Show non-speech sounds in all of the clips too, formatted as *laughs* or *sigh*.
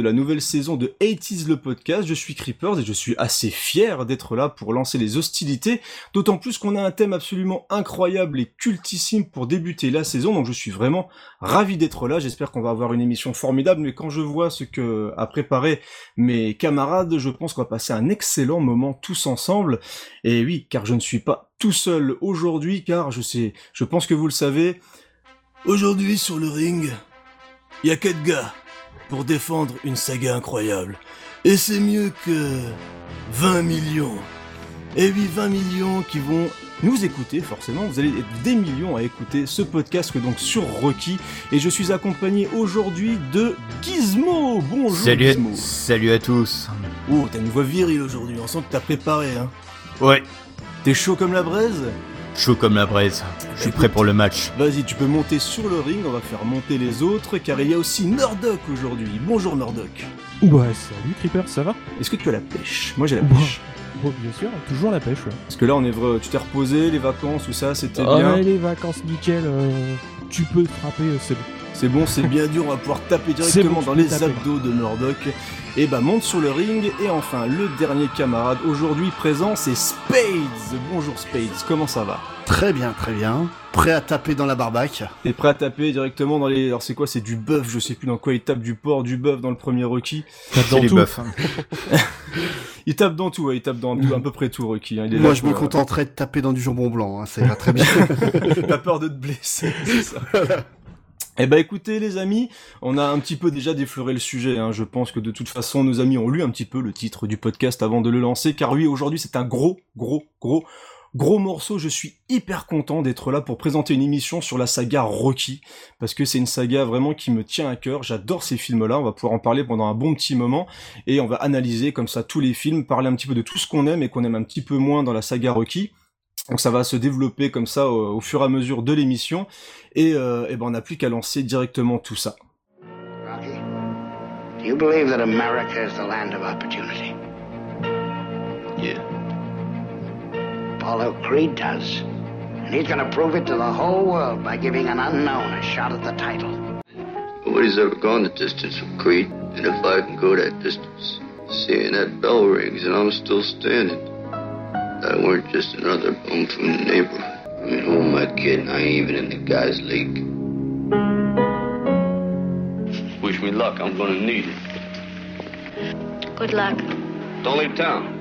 de la nouvelle saison de 80 le podcast. Je suis Creepers et je suis assez fier d'être là pour lancer les hostilités, d'autant plus qu'on a un thème absolument incroyable et cultissime pour débuter la saison, donc je suis vraiment ravi d'être là. J'espère qu'on va avoir une émission formidable, mais quand je vois ce que a préparé mes camarades, je pense qu'on va passer un excellent moment tous ensemble. Et oui, car je ne suis pas tout seul aujourd'hui, car je sais, je pense que vous le savez, Aujourd'hui sur le ring, il y a quatre gars pour défendre une saga incroyable. Et c'est mieux que 20 millions. Et oui, 20 millions qui vont nous écouter, forcément. Vous allez être des millions à écouter ce podcast donc sur Rocky. Et je suis accompagné aujourd'hui de Gizmo. Bonjour salut, Gizmo. Salut à tous. Oh, t'as une voix virile aujourd'hui. On sent que t'as préparé, hein. Ouais. T'es chaud comme la braise? Chaud comme la braise. Je suis prêt pour le match. Vas-y, tu peux monter sur le ring, on va faire monter les autres, car il y a aussi Murdoch aujourd'hui. Bonjour Murdoch. Ouais, salut Creeper, ça va? Est-ce que tu as la pêche? Moi j'ai la pêche. Bon, bien sûr, toujours la pêche, ouais. Parce que là, on est vrai, tu t'es reposé, les vacances, tout ça, c'était Ah bien. ouais, les vacances, nickel, euh, tu peux te frapper, euh, c'est bon. C'est bon, c'est bien dur, on va pouvoir taper directement bon, dans les taper. abdos de Murdoch. Et bah monte sur le ring, et enfin, le dernier camarade aujourd'hui présent, c'est Spades. Bonjour Spades, comment ça va? Très bien, très bien. Prêt à taper dans la barbaque. T'es prêt à taper directement dans les... Alors c'est quoi C'est du bœuf, je sais plus dans quoi il tape du porc, du bœuf dans le premier Rocky? Tape C'est dans les tout. buffs. *laughs* Il tape dans tout, ouais, il tape dans tout, à peu près tout Rocky. hein. Il est là Moi, je me euh, contenterai de taper dans du jambon blanc, hein, ça ira très bien. *laughs* T'as peur de te blesser, c'est ça. *laughs* Eh ben écoutez les amis, on a un petit peu déjà défloré le sujet. Hein. Je pense que de toute façon nos amis ont lu un petit peu le titre du podcast avant de le lancer, car oui aujourd'hui c'est un gros, gros, gros, gros morceau. Je suis hyper content d'être là pour présenter une émission sur la saga Rocky, parce que c'est une saga vraiment qui me tient à cœur. J'adore ces films-là. On va pouvoir en parler pendant un bon petit moment et on va analyser comme ça tous les films, parler un petit peu de tout ce qu'on aime et qu'on aime un petit peu moins dans la saga Rocky. Donc ça va se développer comme ça au, au fur et à mesure de l'émission. Et, euh, eh ben on n'a plus qu'à lancer directement tout ça. Rocky, do you believe that America is the land of opportunity? Yeah. Paulo Creed does. And he's gonna prove it to the whole world by giving an unknown a shot at the title. Nobody's ever gone the distance with Creed, and if I can go that distance, seeing that bell rings and I'm still standing, I weren't just another bum from the neighborhood. I mean, who am I kidding? I ain't even in the guys' league. Wish me luck. I'm gonna need it. Good luck. Don't leave town.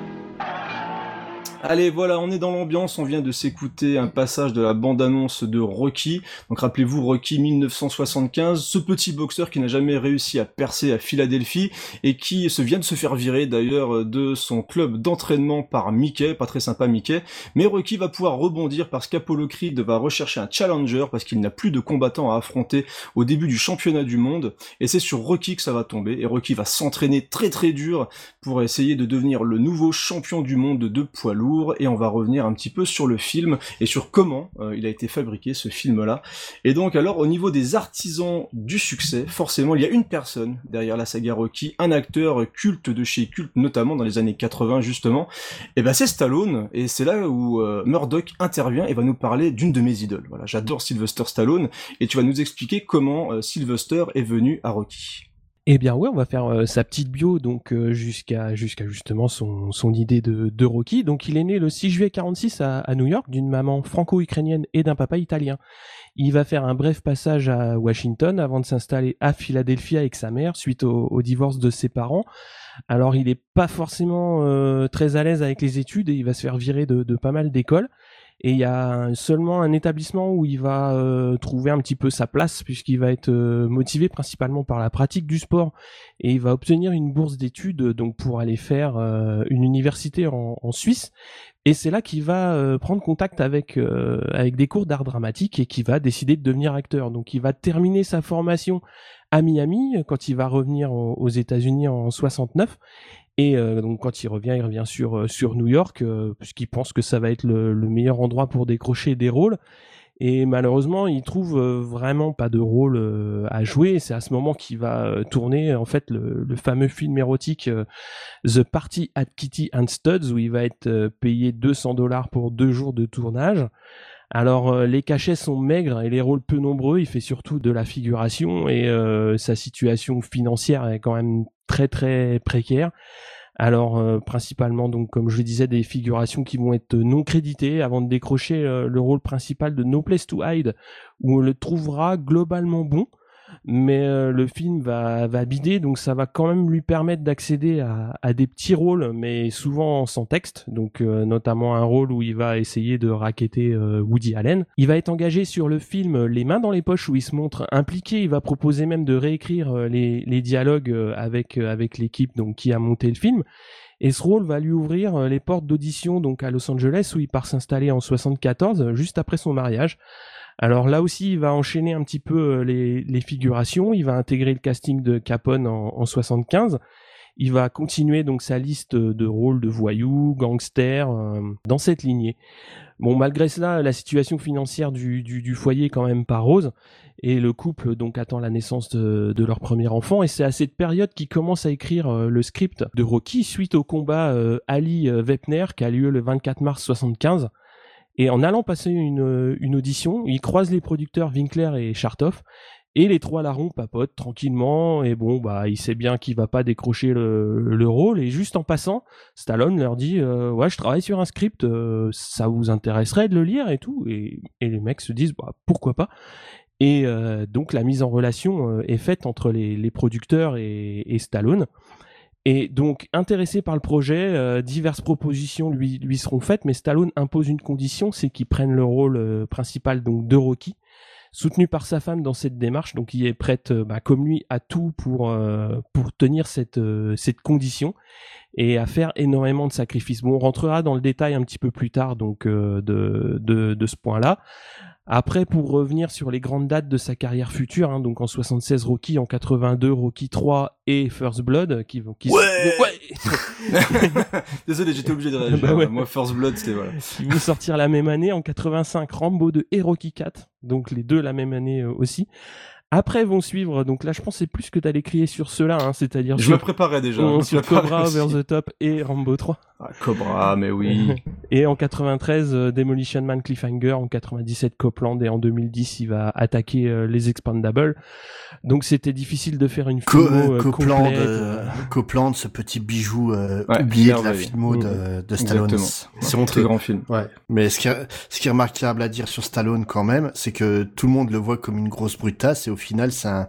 Allez, voilà, on est dans l'ambiance, on vient de s'écouter un passage de la bande-annonce de Rocky. Donc rappelez-vous, Rocky 1975, ce petit boxeur qui n'a jamais réussi à percer à Philadelphie et qui se vient de se faire virer d'ailleurs de son club d'entraînement par Mickey, pas très sympa Mickey. Mais Rocky va pouvoir rebondir parce qu'Apollo Creed va rechercher un challenger parce qu'il n'a plus de combattants à affronter au début du championnat du monde. Et c'est sur Rocky que ça va tomber. Et Rocky va s'entraîner très très dur pour essayer de devenir le nouveau champion du monde de poids et on va revenir un petit peu sur le film et sur comment euh, il a été fabriqué ce film-là. Et donc alors au niveau des artisans du succès, forcément il y a une personne derrière la saga Rocky, un acteur culte de chez culte, notamment dans les années 80 justement, et ben c'est Stallone et c'est là où euh, Murdoch intervient et va nous parler d'une de mes idoles. Voilà, j'adore Sylvester Stallone et tu vas nous expliquer comment euh, Sylvester est venu à Rocky. Eh bien ouais, on va faire euh, sa petite bio donc euh, jusqu'à justement son, idée de, de Rocky. Donc il est né le 6 juillet 46 à, New York d'une maman franco-ukrainienne et d'un papa italien. Il va faire un bref passage à Washington avant de s'installer à Philadelphie avec sa mère suite au, divorce de ses parents. Alors il est pas forcément euh, très à l'aise avec les études et il va se faire virer de pas mal d'écoles. Et il y a seulement un établissement où il va euh, trouver un petit peu sa place puisqu'il va être euh, motivé principalement par la pratique du sport et il va obtenir une bourse d'études donc pour aller faire euh, une université en, en Suisse. Et c'est là qu'il va euh, prendre contact avec euh, avec des cours d'art dramatique et qui va décider de devenir acteur. Donc il va terminer sa formation à Miami quand il va revenir aux États-Unis en 69 et euh, donc quand il revient, il revient sur euh, sur New York euh, puisqu'il pense que ça va être le, le meilleur endroit pour décrocher des rôles. Et malheureusement, il trouve euh, vraiment pas de rôle euh, à jouer. C'est à ce moment qu'il va tourner en fait le, le fameux film érotique The Party at Kitty and Studs où il va être payé 200 dollars pour deux jours de tournage. Alors les cachets sont maigres et les rôles peu nombreux. Il fait surtout de la figuration et euh, sa situation financière est quand même très très précaire. Alors euh, principalement donc comme je le disais des figurations qui vont être non créditées avant de décrocher le rôle principal de No Place to Hide où on le trouvera globalement bon mais euh, le film va, va bider, donc ça va quand même lui permettre d'accéder à, à, des petits rôles, mais souvent sans texte, donc euh, notamment un rôle où il va essayer de raqueter euh, Woody Allen. Il va être engagé sur le film Les mains dans les poches, où il se montre impliqué, il va proposer même de réécrire les, les dialogues avec, avec l'équipe donc qui a monté le film. Et ce rôle va lui ouvrir les portes d'audition donc à Los Angeles où il part s'installer en 74, juste après son mariage. Alors là aussi, il va enchaîner un petit peu euh, les, figurations. Il va intégrer le casting de Capone en, en 75. Il va continuer donc sa liste de rôles de voyous, gangsters, euh, dans cette lignée. Bon, malgré cela, la situation financière du, foyer est quand même pas rose, et le couple donc attend la naissance de, leur premier enfant, et c'est à cette période qu'il commence à écrire euh, le script de Rocky suite au combat Ali Wepner qui a lieu le 24 mars 75. Et en allant passer une, une audition, il croise les producteurs Winkler et Chartoff. Et les trois larrons papotent tranquillement. Et bon, bah, il sait bien qu'il va pas décrocher le, le, rôle. Et juste en passant, Stallone leur dit euh, Ouais, je travaille sur un script, euh, ça vous intéresserait de le lire et tout. Et, les mecs se disent bah, Pourquoi pas Et euh, donc, la mise en relation est faite entre les, producteurs et Stallone. Et donc, intéressé par le projet, euh, diverses propositions lui, lui seront faites, mais Stallone impose une condition, c'est qu'il prenne le rôle euh, principal donc de Rocky, soutenu par sa femme dans cette démarche, donc il est prête, euh, bah, comme lui, à tout pour pour tenir cette cette condition et à faire énormément de sacrifices. Bon, on rentrera dans le détail un petit peu plus tard donc de, de, de ce point-là. Après, pour revenir sur les grandes dates de sa carrière future, hein, donc en 76 Rocky, en 82 Rocky 3 et First Blood, qui vont... Qui ouais, *laughs* Désolé, j'étais obligé de *laughs* réagir. Bah Moi, First Blood, c'était voilà. Qui vont sortir la même année, en 85 Rambo 2 et Rocky 4, donc les deux la même année euh, aussi. Après vont suivre, donc là je pense c'est plus que t'allais crier sur cela, hein, c'est-à-dire je me préparais déjà. Sur Cobra, Over the Top et Rambo 3. Ah, Cobra, mais oui. *laughs* et en 93 euh, Demolition Man Cliffhanger, en 97 Copland et en 2010 il va attaquer euh, les Expandables. Donc c'était difficile de faire une filmo euh, Copland, complète. Copland, ce petit bijou oublié de la filmo de, de Stallone. C'est mon très grand film. Ouais. Mais ce qui, est, ce qui est remarquable à dire sur Stallone quand même, c'est que tout le monde le voit comme une grosse brutasse et au final, c'est un,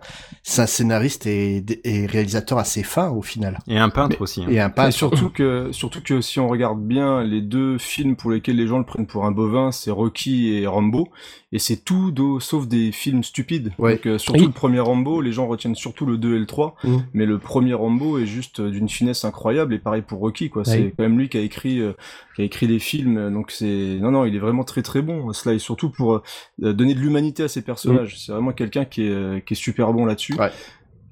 un, scénariste et, et, réalisateur assez fin au final. Et un peintre aussi. Hein. Et un peintre. Et surtout que, surtout que si on regarde bien les deux films pour lesquels les gens le prennent pour un bovin, c'est Rocky et Rambo. Et c'est tout sauf des films stupides. Ouais. Donc, euh, surtout le premier Rambo, les gens retiennent surtout le 2 et le 3. Mmh. Mais le premier Rambo est juste d'une finesse incroyable. Et pareil pour Rocky, quoi. C'est quand même lui qui a écrit, euh, qui a écrit les films. Donc c'est, non, non, il est vraiment très très bon. Cela est surtout pour euh, donner de l'humanité à ses personnages. Mmh. C'est vraiment quelqu'un qui est euh, qui est super bon là-dessus. Ouais.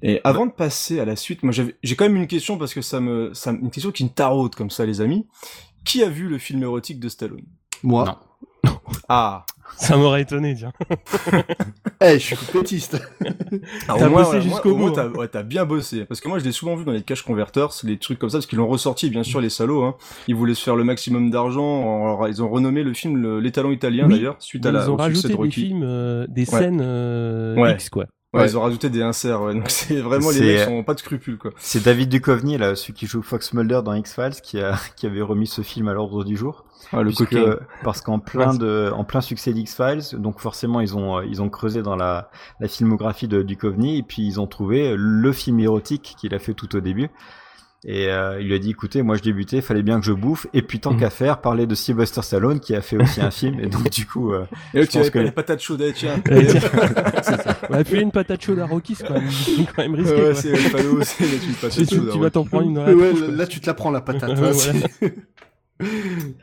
Et avant de passer à la suite, moi j'ai quand même une question parce que ça me, ça, une question qui me taraude comme ça, les amis. Qui a vu le film érotique de Stallone? Moi. Non. *laughs* ah. Ça m'aurait étonné, tiens. *laughs* Eh, je suis complétiste. t'as bossé jusqu'au bout. T'as ouais, as bien bossé. Parce que moi, je l'ai souvent vu dans les cash converters, les trucs comme ça, parce qu'ils l'ont ressorti, bien sûr, les salauds. Hein. Ils voulaient se faire le maximum d'argent. Alors, ils ont renommé le film l'étalon italien, d'ailleurs, suite à la. Ils ont rajouté des films, euh, des scènes euh, X, quoi. Ouais, ils ont rajouté des inserts, ouais. Donc *laughs* c'est vraiment les mecs sont pas de scrupules, quoi. C'est David Duchovny, là, celui qui joue Fox Mulder dans X-Files, qui a, qui avait remis ce film à l'ordre du jour. Ah, le coquin. Parce qu'en plein de, en plein succès d'X-Files, donc forcément ils ont, ils ont creusé dans la, la filmographie de Duchovny et puis ils ont trouvé le film érotique qu'il a fait tout au début. Et euh, il lui a dit, écoutez, moi je débutais, fallait bien que je bouffe. Et puis tant mmh. qu'à faire, parler de Sylvester Stallone qui a fait aussi un *laughs* film. Et donc du coup, euh, et tu pense que les patates chaudes, eh, tiens. *laughs* *laughs* On va appuyer une patate chaude à Rocky, c'est quand même, quand même risqué. Ouais, c'est une patate chaude. Tu vas t'en prendre une. Ouais, là, tu te la prends la patate.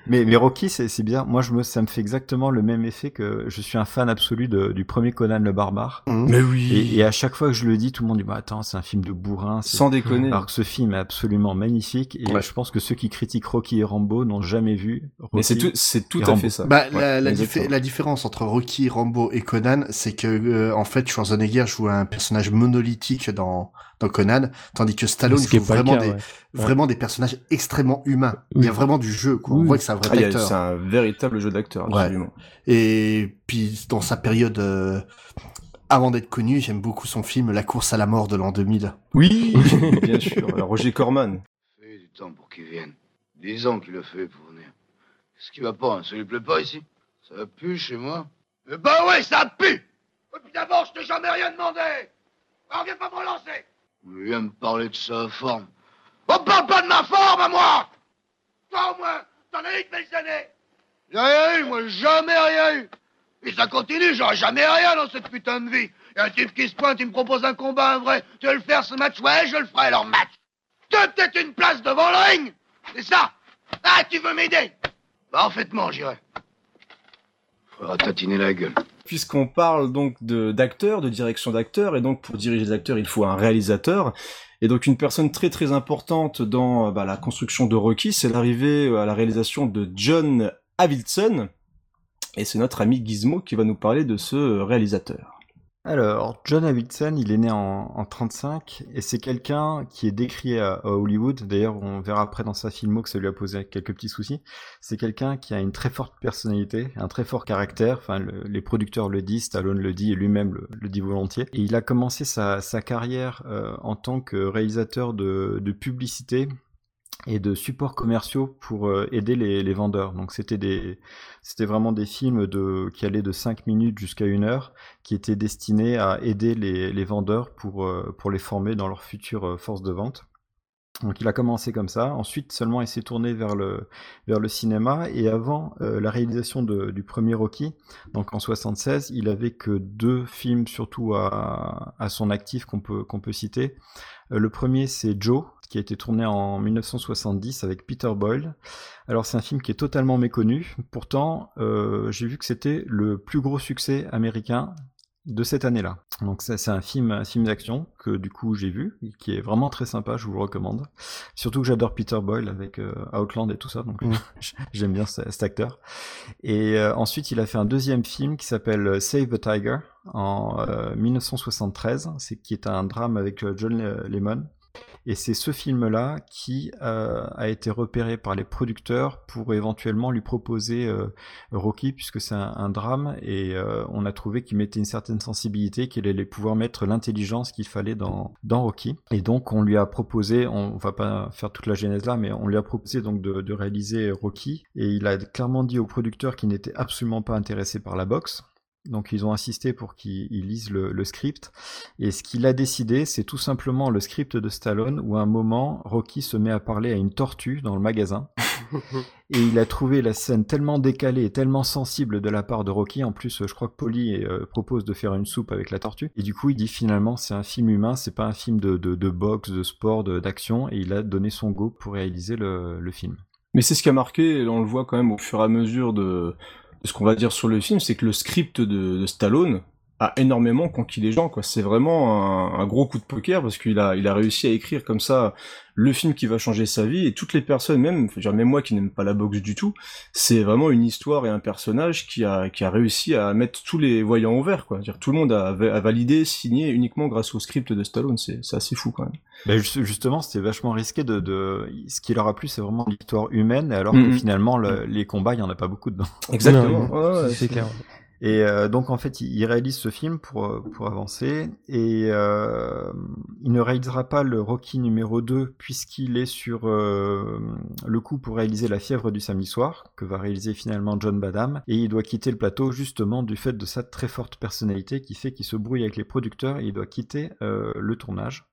Mais, mais Rocky, c'est bien. Moi, je me, ça me fait exactement le même effet que je suis un fan absolu de, du premier Conan le Barbare. Mmh. Mais oui. Et, et, à chaque fois que je le dis, tout le monde dit bah attends, c'est un film de bourrin. Sans déconner. Alors que ce film est absolument magnifique. Et ouais. je pense que ceux qui critiquent Rocky et Rambo n'ont jamais vu. Rocky mais c'est tout, c'est tout à fait ça. Bah, ouais, la, la, la, différence entre Rocky, Rambo et Conan, c'est que euh, en fait, Schwarzenegger joue un personnage monolithique dans dans Conan, tandis que Stallone joue vraiment cas, des ouais. vraiment des personnages extrêmement humains. Il y a vraiment du jeu, quoi. On voit que c'est un vrai Ah, il acteur. c'est un véritable jeu d'acteur, Ouais. Et puis dans sa période euh, avant d'être connu, j'aime beaucoup son film La course à la mort de l'an 2000. Oui, *laughs* bien sûr. Roger Corman. fait du temps pour qu'il vienne. Dix ans qu'il a fait pour venir. Qu'est-ce qui va pas hein Ça lui plaît pas ici? Ça pue chez moi? Eh ben ouais, ça pue Et puis d'abord, je t'ai jamais rien demandé Alors viens pas me relancer Il vient me parler de sa forme. On parle pas de ma forme à moi Toi au moins, t'en as eu de belles années J'ai rien eu, moi, jamais rien eu Et ça continue, j'aurai jamais rien dans cette putain de vie Et un type qui se pointe, il me propose un combat, un vrai. Tu veux le faire ce match Ouais, je le ferai, alors match tu as peut-être une place devant le ring C'est ça Ah, tu veux m'aider Bah, en fait, non, j'irai. Faudra tatiner la gueule. Puisqu'on parle donc d'acteurs, de direction d'acteurs, et donc pour diriger les acteurs, il faut un réalisateur. Et donc une personne très très importante dans bah, la construction de Rocky, c'est l'arrivée à la réalisation de John Avildsen. Et c'est notre ami Gizmo qui va nous parler de ce réalisateur. Alors, John Avildsen, il est né en, en 35 et c'est quelqu'un qui est décrié à, Hollywood. D'ailleurs, on verra après dans sa filmo que ça lui a posé quelques petits soucis. C'est quelqu'un qui a une très forte personnalité, un très fort caractère. Enfin, le- les producteurs le disent, Stallone le dit et lui-même le, dit volontiers. Et il a commencé sa, carrière euh, en tant que réalisateur de publicité et de supports commerciaux pour euh, aider les, vendeurs. Donc c'était des c'était vraiment des films de qui allaient de 5 minutes jusqu'à une heure qui étaient destinés à aider les, les vendeurs pour euh, pour les former dans leur future euh, force de vente. Donc il a commencé comme ça. Ensuite seulement il s'est tourné vers le vers le cinéma et avant euh, la réalisation de- du premier Rocky, donc en 76, il avait que deux films surtout à, à son actif qu'on peut qu'on peut citer. Euh, le premier c'est Joe qui a été tourné en 1970 avec Peter Boyle. Alors c'est un film qui est totalement méconnu. Pourtant euh, j'ai vu que c'était le plus gros succès américain de cette année-là. Donc ça, c'est un film, un film d'action que du coup j'ai vu, qui est vraiment très sympa, je vous le recommande. Surtout que j'adore Peter Boyle avec euh, Outland et tout ça, donc Mm. *laughs* j'aime bien ce- cet acteur. Et euh, ensuite il a fait un deuxième film qui s'appelle Save the Tiger en euh, 1973, c'est qui est un drame avec euh, John Le- Lemon. Et c'est ce film-là qui euh, a été repéré par les producteurs pour éventuellement lui proposer euh, Rocky, puisque c'est un, drame, et euh, on a trouvé qu'il mettait une certaine sensibilité, qu'il allait pouvoir mettre l'intelligence qu'il fallait dans, dans Rocky. Et donc on lui a proposé, on va pas faire toute la genèse là, mais on lui a proposé donc de, de réaliser Rocky, et il a clairement dit aux producteurs qu'il n'était absolument pas intéressé par la boxe. Donc ils ont insisté pour qu'il il lise le, le script. Et ce qu'il a décidé, c'est tout simplement le script de Stallone où à un moment, Rocky se met à parler à une tortue dans le magasin. *laughs* et il a trouvé la scène tellement décalée et tellement sensible de la part de Rocky. En plus, je crois que Polly euh, propose de faire une soupe avec la tortue. Et du coup, il dit finalement, c'est un film humain, c'est pas un film de, de, de boxe, de sport, d'action. Et il a donné son go pour réaliser le, le film. Mais c'est ce qui a marqué, et on le voit quand même au fur et à mesure de ce qu'on va dire sur le film, c'est que le script de, Stallone a énormément conquis les gens, quoi. C'est vraiment un, un gros coup de poker parce qu'il a, il a réussi à écrire comme ça le film qui va changer sa vie et toutes les personnes, même, enfin, même moi qui n'aime pas la boxe du tout, c'est vraiment une histoire et un personnage qui a, qui a réussi à mettre tous les voyants au vert, quoi. Dire tout le monde a, a validé, signé uniquement grâce au script de Stallone. C'est, c'est assez fou quand même. Ben juste- justement, c'était vachement risqué de, de... Ce qui leur a plu, c'est vraiment l'histoire humaine, alors que finalement, le- les combats, il y en a pas beaucoup dedans. Exactement. Ouais, ouais, c'est clair. Et euh, donc en fait, il réalise ce film pour euh, pour avancer et euh, il ne réalisera pas le Rocky numéro 2 puisqu'il est sur euh, le coup pour réaliser La fièvre du samedi soir que va réaliser finalement John Badham et il doit quitter le plateau justement du fait de sa très forte personnalité qui fait qu'il se brouille avec les producteurs et il doit quitter euh, le tournage.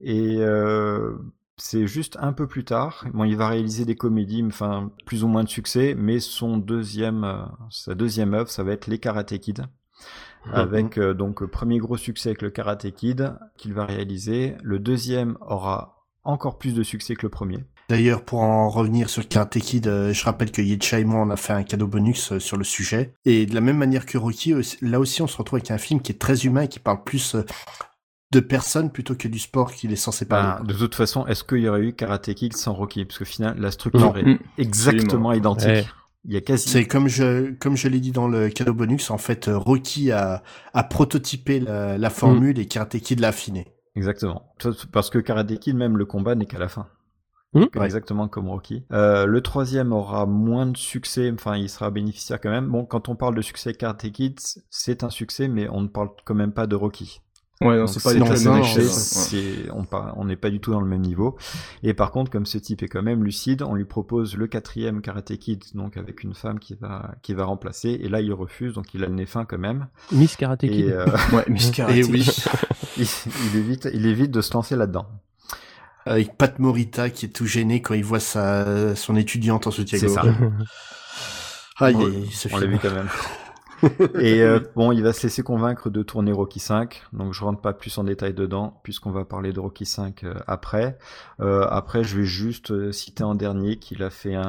Et euh, c'est juste un peu plus tard. Bon, il va réaliser des comédies, enfin plus ou moins de succès, mais son deuxième, euh, sa deuxième œuvre, ça va être Les Karate Kid, avec euh, donc premier gros succès avec le Karate Kid qu'il va réaliser. Le deuxième aura encore plus de succès que le premier. D'ailleurs, pour en revenir sur Karate Kid, euh, je rappelle que Yetcha et moi, on a fait un cadeau bonus euh, sur le sujet. Et de la même manière que Rocky, là aussi, on se retrouve avec un film qui est très humain et qui parle plus euh, de personnes plutôt que du sport qu'il est censé parler. Ben, de toute façon, est-ce qu'il y aurait eu Karate Kid sans Rocky? Parce que finalement, la structure Non. est Mm. exactement identique. Ouais. Il y a quasi. C'est comme je comme je l'ai dit dans le cadeau bonus, en fait, Rocky a, a prototypé la, la formule et Karate Kid l'a affiné. Exactement. Parce que Karate Kid, même le combat n'est qu'à la fin. Hmm Exactement comme Rocky. Euh, le troisième aura moins de succès, enfin il sera bénéficiaire quand même. Bon, quand on parle de succès Karate Kid, c'est un succès, mais on ne parle quand même pas de Rocky. Ouais, non, c'est pas c'est- ouais. c'est- on n'est pas du tout dans le même niveau. Et par contre, comme ce type est quand même lucide, on lui propose le quatrième Karate Kid, donc avec une femme qui va qui va remplacer. Et là, il refuse, donc il a le nez fin quand même. Miss Karate Kid. Et euh, *laughs* Ouais, Miss Karate. Et oui, *laughs* il, il évite il évite de se lancer là-dedans. avec Pat Morita qui est tout gêné quand il voit sa, son étudiante en soutien C'est ça. *laughs* Aïe, On- l'a vu quand même. *laughs* Et euh, bon, il va se laisser convaincre de tourner Rocky 5, donc je rentre pas plus en détail dedans, puisqu'on va parler de Rocky 5 euh, après. Euh, après, je vais juste citer en dernier qu'il a fait un,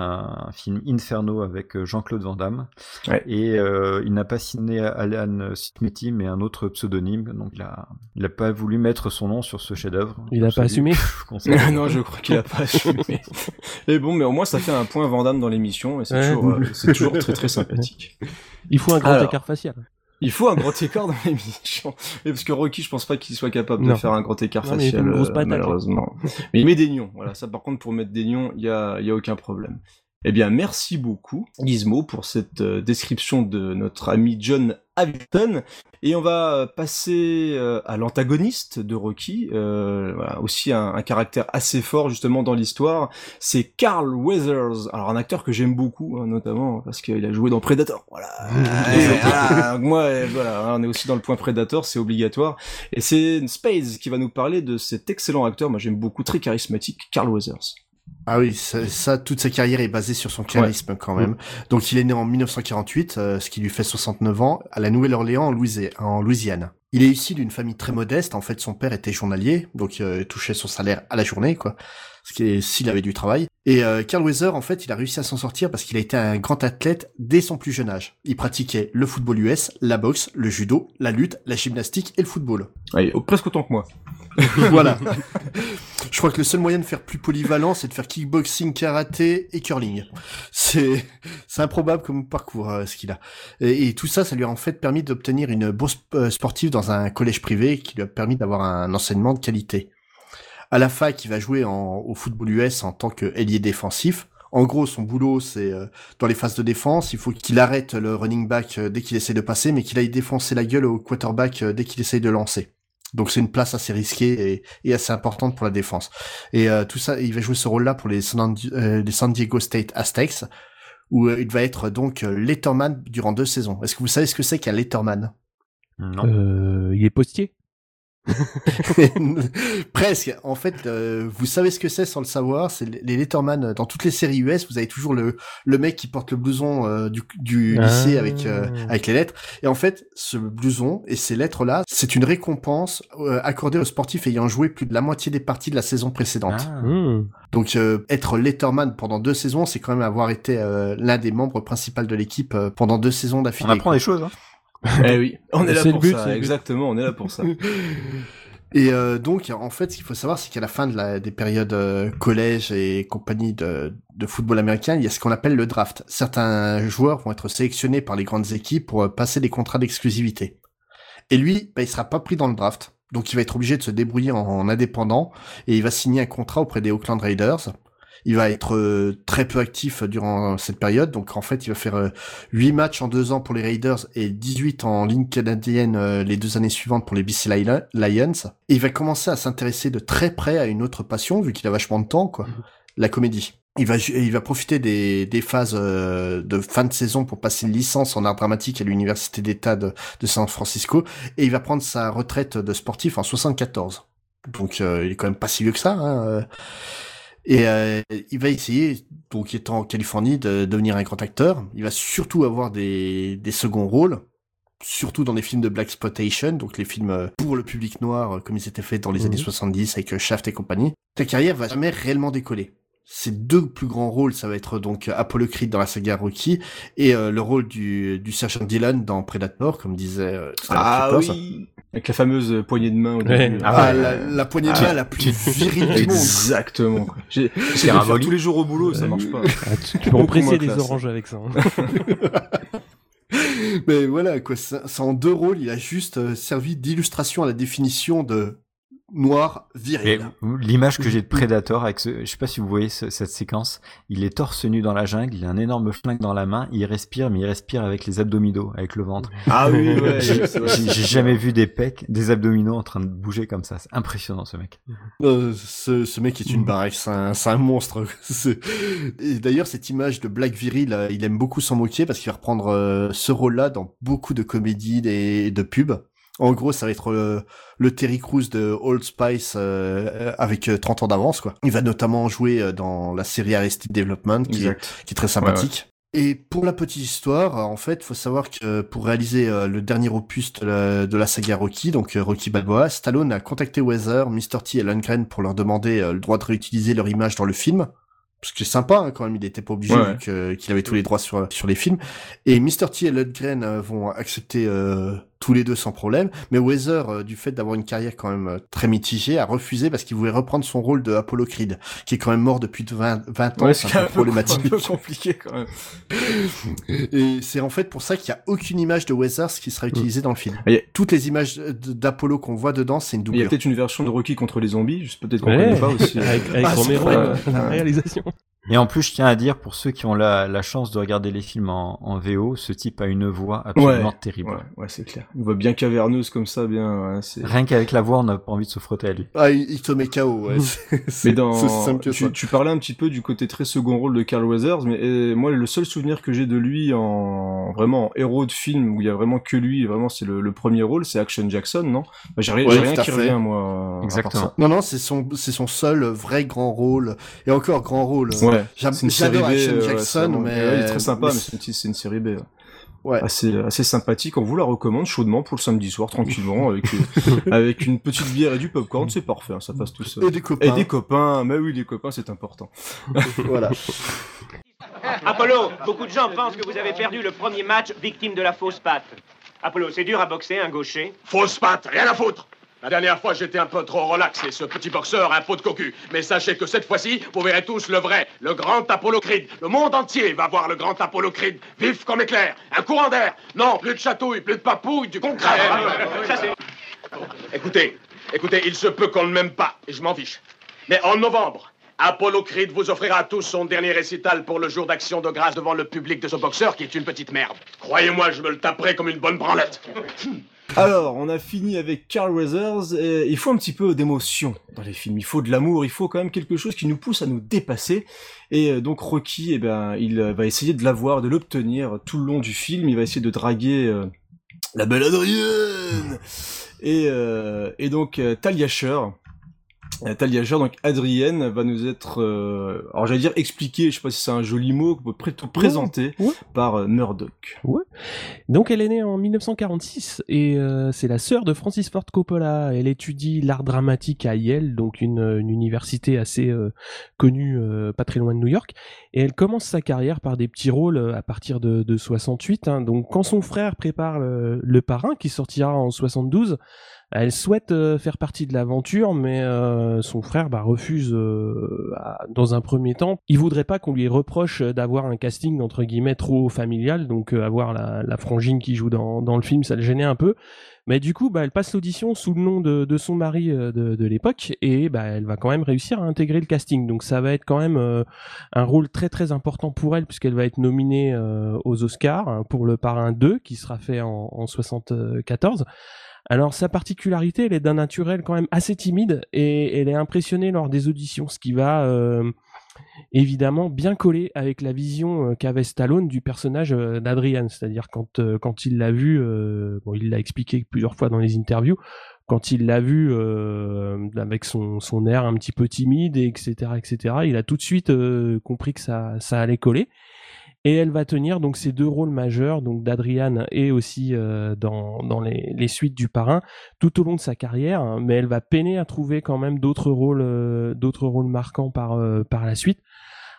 un film Inferno avec Jean-Claude Van Damme, Ouais. et euh, il n'a pas signé Alan Smithy, mais un autre pseudonyme, donc il a, il a pas voulu mettre son nom sur ce chef-d'œuvre. Il a pas assumé. *laughs* *laughs* Non, je crois qu'il a pas assumé. Et bon, mais au moins ça fait un point Vandame dans l'émission et c'est Ouais. toujours, euh, c'est toujours très très sympathique. Il faut un grand Alors. écart facial. Il faut un grand écart dans l'émission. Parce que Rocky, je pense pas qu'il soit capable de faire un grand écart Non, mais il facial, euh, patate, là. malheureusement. *laughs* Mais il met des nions. Voilà, ça par contre, pour mettre des nions, il y a, il y a aucun problème. Eh bien, merci beaucoup, Gizmo, pour cette euh, description de notre ami John Hamilton. Et on va euh, passer euh, à l'antagoniste de Rocky, euh, voilà, aussi un, un caractère assez fort justement dans l'histoire. C'est Carl Weathers, alors un acteur que j'aime beaucoup, hein, notamment parce qu'il a joué dans Predator. Voilà. Et voilà, donc moi, euh, voilà, hein, on est aussi dans le point Predator, c'est obligatoire. Et c'est Spades qui va nous parler de cet excellent acteur, moi j'aime beaucoup, très charismatique, Carl Weathers. Ah oui, ça, ça, toute sa carrière est basée sur son charisme quand même. Donc il est né en 1948, euh, ce qui lui fait 69 ans, à la Nouvelle-Orléans en, Louisi- en Louisiane. Il est issu d'une famille très modeste. En fait, son père était journalier, donc euh, il touchait son salaire à la journée, quoi. Ce qui est s'il avait du travail. Et euh, Carl Weather, en fait, il a réussi à s'en sortir parce qu'il a été un grand athlète dès son plus jeune âge. Il pratiquait le football US, la boxe, le judo, la lutte, la gymnastique et le football. Ouais, presque autant que moi. *laughs* voilà. Je crois que le seul moyen de faire plus polyvalent, c'est de faire kickboxing, karaté et curling. C'est, improbable comme parcours, euh, ce qu'il a. Et, tout ça, ça lui a en fait permis d'obtenir une bourse euh, sportive dans un collège privé qui lui a permis d'avoir un enseignement de qualité. À la fac, il va jouer en, au football US en tant que ailier défensif. En gros, son boulot, c'est euh, dans les phases de défense, il faut qu'il arrête le running back euh, dès qu'il essaie de passer, mais qu'il aille défoncer la gueule au quarterback dès qu'il essaye de lancer. Donc c'est une place assez risquée et, et assez importante pour la défense. Et euh, tout ça, il va jouer ce rôle-là pour les San, euh, les San Diego State Aztecs, où euh, il va être donc euh, letterman durant deux saisons. Est-ce que vous savez ce que c'est qu'un letterman Non. Euh, il est postier? *laughs* Presque. En fait, euh, vous savez ce que c'est sans le savoir. C'est les letterman euh, dans toutes les séries US. Vous avez toujours le le mec qui porte le blouson euh, du, du Ah. lycée avec euh, avec les lettres. Et en fait, ce blouson et ces lettres là, c'est une récompense accordée aux sportifs ayant joué plus de la moitié des parties de la saison précédente. Ah. Hmm. Donc être letterman pendant deux saisons, c'est quand même avoir été l'un des membres principaux de l'équipe pendant deux saisons On d'affilée. apprend des choses. Hein. *laughs* Eh oui, on est là C'est le pour but, ça, c'est le but. exactement, on est là pour ça. *laughs* Et euh, donc, en fait, ce qu'il faut savoir, c'est qu'à la fin de la, des périodes euh, collège et compagnie de, de football américain, il y a ce qu'on appelle le draft. Certains joueurs vont être sélectionnés par les grandes équipes pour euh, passer des contrats d'exclusivité. Et lui, bah, il sera pas pris dans le draft. Donc, il va être obligé de se débrouiller en, en indépendant et il va signer un contrat auprès des Oakland Raiders. Il va être euh, très peu actif durant cette période. Donc, en fait, il va faire euh, 8 matchs en deux ans pour les Raiders et 18 en ligne canadienne euh, les deux années suivantes pour les BC Lion- Lions. Et il va commencer à s'intéresser de très près à une autre passion, vu qu'il a vachement de temps, quoi. La comédie. Il va, il va profiter des, des phases euh, de fin de saison pour passer une licence en art dramatique à l'université d'État de, de San Francisco, et il va prendre sa retraite de sportif en 74. Donc euh, il est quand même pas si vieux que ça. Hein, euh. Et euh, il va essayer, donc étant en Californie, de devenir un grand acteur. Il va surtout avoir des, des seconds rôles, surtout dans les films de Black Exploitation, donc les films euh, pour le public noir, euh, comme ils étaient faits dans les Mhm. années 70 avec euh, Shaft et compagnie. Sa carrière va jamais réellement décoller. Ses deux plus grands rôles, ça va être donc euh, Apollo Creed dans la saga Rocky et euh, le rôle du, du sergent Dylan dans Predator, comme disait euh, tout à l'heure Ah oui Avec la fameuse poignée de main au Ouais. début. Ah Ah, la, la poignée de Ah, main la plus virile du monde. Exactement. J'ai *laughs* faire tous les jours au boulot, ça marche pas. Ah, tu, tu peux Beaucoup en presser moins des classe. oranges avec ça. hein. *laughs* Mais voilà, quoi, c'est c'est en deux rôles, il a juste euh, servi d'illustration à la définition de noir viril. L'image que j'ai de Predator avec ce, je sais pas si vous voyez cette séquence, il est torse nu dans la jungle, il a un énorme flingue dans la main, il respire, mais il respire avec les abdominaux, avec le ventre. Ah oui, ouais. *laughs* j'ai jamais vu des pecs, des abdominaux en train de bouger comme ça. C'est impressionnant ce mec. Euh, ce, ce, mec est une baraque, c'est un, un, monstre. *laughs* Et d'ailleurs, cette image de Black Viril, euh, il aime beaucoup s'en moquer parce qu'il va reprendre euh, ce rôle-là dans beaucoup de comédies et de pubs. En gros, ça va être le, le Terry Crews de Old Spice euh, avec 30 ans d'avance, quoi. Il va notamment jouer dans la série Arrested Development, qui, est, qui est, très sympathique. Et pour la petite histoire, en fait, faut savoir que pour réaliser le dernier opus de la, de la, saga Rocky, donc Rocky Balboa, Stallone a contacté Weather, Mr. T et Lundgren pour leur demander le droit de réutiliser leur image dans le film parce que c'est sympa hein, quand même, il était pas obligé qu'il avait tous les droits sur sur les films. Et Mr. T et Lundgren euh, vont accepter euh, tous les deux sans problème. Mais Weather, euh, du fait d'avoir une carrière quand même euh, très mitigée, a refusé parce qu'il voulait reprendre son rôle de Apollo Creed, qui est quand même mort depuis 20, 20 ans. c'est un, peu problématique. un peu compliqué quand même. *laughs* Et c'est en fait pour ça qu'il y a aucune image de Weather qui sera utilisée dans le film. Toutes les images d'Apollo qu'on voit dedans, c'est une doublure. Il y a peut-être une version de Rocky contre les zombies, peut-être qu'on connaît pas aussi. *laughs* avec, avec ah, Romero, la réalisation. Et en plus, je tiens à dire, pour ceux qui ont la, la chance de regarder les films en, en VO, ce type a une voix absolument terrible. Ouais, ouais c'est clair. On voit bien caverneuse comme ça, bien. Ouais, Rien qu'avec la voix, on n'a pas envie de se frotter à lui. Ah, il, te met KO, ouais. *laughs* mais dans, tu, tu, parlais un petit peu du côté très second rôle de Carl Weathers, mais moi, le seul souvenir que j'ai de lui en vraiment en héros de film où il y a vraiment que lui, vraiment c'est le, le, premier rôle, c'est Action Jackson, non? Bah, J'ai rien, rien qui revient moi. Exactement. Non, non, c'est son, c'est son seul vrai grand rôle et encore grand rôle. Ouais. J'adore Action euh, Jackson, mais il est très sympa, mais, c'est une série B ouais. assez assez sympathique. On vous la recommande chaudement pour le samedi soir tranquillement avec *laughs* avec une petite bière et du popcorn, c'est parfait, hein, ça passe tout seul. Et des copains. Et des copains, mais oui, des copains, c'est important. *laughs* voilà. Apollo, beaucoup de gens pensent que vous avez perdu le premier match victime de la fausse patte. Apollo, c'est dur à boxer un gaucher Fausse patte, rien à foutre la dernière fois, j'étais un peu trop relax et ce petit boxeur a un pot de cocu. Mais sachez que cette fois-ci, vous verrez tous le vrai, le grand Apollo Creed. Le monde entier va voir le grand Apollo Creed, vif comme éclair, un courant d'air. Non, plus de chatouille, plus de papouille, du concret. écoutez, écoutez, il se peut qu'on ne m'aime pas, et je m'en fiche. Mais en novembre, Apollo Creed vous offrira à tous son dernier récital pour le jour d'action de grâce devant le public de ce boxeur qui est une petite merde. Croyez-moi, je me le taperai comme une bonne branlette. *laughs* Alors, on a fini avec Carl Weathers. Et il faut un petit peu d'émotion dans les films. Il faut de l'amour. Il faut quand même quelque chose qui nous pousse à nous dépasser. Et euh, donc Rocky, eh ben, il euh, va essayer de l'avoir, de l'obtenir tout le long du film. Il va essayer de draguer euh, la belle Adrienne. Et, et donc Talia Shire, euh, Talia donc Adrienne va nous être, euh, alors j'allais dire expliqué, je sais pas si c'est un joli mot, plutôt présenté par euh, Murdoch. Ouais. Donc elle est née en 1946 et euh, c'est la sœur de Francis Ford Coppola. Elle étudie l'art dramatique à Yale, donc une, une université assez connue, pas très loin de New York. Et elle commence sa carrière par des petits rôles à partir de, de 68. Hein. Donc quand son frère prépare le, le parrain qui sortira en 72. Elle souhaite euh, faire partie de l'aventure, mais euh, son frère bah, refuse euh, dans un premier temps. Il voudrait pas qu'on lui reproche d'avoir un casting entre guillemets trop familial, donc avoir la, frangine qui joue dans, le film, ça le gênait un peu. Mais du coup, bah, elle passe l'audition sous le nom de, son mari de, l'époque et bah, elle va quand même réussir à intégrer le casting. Donc ça va être quand même un rôle très très important pour elle puisqu'elle va être nominée aux Oscars hein, pour le Parrain 2 qui sera fait en, en 74. Alors sa particularité, elle est d'un naturel quand même assez timide et elle est impressionnée lors des auditions, ce qui va euh, évidemment bien coller avec la vision euh, qu'avait Stallone du personnage euh, d'Adrian. C'est-à-dire quand quand il l'a vu, bon il l'a expliqué plusieurs fois dans les interviews, quand il l'a vu avec son, son air un petit peu timide et etc etc, il a tout de suite compris que ça ça allait coller. Et elle va tenir donc ces deux rôles majeurs, donc d'Adriane et aussi euh, dans, dans les, les, suites du parrain, tout au long de sa carrière. Mais elle va peiner à trouver quand même d'autres rôles, euh, d'autres rôles marquants par euh, par la suite.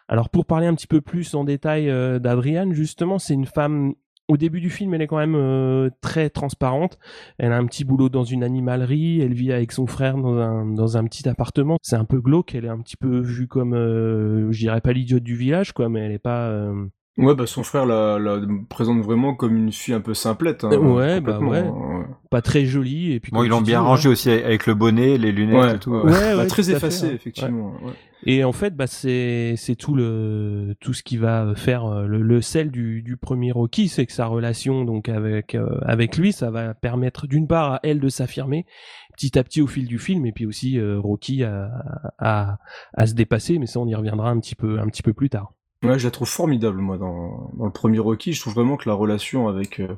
Alors pour parler un petit peu plus en détail d'Adriane, justement, c'est une femme. Au début du film, elle est quand même très transparente. Elle a un petit boulot dans une animalerie. Elle vit avec son frère dans un, dans un petit appartement. C'est un peu glauque. Elle est un petit peu vue comme, je dirais pas l'idiote du village, quoi, mais elle est pas Ouais, bah son frère la, la présente vraiment comme une fille un peu simplette. Hein, ouais, bah ouais. pas très joli. Et puis Bon, ils l'ont bien dis, rangé aussi avec le bonnet, les lunettes Ouais, et tout. ouais, Ouais, Bah, ouais, très tout à effacé, fait, ouais. effectivement. ouais. Et en fait, bah, c'est c'est tout le tout ce qui va faire euh, le, le sel du, du premier Rocky, c'est que sa relation donc avec euh, avec lui, ça va permettre d'une part à elle de s'affirmer petit à petit au fil du film, et puis aussi euh, Rocky à, à à se dépasser. Mais ça, on y reviendra un petit peu un petit peu plus tard. Ouais, je la trouve formidable, moi, dans, le premier Rocky. Je trouve vraiment que la relation avec, euh,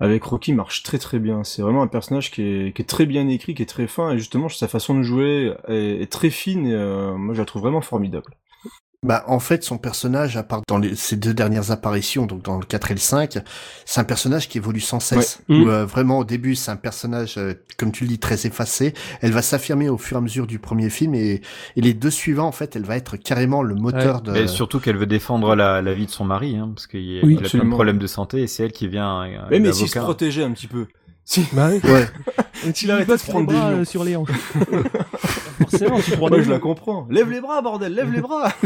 avec Rocky marche très très bien. C'est vraiment un personnage qui est, très bien écrit, qui est très fin, et justement, sa façon de jouer est, est très fine, et euh, moi, je la trouve vraiment formidable. Bah, en fait, son personnage, à part dans les, ses deux dernières apparitions, donc dans le 4 et le 5, c'est un personnage qui évolue sans cesse. Ouais. Où, Mm. euh, vraiment, au début, c'est un personnage, euh, comme tu le dis, très effacé. Elle va s'affirmer au fur et à mesure du premier film, et, et les deux suivants, en fait, elle va être carrément le moteur de... Mais surtout qu'elle veut défendre la, la vie de son mari, hein, parce qu'il y a, Oui, il a plein de problèmes de santé et c'est elle qui vient. euh, mais mais s'il se protégeait un petit peu. Si. Bah oui. Ouais. *laughs* Tu Il arrêtait de bosses prendre les des bras euh, sur les hanches. *laughs* Forcément, tu prends Moi, des je la comprends. Lève les bras, bordel, lève les bras. *laughs*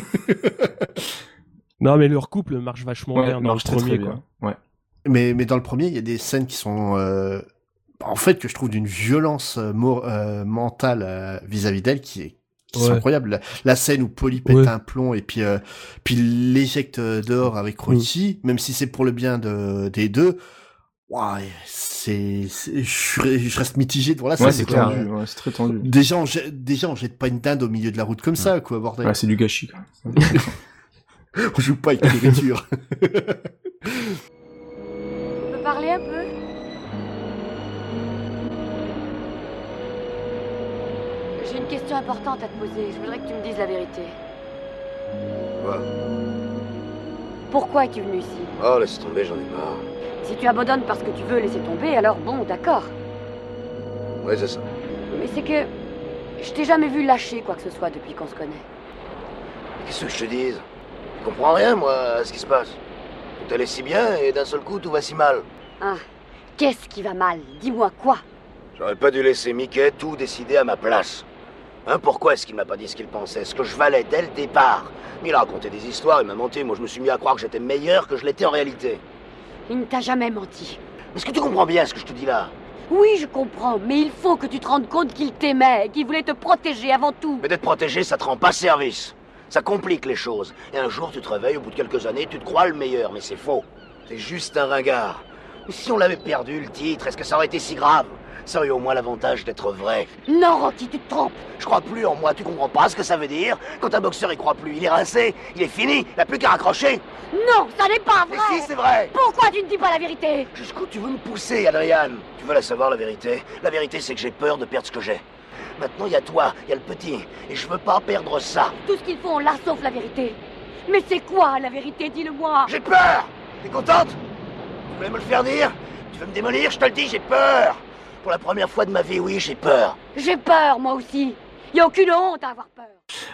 Non, mais leur couple marche vachement Ouais, bien dans marche le très, premier. très quoi. bien. Ouais. Mais, mais dans le premier, il y a des scènes qui sont, euh, en fait, que je trouve d'une violence euh, mentale euh, vis-à-vis d'elle qui est Ouais. incroyables. La, la scène où Polly pète Ouais. un plomb et puis euh, puis l'éjecte dehors avec Rocky, même si c'est pour le bien de des deux. Ouais, c'est, c'est- je, reste mitigé devant la scène. Ouais, c'est tendu. Ouais, c'est très tendu. Déjà, on jette, déjà, on jette pas une dinde au milieu de la route comme ça, quoi, bordel. Ouais, c'est du gâchis. Quoi. *laughs* on joue pas avec la nourriture. *laughs* On peut parler un peu? J'ai une question importante à te poser. Je voudrais que tu me dises la vérité. Quoi? Pourquoi es-tu venu ici? Oh, laisse tomber, j'en ai marre. Si tu abandonnes parce que tu veux laisser tomber, alors bon, d'accord. Ouais, c'est ça. Mais c'est que je t'ai jamais vu lâcher quoi que ce soit depuis qu'on se connaît. Qu'est-ce que je te dise? Je comprends rien, moi, à ce qui se passe. Tout allait si bien et d'un seul coup, tout va si mal. Ah, qu'est-ce qui va mal? Dis-moi quoi? J'aurais pas dû laisser Mickey tout décider à ma place. Hein, pourquoi est-ce qu'il m'a pas dit ce qu'il pensait, ce que je valais dès le départ Mais il a raconté des histoires, il m'a menti, moi je me suis mis à croire que j'étais meilleur que je l'étais en réalité. Il ne t'a jamais menti. Est-ce que tu comprends bien ce que je te dis là? Oui, je comprends, mais il faut que tu te rendes compte qu'il t'aimait, qu'il voulait te protéger avant tout. Mais d'être protégé, ça te rend pas service. Ça complique les choses. Et un jour, tu te réveilles, au bout de quelques années, tu te crois le meilleur, mais c'est faux. T'es juste un ringard. Si on l'avait perdu, le titre, est-ce que ça aurait été si grave? Ça aurait au moins l'avantage d'être vrai. Non, Rocky, tu te trompes. Je crois plus en moi, tu comprends pas ce que ça veut dire Quand un boxeur y croit plus, il est rincé, il est fini, il a plus qu'à raccrocher. Non, ça n'est pas Mais vrai. si, c'est vrai Pourquoi tu ne dis pas la vérité? Jusqu'où tu veux me pousser, Adrian? Tu veux la savoir, la vérité? La vérité, c'est que j'ai peur de perdre ce que j'ai. Maintenant, il y a toi, il y a le petit, et je veux pas perdre ça. Tout ce qu'il faut, on l'a sauf la vérité. Mais c'est quoi la vérité Dis-le-moi? J'ai peur T'es contente? Tu voulais me le faire dire? Tu veux me démolir? Je te le dis, j'ai peur Pour la première fois de ma vie, oui, j'ai peur. J'ai peur, moi aussi. Y a aucune honte à avoir peur.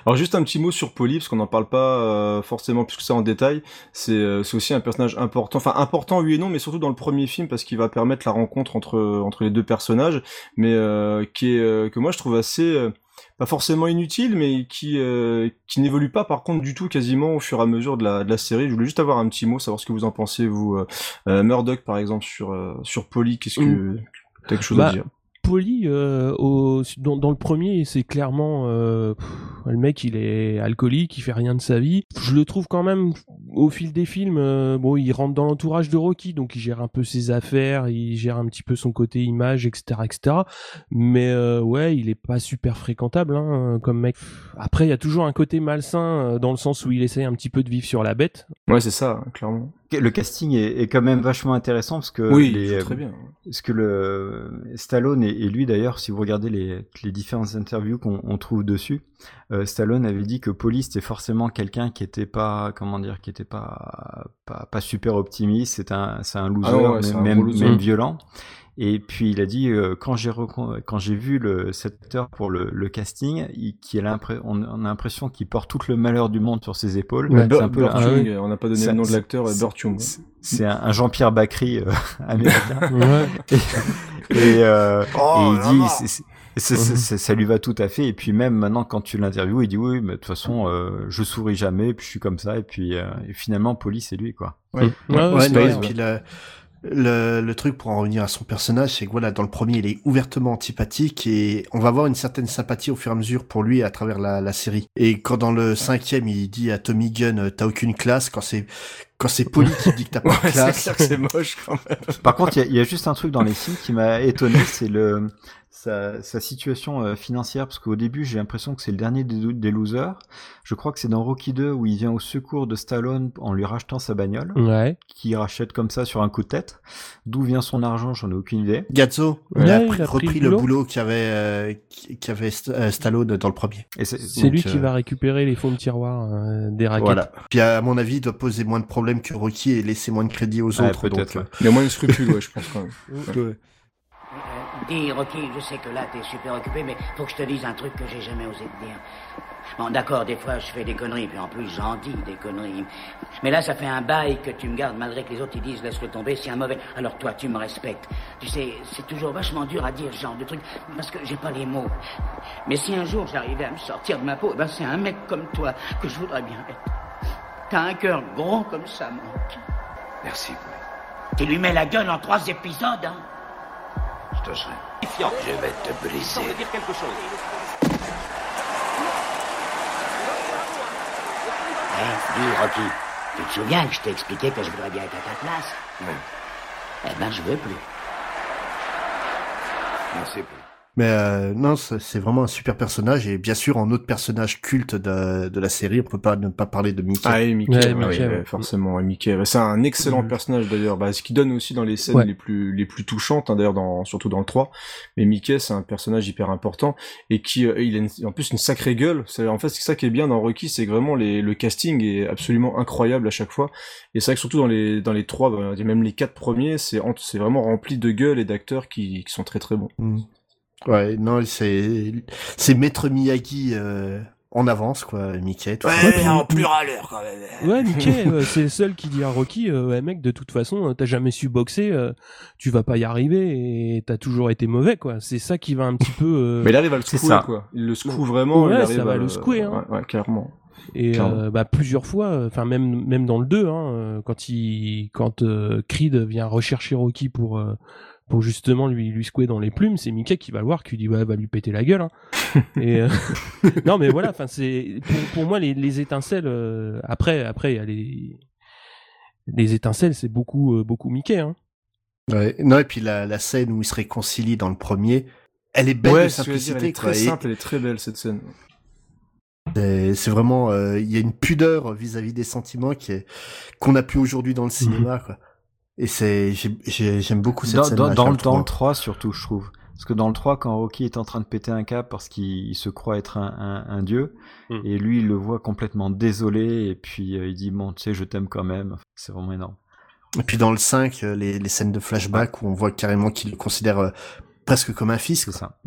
Alors juste un petit mot sur Polly, parce qu'on n'en parle pas euh, forcément plus que ça en détail. C'est euh, c'est aussi un personnage important, enfin important oui et non, mais surtout dans le premier film parce qu'il va permettre la rencontre entre entre les deux personnages, mais euh, qui est euh, que moi je trouve assez euh, pas forcément inutile, mais qui euh, qui n'évolue pas par contre du tout quasiment au fur et à mesure de la de la série. Je voulais juste avoir un petit mot, savoir ce que vous en pensez vous. Murdoch par exemple sur euh, sur Polly, qu'est-ce que t'as quelque chose Bah, à dire Polly, euh, au, dans, dans le premier, c'est clairement euh, le mec, il est alcoolique, il fait rien de sa vie. Je le trouve quand même au fil des films. euh, bon, il rentre dans l'entourage de Rocky, donc il gère un peu ses affaires, il gère un petit peu son côté image, etc., etc. Mais euh, ouais, il est pas super fréquentable hein, comme mec. Après, il y a toujours un côté malsain euh, dans le sens où il essaye un petit peu de vivre sur la bête. Ouais, c'est ça, clairement. Le casting est, est quand même vachement intéressant parce que Oui, les, très bien. Parce que le Stallone et, et lui d'ailleurs, si vous regardez les, les différentes interviews qu'on on trouve dessus, euh, Stallone avait dit que Polly c'était forcément quelqu'un qui était pas, comment dire, qui était pas pas, pas super optimiste. C'est un c'est un loser, Ah ouais, même, un même, gros loser. même violent. Et puis il a dit euh, quand j'ai recon- quand j'ai vu le cet acteur pour le, le casting, il, qui a l'impression on, on a l'impression qu'il porte tout le malheur du monde sur ses épaules. Ouais, c'est un peu un- Young, on n'a pas donné le nom de l'acteur, Young. c'est- un, un Jean-Pierre Bacry euh, *laughs* américain. Ouais. Et, et, euh, Oh et il dit, là. c'est- c'est- c'est- c'est- c'est- ça lui va tout à fait. Et puis même maintenant, quand tu l'interviews, il dit oui, mais de toute façon, euh, je souris jamais, puis je suis comme ça. Et puis euh, et finalement, Polly, c'est lui, quoi. Ouais. Ouais, Ouais, c'est non, vrai, et puis le- Le, le truc pour en revenir à son personnage, c'est que voilà, dans le premier, il est ouvertement antipathique et on va avoir une certaine sympathie au fur et à mesure pour lui à travers la, la série. Et quand dans le cinquième, il dit à Tommy Gunn, euh, t'as aucune classe, quand c'est quand c'est Polly qui dit que t'as pas *laughs* de classe. clair que c'est moche quand même. Par contre, il y y, a juste un truc dans les films qui m'a étonné, c'est le sa, sa situation euh, financière, parce qu'au début, j'ai l'impression que c'est le dernier des, des losers. Je crois que c'est dans Rocky 2 où il vient au secours de Stallone en lui rachetant sa bagnole, Ouais. qui rachète comme ça sur un coup de tête. D'où vient son argent, j'en ai aucune idée. Gazzo, il Ouais, a, il repris le boulot. boulot qu'avait euh, qu'avait St- euh, Stallone dans le premier. C'est lui qui euh, va récupérer les fonds de tiroir euh, des raquettes. Voilà. Puis à mon avis, il doit poser moins de problèmes que Rocky et laisser moins de crédit aux Ouais, autres. donc, ouais. Il y a moins de scrupules, ouais, je pense quand même. euh, Dis, Rocky, je sais que là, t'es super occupé, mais faut que je te dise un truc que j'ai jamais osé te dire. Bon, d'accord, des fois, je fais des conneries, puis en plus, j'en dis des conneries. Mais là, ça fait un bail que tu me gardes, malgré que les autres, ils disent, laisse-le tomber, c'est un mauvais... Alors toi, tu me respectes. Tu sais, c'est toujours vachement dur à dire ce genre de truc, parce que j'ai pas les mots. Mais si un jour, j'arrivais à me sortir de ma peau, eh ben, c'est un mec comme toi que je voudrais bien être. T'as un cœur gros comme ça, Monk. Merci. Tu lui mets la gueule en trois épisodes, hein Je vais te briser. semble dire quelque chose. Dis, Rocky, tu te souviens que je t'ai expliqué que je voudrais bien être à ta place? Oui. Eh ben, je veux plus. Merci. Mais euh, non, c'est vraiment un super personnage et bien sûr en autre personnage culte de, de la série, on peut pas ne pas parler de Mickey. Ah, et Mickey, Ouais, ouais, Mickey, ouais, ouais. forcément, et Mickey. Bah, c'est un excellent Mhm. personnage d'ailleurs, bah, ce qui donne aussi dans les scènes Ouais. les plus les plus touchantes, hein, d'ailleurs, dans, surtout dans le 3. Mais Mickey, c'est un personnage hyper important et qui, euh, il a une- en plus une sacrée gueule. C'est en fait c'est ça qui est bien dans Rocky, c'est que vraiment les, le casting est absolument incroyable à chaque fois. Et c'est vrai que surtout dans les dans les trois, bah, même les quatre premiers, c'est c'est vraiment rempli de gueule et d'acteurs qui, qui sont très très bons. Mm. Ouais, non, c'est c'est Maître Miyagi euh, en avance quoi, Mickey. tout ça. Ouais, en plus râleur quand même. Ouais, Mickey, euh, c'est le seul qui dit à Rocky, euh, ouais, mec, de toute façon, euh, t'as jamais su boxer, euh, tu vas pas y arriver et t'as toujours été mauvais, quoi. C'est ça qui va un petit peu. euh, Mais il arrive à le secouer, ça. quoi. Il le secoue vraiment. Ouais, il ça va à le secouer, hein. Ouais, ouais, clairement. Et euh, bah, plusieurs fois, euh, enfin même même dans le 2, hein, euh, quand il quand euh, Creed vient rechercher Rocky pour euh, pour justement lui lui secouer dans les plumes, c'est Mickey qui va le voir, qui lui dit ouais va lui péter la gueule. Hein. *laughs* Et euh, *laughs* non mais voilà, enfin c'est pour, pour moi les, les étincelles. euh, après après il y a les les étincelles, c'est beaucoup euh, beaucoup Mickey. Hein. Ouais. Non, et puis la, la scène où ils se réconcilient dans le premier, elle est belle ouais, de dire, simplicité. elle est très simple, elle est très belle cette scène. C'est vraiment, euh, il y a une pudeur vis-à-vis des sentiments qui est qu'on n'a plus aujourd'hui dans le cinéma, quoi. Et c'est, j'ai- j'ai- j'aime beaucoup cette Dans, scène. dans, dans, le- dans le 3 surtout, je trouve. Parce que dans le 3, quand Rocky est en train de péter un cap parce qu'il il se croit être un, un, un dieu, Mm. et lui il le voit complètement désolé, et puis euh, il dit bon, tu sais, je t'aime quand même. C'est vraiment énorme. Et puis dans le 5, euh, les, les scènes de flashback où on voit carrément qu'il le considère euh, presque comme un fils. C'est ça.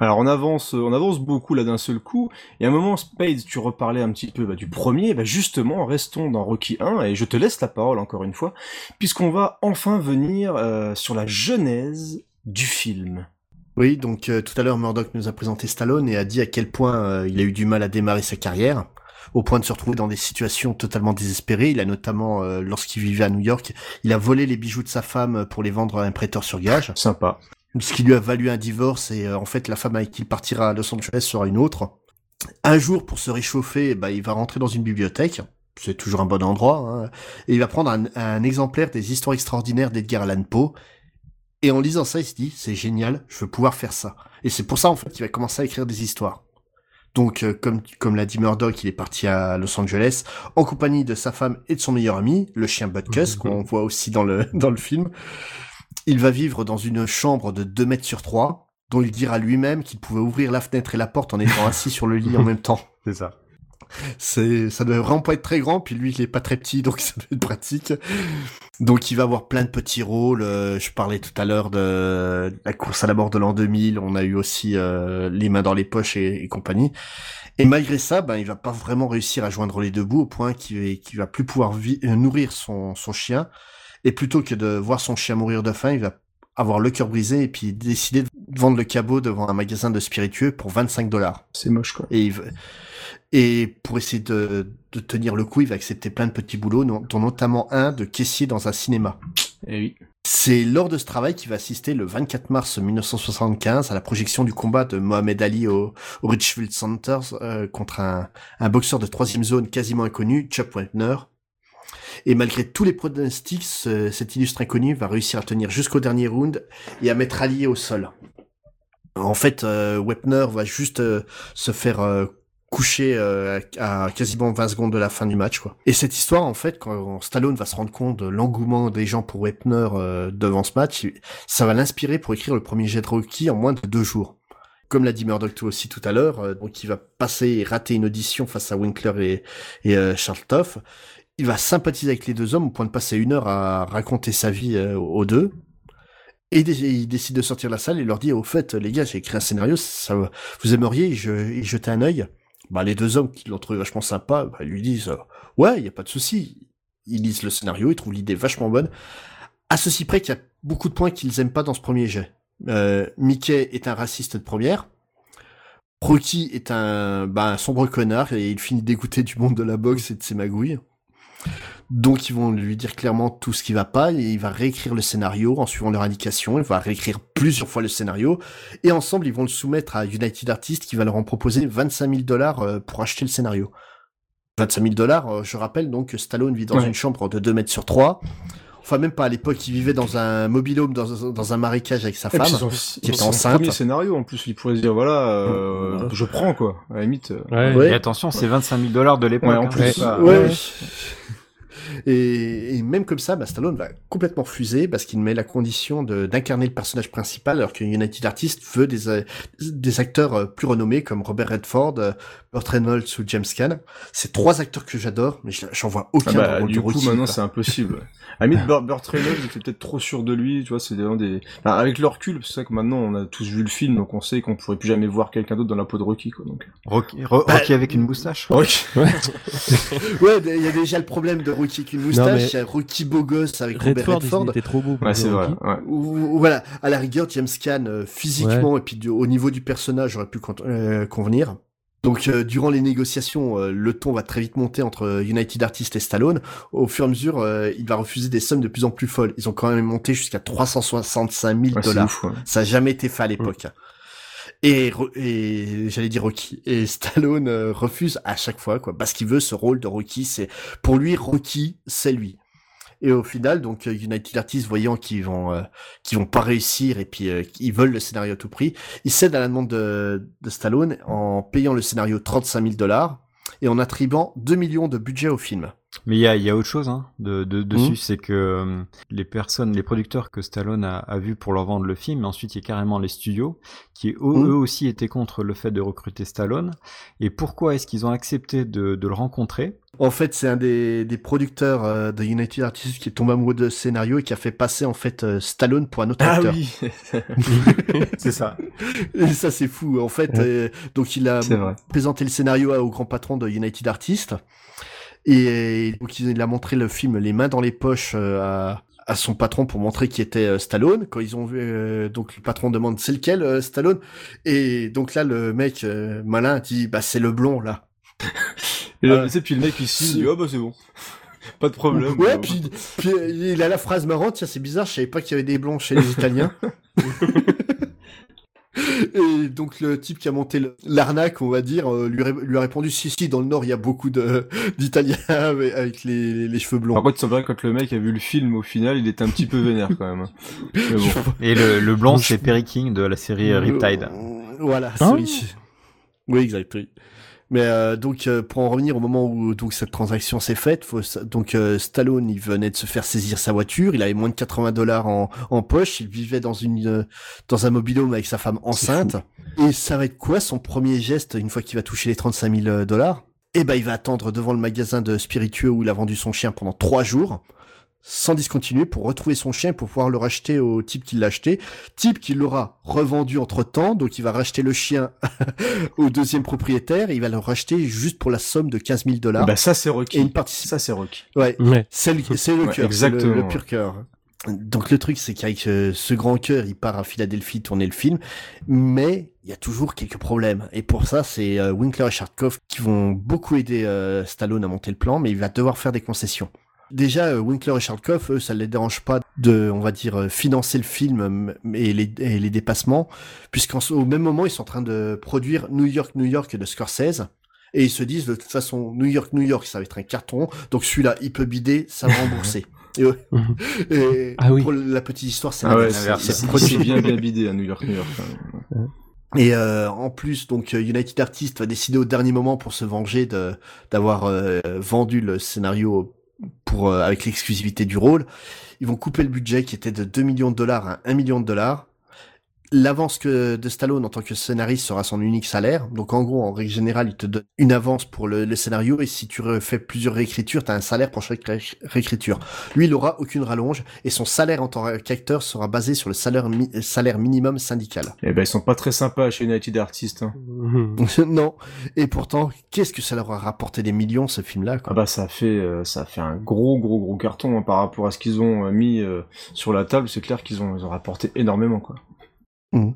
Alors on avance, on avance beaucoup là d'un seul coup. Et à un moment, Spade, tu reparlais un petit peu bah, du premier. Bah justement, restons dans Rocky 1 et je te laisse la parole encore une fois, puisqu'on va enfin venir euh, sur la genèse du film. Oui, donc euh, tout à l'heure Murdoch nous a présenté Stallone et a dit à quel point euh, il a eu du mal à démarrer sa carrière, au point de se retrouver dans des situations totalement désespérées. Il a notamment, euh, lorsqu'il vivait à New York, il a volé les bijoux de sa femme pour les vendre à un prêteur sur gage. Sympa. Ce qui lui a valu un divorce et euh, en fait la femme avec qui il partira à Los Angeles sera une autre. Un jour, pour se réchauffer, bah, il va rentrer dans une bibliothèque, c'est toujours un bon endroit, hein, et il va prendre un, un exemplaire des histoires extraordinaires d'Edgar Allan Poe. Et en lisant ça, il se dit, c'est génial, je veux pouvoir faire ça. Et c'est pour ça, en fait, qu'il va commencer à écrire des histoires. Donc, euh, comme, comme l'a dit Murdoch, il est parti à Los Angeles en compagnie de sa femme et de son meilleur ami, le chien Butkus, qu'on voit aussi dans le, *laughs* dans le film. Il va vivre dans une chambre de 2 mètres sur 3, dont il dira lui-même qu'il pouvait ouvrir la fenêtre et la porte en étant assis sur le lit en même temps. C'est ça. C'est, ça doit vraiment pas être très grand, puis lui, il est pas très petit, donc *laughs* ça doit être pratique. Donc il va avoir plein de petits rôles. euh, je parlais tout à l'heure de la course à la mort de l'an 2000. On a eu aussi euh, les mains dans les poches et, et compagnie. Et malgré ça, ben il va pas vraiment réussir à joindre les deux bouts au point qu'il qu'il va plus pouvoir vi- euh, nourrir son, son chien. Et plutôt que de voir son chien mourir de faim, il va avoir le cœur brisé et puis décider de vendre le cabot devant un magasin de spiritueux pour 25 dollars. C'est moche quoi. Et, il va- et pour essayer de, de tenir le coup, il va accepter plein de petits boulots, dont notamment un de caissier dans un cinéma. Et oui. C'est lors de ce travail qu'il va assister le 24 mars 1975 à la projection du combat de Mohamed Ali au, au Richfield Center euh, contre un, un boxeur de troisième zone quasiment inconnu, Chuck Wepner. Et malgré tous les pronostics, ce- cet illustre inconnu va réussir à tenir jusqu'au dernier round et à mettre Ali au sol. En fait, euh, Wepner va juste euh, se faire euh, coucher euh, à quasiment 20 secondes de la fin du match. Quoi. Et cette histoire, en fait, quand Stallone va se rendre compte de l'engouement des gens pour Wepner devant ce match, ça va l'inspirer pour écrire le premier jet de Rocky en moins de deux jours. Comme l'a dit Murdoch aussi tout à l'heure, donc il va passer et rater une audition face à Winkler et, Charles Toff. Il va sympathiser avec les deux hommes au point de passer une heure à raconter sa vie euh, aux deux. Et il décide de sortir de la salle et leur dit au fait les gars j'ai écrit un scénario vous aimeriez je- jeter un œil? Bah les deux hommes qui l'ont trouvé vachement sympa bah, lui disent euh, ouais il y a pas de souci. Ils lisent le scénario ils trouvent l'idée vachement bonne. À ceci près qu'il y a beaucoup de points qu'ils aiment pas dans ce premier jet. Euh, Mickey est un raciste de première. Rocky est un, bah, un sombre connard et il finit dégoûté du monde de la boxe et de ses magouilles. Donc ils vont lui dire clairement tout ce qui va pas et il va réécrire le scénario en suivant leur indication. Il va réécrire plusieurs fois le scénario et ensemble ils vont le soumettre à United Artists qui va leur en proposer 25 000 dollars euh, pour acheter le scénario. 25 000 dollars, euh, je rappelle donc que Stallone vit dans Ouais. une chambre de 2 mètres sur 3. Enfin même pas à l'époque, il vivait dans un mobilhome dans, un- dans un marécage avec sa Et femme puis, son- qui était son enceinte. premier scénario, en plus, il pourrait se dire, voilà, euh, je prends, quoi. À la limite. euh, Ouais. Ouais. Et attention, c'est 25 000 dollars de l'époque. Ouais, en hein, plus. Ouais. ouais. Et, et même comme ça, bah, Stallone va complètement refuser parce qu'il met la condition de- d'incarner le personnage principal alors que United Artists veut des, euh, des acteurs euh, plus renommés comme Robert Redford, euh, Burt Reynolds ou James Caan. C'est trois acteurs que j'adore, mais je- j'en vois Ah aucun bah, dans le rôle du coup, maintenant, c'est impossible. À la limite, Burt, Reynolds était peut-être trop sûr de lui, tu vois, c'est des... Enfin, avec le recul, c'est vrai que maintenant, on a tous vu le film, donc on sait qu'on pourrait plus jamais voir quelqu'un d'autre dans la peau de Rocky, quoi, donc. Rocky, Ro- Bah, Rocky avec une moustache. Rocky. *laughs* Ouais, il y a déjà le problème de Rocky avec une moustache, mais- il y a Rocky beau gosse avec Robert Redford, Redford. trop beau. Ouais, c'est vrai, Rocky. ouais. Ou- ou- voilà, à la rigueur, James Caan, euh, physiquement et puis du- au niveau du personnage, aurait pu con- euh, convenir. Donc, euh, durant les négociations, euh, le ton va très vite monter entre United Artists et Stallone. Au fur et à mesure, euh, il va refuser des sommes de plus en plus folles. Ils ont quand même monté jusqu'à 365 000 Ouais, c'est dollars. ouais. Ça n'a jamais été fait à l'époque. Et, j'allais dire Rocky. Et Stallone euh, refuse à chaque fois, quoi, parce qu'il veut ce rôle de Rocky. C'est pour lui Rocky, c'est lui. Et au final, donc euh, United Artists, voyant qu'ils vont euh, qu'ils vont pas réussir et puis euh, qu'ils veulent le scénario à tout prix, ils cèdent à la demande de, de Stallone en payant le scénario 35 000 dollars et en attribuant 2 millions de budget au film. Mais il y a, il y a autre chose hein, de, de- dessus, Mhm. c'est que euh, les personnes, les producteurs que Stallone a, a vu pour leur vendre le film, ensuite il y a carrément les studios qui eux, Mhm. eux aussi étaient contre le fait de recruter Stallone. Et pourquoi est-ce qu'ils ont accepté de, de le rencontrer? En fait, c'est un des, des producteurs euh, de United Artists qui est tombé amoureux de ce scénario et qui a fait passer en fait euh, Stallone pour un autre Ah acteur. oui! *laughs* *laughs* C'est ça. Et ça c'est fou. En fait, euh, donc il a présenté le scénario au grand patron de United Artists et donc il a montré le film les mains dans les poches euh, à à son patron pour montrer qui était euh, Stallone. Quand ils ont vu, euh, donc le patron demande c'est lequel euh, Stallone? Et donc là le mec euh, malin dit bah c'est le blond là. Et là, puis le mec, il signe, dit, oh bah c'est bon. *laughs* Pas de problème. Ouais, puis, puis il a la phrase marrante, tiens, c'est bizarre, je savais pas qu'il y avait des blonds chez les Italiens. *laughs* Et donc le type qui a monté l'arnaque, on va dire, euh, lui, ré- lui a répondu si si dans le Nord il y a beaucoup *laughs* d'Italiens avec, les, les, les cheveux blonds. Par contre, c'est vrai, quand le mec a vu le film, au final, il était un petit peu vénère, quand même. Mais bon. *laughs* Et le, le blanc, c'est Perry King de la série euh, Riptide. Euh, Voilà, Ah. oui. Oui, exact, oui. Mais euh, donc euh, pour en revenir au moment où donc cette transaction s'est faite, faut, donc euh, Stallone il venait de se faire saisir sa voiture, il avait moins de 80 dollars en, en poche, il vivait dans une euh, dans un mobilhome avec sa femme enceinte. Et ça va être quoi son premier geste une fois qu'il va toucher les 35 000 dollars? Eh ben il va attendre devant le magasin de spiritueux où il a vendu son chien pendant trois jours sans discontinuer pour retrouver son chien pour pouvoir le racheter au type qui l'a acheté. Type qui l'aura revendu entre temps, donc il va racheter le chien *laughs* au deuxième propriétaire et il va le racheter juste pour la somme de 15 000 dollars. Bah, ça, c'est Rocky. Et une partie- Ça, c'est Rocky. Ouais, Ouais. c'est le, c'est le Ouais, cœur, c'est le, exactement, le pur cœur. Donc le truc, c'est qu'avec euh, ce grand cœur, il part à Philadelphie tourner le film, mais il y a toujours quelques problèmes. Et pour ça, c'est euh, Winkler et Sharkov qui vont beaucoup aider euh, Stallone à monter le plan, mais il va devoir faire des concessions. Déjà, euh, Winkler et Charlecoff, eux, ça les dérange pas de, on va dire, euh, financer le film m- et les, et les dépassements, puisqu'au même moment, ils sont en train de produire New York, New York de Scorsese. Et ils se disent, de toute façon, New York, New York, ça va être un carton. Donc celui-là, il peut bider, ça va rembourser. *laughs* Et, ouais. Et Ah oui. pour la petite histoire, c'est Ah ouais, c'est bien bien bidé à New York, New York. même. Et euh, en plus, donc euh, United Artists va décider au dernier moment pour se venger de d'avoir euh, vendu le scénario pour euh, avec l'exclusivité du rôle. Ils vont couper le budget qui était de 2 millions de dollars à 1 million de dollars. L'avance que de Stallone en tant que scénariste sera son unique salaire. Donc en gros, en règle générale, il te donne une avance pour le, le scénario et si tu refais plusieurs réécritures, tu as un salaire pour chaque ré- réécriture. Lui, il aura aucune rallonge et son salaire en tant qu'acteur sera basé sur le salaire, mi- salaire minimum syndical. Eh ben, ils sont pas très sympas chez United Artists. Hein. *laughs* non. Et pourtant, qu'est-ce que ça leur a rapporté des millions, ce film-là, quoi? Ah bah ça a fait euh, ça a fait un gros gros gros carton hein, par rapport à ce qu'ils ont euh, mis euh, sur la table. C'est clair qu'ils ont ils ont rapporté énormément quoi. Mhm.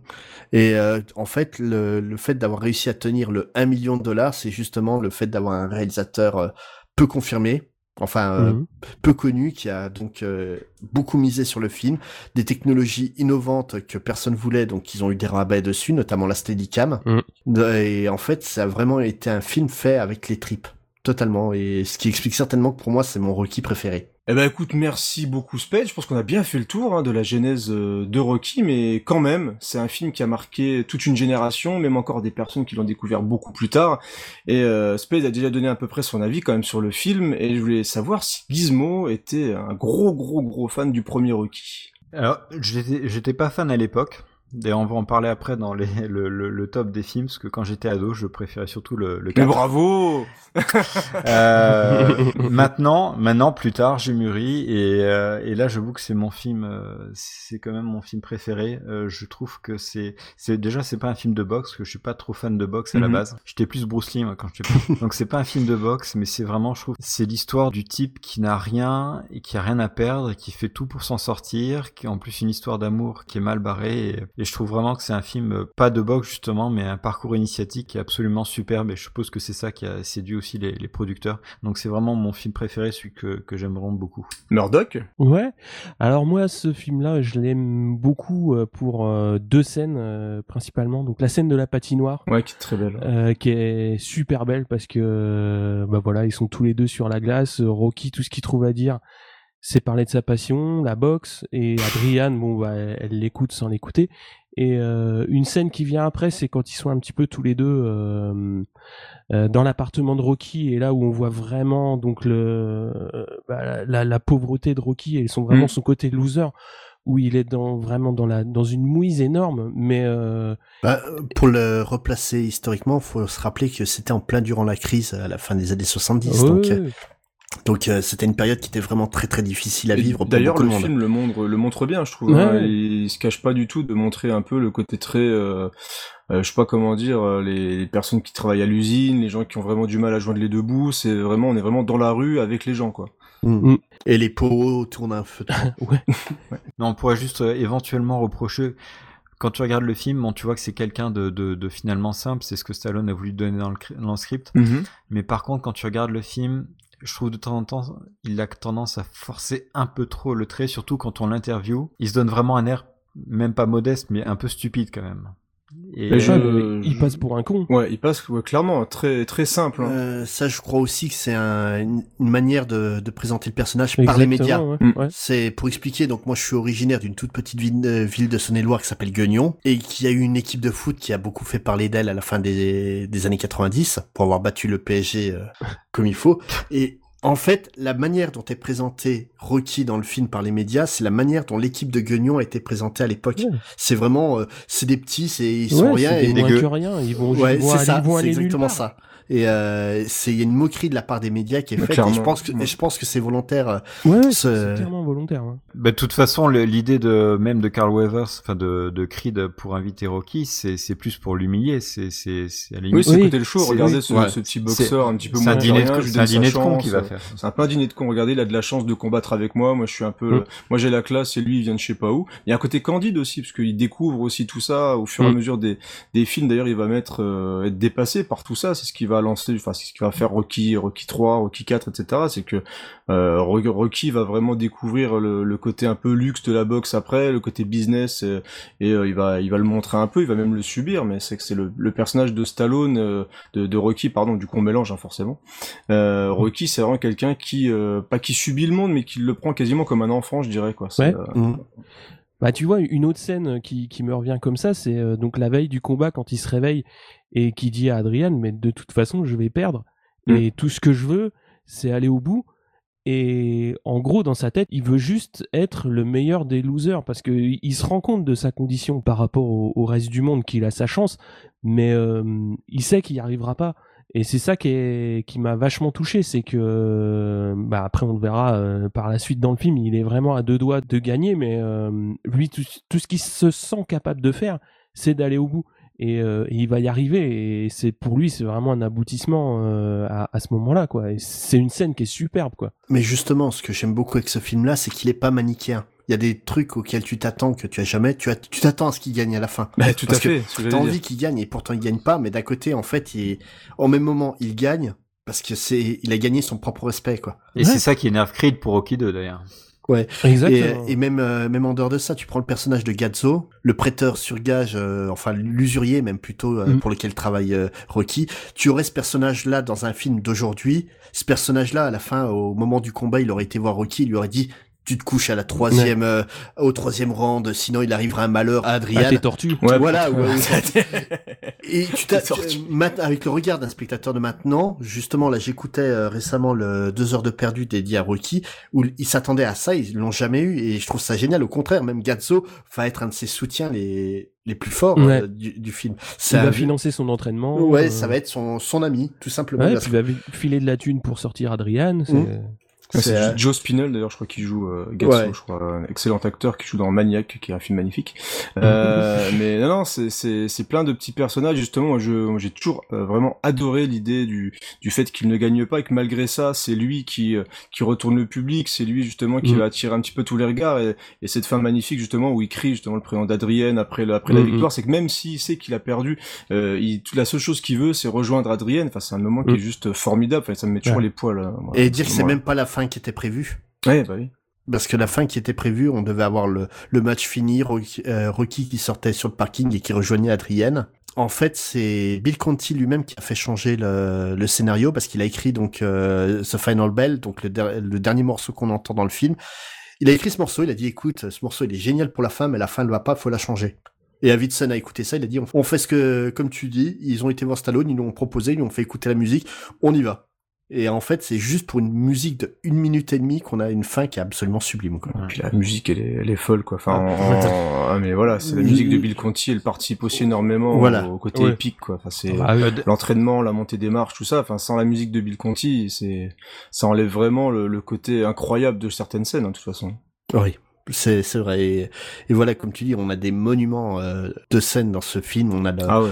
Et euh, en fait, le, le fait d'avoir réussi à tenir le 1 million de dollars, c'est justement le fait d'avoir un réalisateur euh, peu confirmé, enfin euh, Mhm. peu connu, qui a donc euh, beaucoup misé sur le film, des technologies innovantes que personne voulait, donc ils ont eu des rabais dessus, notamment la Steadicam. De- Et en fait, ça a vraiment été un film fait avec les tripes, totalement. Et ce qui explique certainement que pour moi, c'est mon Rocky préféré. Eh ben écoute, merci beaucoup Spade. Je pense qu'on a bien fait le tour hein, de la genèse euh, de Rocky, mais quand même, c'est un film qui a marqué toute une génération, même encore des personnes qui l'ont découvert beaucoup plus tard. Et euh, Spade a déjà donné à peu près son avis quand même sur le film, et je voulais savoir si Gizmo était un gros gros gros fan du premier Rocky. Alors, j'étais j'étais pas fan à l'époque. D'ailleurs, on va en parler après dans les, *laughs* le, le, le top des films, parce que quand j'étais ado, je préférais surtout le, le Mais 4. bravo *laughs* *laughs* Euh, maintenant, maintenant, plus tard, j'ai mûri et, euh, et là, j'avoue que c'est mon film, euh, c'est quand même mon film préféré. Euh, je trouve que c'est, c'est déjà, c'est pas un film de boxe, parce que je suis pas trop fan de boxe à la Mhm. base. J'étais plus Bruce Lee moi, quand j'étais petit. Donc c'est pas un film de boxe, mais c'est vraiment, je trouve, c'est l'histoire du type qui n'a rien et qui a rien à perdre, et qui fait tout pour s'en sortir, qui est en plus une histoire d'amour qui est mal barrée. Et, et je trouve vraiment que c'est un film euh, pas de boxe justement, mais un parcours initiatique qui est absolument superbe. Et je suppose que c'est ça qui a séduit aussi les, les producteurs. Donc c'est vraiment mon film préféré, celui que, que j'aime vraiment beaucoup. Murdoch Ouais. Alors moi, ce film-là, je l'aime beaucoup euh, pour euh, deux scènes principalement. Donc la scène de la patinoire, Ouais, qui est très belle. euh, qui est super belle parce que bah voilà, ils sont tous les deux sur la glace. Rocky, tout ce qu'il trouve à dire, c'est parler de sa passion, la boxe. Et Adriane, bon, bah, elle l'écoute sans l'écouter. Et euh, une scène qui vient après, c'est quand ils sont un petit peu tous les deux euh, euh, dans l'appartement de Rocky et là où on voit vraiment donc le euh, bah, la, la pauvreté de Rocky et son vraiment Mm. son côté loser où il est dans vraiment dans la dans une mouise énorme mais euh, Bah, euh, pour le replacer historiquement, faut se rappeler que c'était en plein durant la crise à la fin des années 70. ouais, donc, euh, ouais. Donc euh, c'était une période qui était vraiment très très difficile à vivre D'ailleurs, le monde. film le montre, le montre bien, je trouve. Ouais, hein. Il, se cache pas du tout de montrer un peu le côté très, euh, euh, je sais pas comment dire, euh, les, les personnes qui travaillent à l'usine, les gens qui ont vraiment du mal à joindre les deux bouts. C'est vraiment, on est vraiment dans la rue avec les gens, quoi. Mm. Mm. Et les pots tournent un feu. de *laughs* camp. ouais *laughs* Non, on pourrait juste euh, éventuellement reprocher. Quand tu regardes le film, bon, tu vois que c'est quelqu'un de, de, de finalement simple, c'est ce que Stallone a voulu donner dans le, cri- dans le script. Mais par contre, quand tu regardes le film, je trouve de temps en temps, il a tendance à forcer un peu trop le trait, surtout quand on l'interview. Il se donne vraiment un air, même pas modeste, mais un peu stupide quand même. Et Mais je- euh, il passe pour un con Ouais, il passe ouais, clairement très très simple. hein. Euh, ça, je crois aussi que c'est un- une, une manière de, de présenter le personnage par les médias. Exactement, ouais, ouais. C'est pour expliquer, donc moi je suis originaire d'une toute petite ville, euh, ville de Saône-et-Loire qui s'appelle Guignon et qui a eu une équipe de foot qui a beaucoup fait parler d'elle à la fin des, des années 90 pour avoir battu le PSG euh, comme il faut. Et en fait, la manière dont est présenté Rocky dans le film par les médias, c'est la manière dont l'équipe de Guignon a été présentée à l'époque. Ouais. C'est vraiment, euh, c'est des petits, c'est ils sont Ouais, rien et des rien ils vont, Ouais, ils vont c'est aller, ça, ils vont c'est aller nulle exactement part. ça. Et euh, c'est il y a une moquerie de la part des médias qui est faite. Et je pense que et je pense que c'est volontaire. euh, ouais, ouais, Ce- c'est clairement volontaire hein. Bah, de toute façon, l'idée de même de Carl Weathers, enfin de, de Creed pour inviter Rocky, c'est c'est plus pour l'humilier. C'est c'est c'est à la Oui, c'est Oui, le côté le show. Regardez oui, ce, ouais. ce petit boxeur un petit peu C'est moins un dîner de, rien, con- je lui c'est un dîner de con chance. qu'il va faire. C'est un peu un dîner de con. Regardez, il a de la chance de combattre avec moi. Moi, je suis un peu, Mm. moi, j'ai la classe et lui, il vient de je sais pas où. Il y a un côté candide aussi, parce qu'il découvre aussi tout ça au fur et à Mm. mesure des, des films. D'ailleurs, il va mettre, euh, être dépassé par tout ça. C'est ce qui va lancer, enfin c'est ce qui va faire Rocky, Rocky 3, Rocky 4, etc. C'est que euh, Rocky va vraiment découvrir le, le, côté un peu luxe de la boxe après, le côté business et, et euh, il va il va le montrer un peu, il va même le subir, mais c'est que c'est le, le, personnage de Stallone, euh, de, de, Rocky pardon, du coup on mélange hein, forcément. Euh, Rocky c'est vraiment quelqu'un qui pas qui subit le monde, mais qui le prend quasiment comme un enfant, je dirais quoi. Ouais. Mmh. Bah tu vois une autre scène qui, qui me revient comme ça, c'est donc la veille du combat quand il se réveille et qui dit à Adrian mais de toute façon je vais perdre mmh. et tout ce que je veux c'est aller au bout et en gros, dans sa tête, il veut juste être le meilleur des losers parce qu'il se rend compte de sa condition par rapport au, reste du monde, qu'il a sa chance, mais euh, il sait qu'il n'y arrivera pas. Et c'est ça qui, qui m'a vachement touché, c'est que, bah après on le verra euh, par la suite dans le film, il est vraiment à deux doigts de gagner, mais euh, lui, tout, tout ce qu'il se sent capable de faire, c'est d'aller au bout. Euh, et, il va y arriver. Et c'est pour lui c'est vraiment un aboutissement euh, à, à, ce moment-là quoi. Et c'est une scène qui est superbe quoi. Mais justement ce que j'aime beaucoup avec ce film là c'est qu'il est pas manichéen. Il y a des trucs auxquels tu t'attends que tu as jamais tu as, tu t'attends à ce qu'il gagne à la fin. Bah, tout Parce à fait que t'as envie qu'il gagne et pourtant il gagne pas mais d'un côté en fait il au même moment il gagne parce que c'est il a gagné son propre respect quoi. Et c'est ça qui énerve Creed pour Rocky 2 d'ailleurs Ouais. Exactement. Et, même euh, même en dehors de ça, tu prends le personnage de Gazzo, le prêteur sur gage, euh, enfin l'usurier même plutôt euh, mm. pour lequel travaille Rocky. Tu aurais ce personnage-là dans un film d'aujourd'hui. Ce personnage-là, à la fin, au moment du combat, il aurait été voir Rocky, il lui aurait dit tu te couches à la troisième, euh, au troisième round, sinon il arrivera un malheur à Adrien. Ah, tortues. Ouais, voilà. *laughs* et tu t'as, avec le regard d'un spectateur de maintenant, justement, là, j'écoutais euh, récemment le deux heures de perdu dédié à Rocky, où ils s'attendaient à ça, ils l'ont jamais eu, et je trouve ça génial. Au contraire, même Gazzo va être un de ses soutiens les, les plus forts euh, du, du, film. Ça il va financer son entraînement. Ouais, ça va être son, son ami, tout simplement. Ouais, puis il va filer de la thune pour sortir Adrian. Mmh. C'est euh, Joe Spinell d'ailleurs, je crois qu'il joue euh, Gatso, je crois, un excellent acteur qui joue dans Maniac, qui est un film magnifique. *laughs* Euh, mais non, non, c'est plein de petits personnages justement. Moi, je j'ai toujours euh, vraiment adoré l'idée du du fait qu'il ne gagne pas et que malgré ça, c'est lui qui qui retourne le public, c'est lui justement qui mm. va attirer un petit peu tous les regards et, et cette fin magnifique justement où il crie justement le prénom d'Adrienne après le, après la mm, mm. victoire, c'est que même s'il sait qu'il a perdu, euh, il, la seule chose qu'il veut, c'est rejoindre Adrienne. Enfin, c'est un moment qui est juste formidable. Enfin, ça me met toujours les poils. et dire que c'est même pas la fin qui était prévu. Ouais, bah oui. Parce que la fin qui était prévue, on devait avoir le, le match fini, euh, Rocky, qui sortait sur le parking et qui rejoignait Adrienne. En fait, c'est Bill Conti lui-même qui a fait changer le, le scénario parce qu'il a écrit donc euh, The Final Bell, donc le, le dernier morceau qu'on entend dans le film. Il a écrit ce morceau, il a dit écoute, ce morceau il est génial pour la fin, mais la fin ne va pas, faut la changer. Et Avidson a écouté ça, il a dit on fait ce que, comme tu dis, ils ont été voir Stallone, ils l'ont proposé, ils lui ont fait écouter la musique, on y va. Et en fait, c'est juste pour une musique de une minute et demie qu'on a une fin qui est absolument sublime. Quoi. Et puis la musique, elle est, elle est folle, quoi. Enfin, ah, mais voilà, c'est la musique de Bill Conti, elle participe aussi énormément voilà. au, côté épique, quoi. Enfin, c'est ah l'entraînement, la montée des marches, tout ça. Enfin, sans la musique de Bill Conti, c'est ça enlève vraiment le, le, côté incroyable de certaines scènes, hein, de toute façon. Oui. C'est c'est vrai et, voilà comme tu dis on a des monuments euh, de scènes dans ce film on a la, ah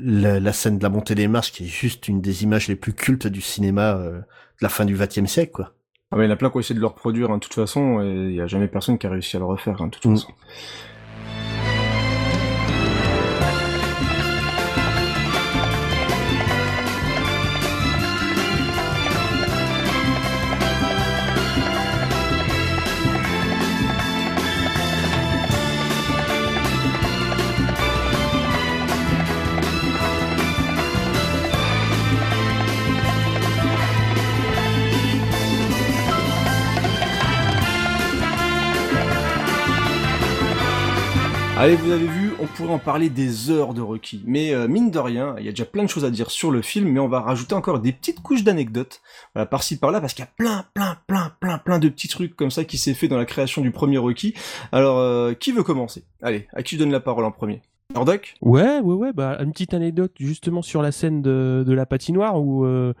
La, scène de la montée des marches qui est juste une des images les plus cultes du cinéma euh, de la fin du XXe siècle quoi. Ah il y en a plein qui ont essayé de le reproduire hein, de toute façon et il y a jamais personne qui a réussi à le refaire hein, de toute mm. façon. Allez, vous avez vu, on pourrait en parler des heures de Rocky. Mais euh, mine de rien, il y a déjà plein de choses à dire sur le film, mais on va rajouter encore des petites couches d'anecdotes, voilà, par-ci par-là, parce qu'il y a plein, plein, plein, plein, plein de petits trucs comme ça qui s'est fait dans la création du premier Rocky. Alors, euh, qui veut commencer? Allez, à qui je donne la parole en premier? Nordoc Ouais, ouais, ouais. Bah, une petite anecdote justement sur la scène de, la patinoire où euh,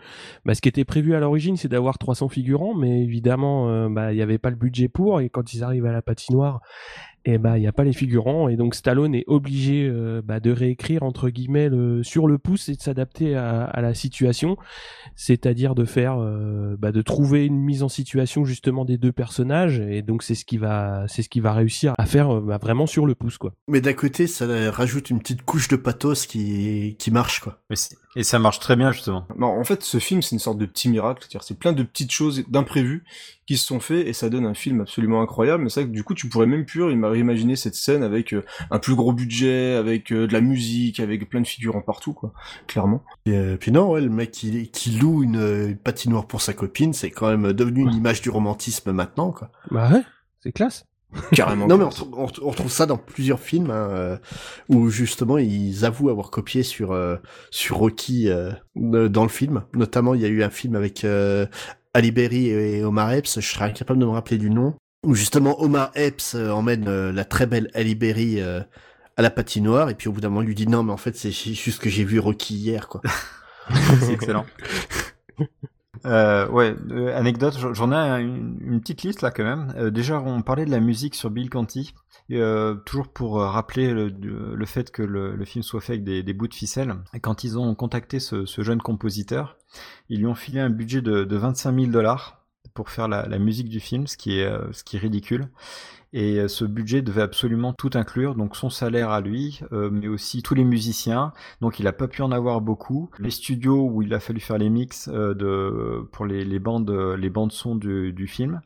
bah, ce qui était prévu à l'origine, c'est d'avoir 300 figurants, mais évidemment, bah, il n'y avait pas le budget pour. Et quand ils arrivent à la patinoire, et bah il y a pas les figurants et donc Stallone est obligé euh, bah, de réécrire entre guillemets sur le pouce et de s'adapter à, la situation, c'est-à-dire de faire euh, bah, de trouver une mise en situation justement des deux personnages et donc c'est ce qui va c'est ce qui va réussir à faire euh, bah, vraiment sur le pouce quoi. Mais d'un côté ça rajoute une petite couche de pathos qui qui marche quoi. Et ça marche très bien justement. Non, en fait, ce film, c'est une sorte de petit miracle. C'est-à-dire, c'est plein de petites choses d'imprévues qui se sont faites et ça donne un film absolument incroyable. Mais c'est vrai que du coup, tu pourrais même plus imaginer cette scène avec euh, un plus gros budget, avec euh, de la musique, avec plein de figurants partout, quoi. Clairement. Et euh, puis non, ouais, le mec qui, qui loue une, une patinoire pour sa copine, c'est quand même devenu une image du romantisme maintenant, quoi. Bah ouais, c'est classe. *laughs* Carrément. non mais on, on on retrouve ça dans plusieurs films hein, euh, où justement ils avouent avoir copié sur euh, sur Rocky euh, dans le film. Notamment il y a eu un film avec euh, Ali Berry et Omar Epps. Je serais incapable de me rappeler du nom. Où justement Omar Epps euh, emmène euh, la très belle Ali Berry euh, à la patinoire et puis au bout d'un moment il lui dit non mais en fait c'est juste que j'ai vu Rocky hier quoi. *laughs* c'est excellent. *laughs* Euh, ouais, euh, anecdote, j'en- ai un- une, petite liste là quand même. Euh, déjà, on parlait de la musique sur Bill Conti. Euh, toujours pour rappeler le, fait que le, film soit fait avec des, bouts de ficelle. Quand ils ont contacté ce, jeune compositeur, ils lui ont filé un budget de, de 25 000 dollars pour faire la, musique du film, ce qui est ridicule. Et euh, ce budget devait absolument tout inclure, donc son salaire à lui, euh, mais aussi tous les musiciens. Donc il a pas pu en avoir beaucoup. Les studios où il a fallu faire les mix euh, de pour les, les bandes les bandes son du, du film.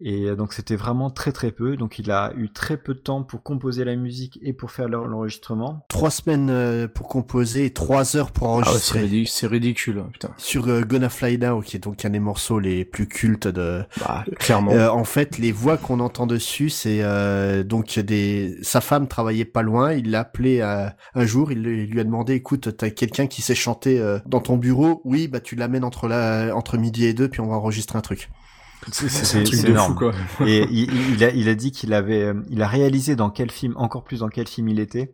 Et euh, donc c'était vraiment très très peu. Donc il a eu très peu de temps pour composer la musique et pour faire l'en- l'enregistrement. Trois semaines euh, pour composer et trois heures pour Ah ouais, c'est enregistrer. ridicule, c'est ridicule, hein, putain. sur euh, Gonna Fly Now, qui est donc un des morceaux les plus cultes de. Bah, clairement. Euh, en fait, les voix qu'on entend dessus, c'est euh, donc des. Sa femme travaillait pas loin. Il l'a appelé euh, un jour. Il lui il lui a demandé, écoute, t'as quelqu'un qui sait chanter euh, dans ton bureau? Oui, bah tu l'amènes entre la entre midi et deux, puis on va enregistrer un truc. C'est- un truc de énorme. fou, quoi. Et il, il- a, il a dit qu'il avait, euh, il a réalisé dans quel film, encore plus dans quel film il était.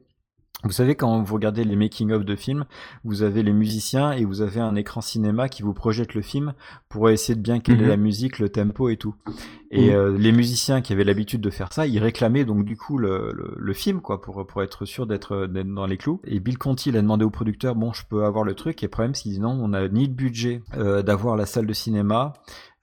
Vous savez, quand vous regardez les making-of de films, vous avez les musiciens et vous avez un écran cinéma qui vous projette le film pour essayer de bien caler Mhm. la musique, le tempo et tout. Et Mhm. euh, les musiciens qui avaient l'habitude de faire ça, ils réclamaient donc du coup le, le, le film, quoi, pour, pour être sûr d'être d'être dans les clous. Et Bill Conti, il a demandé au producteur, bon, je peux avoir le truc? Et le problème, c'est qu'il dit non, on n'a ni le budget euh, d'avoir la salle de cinéma,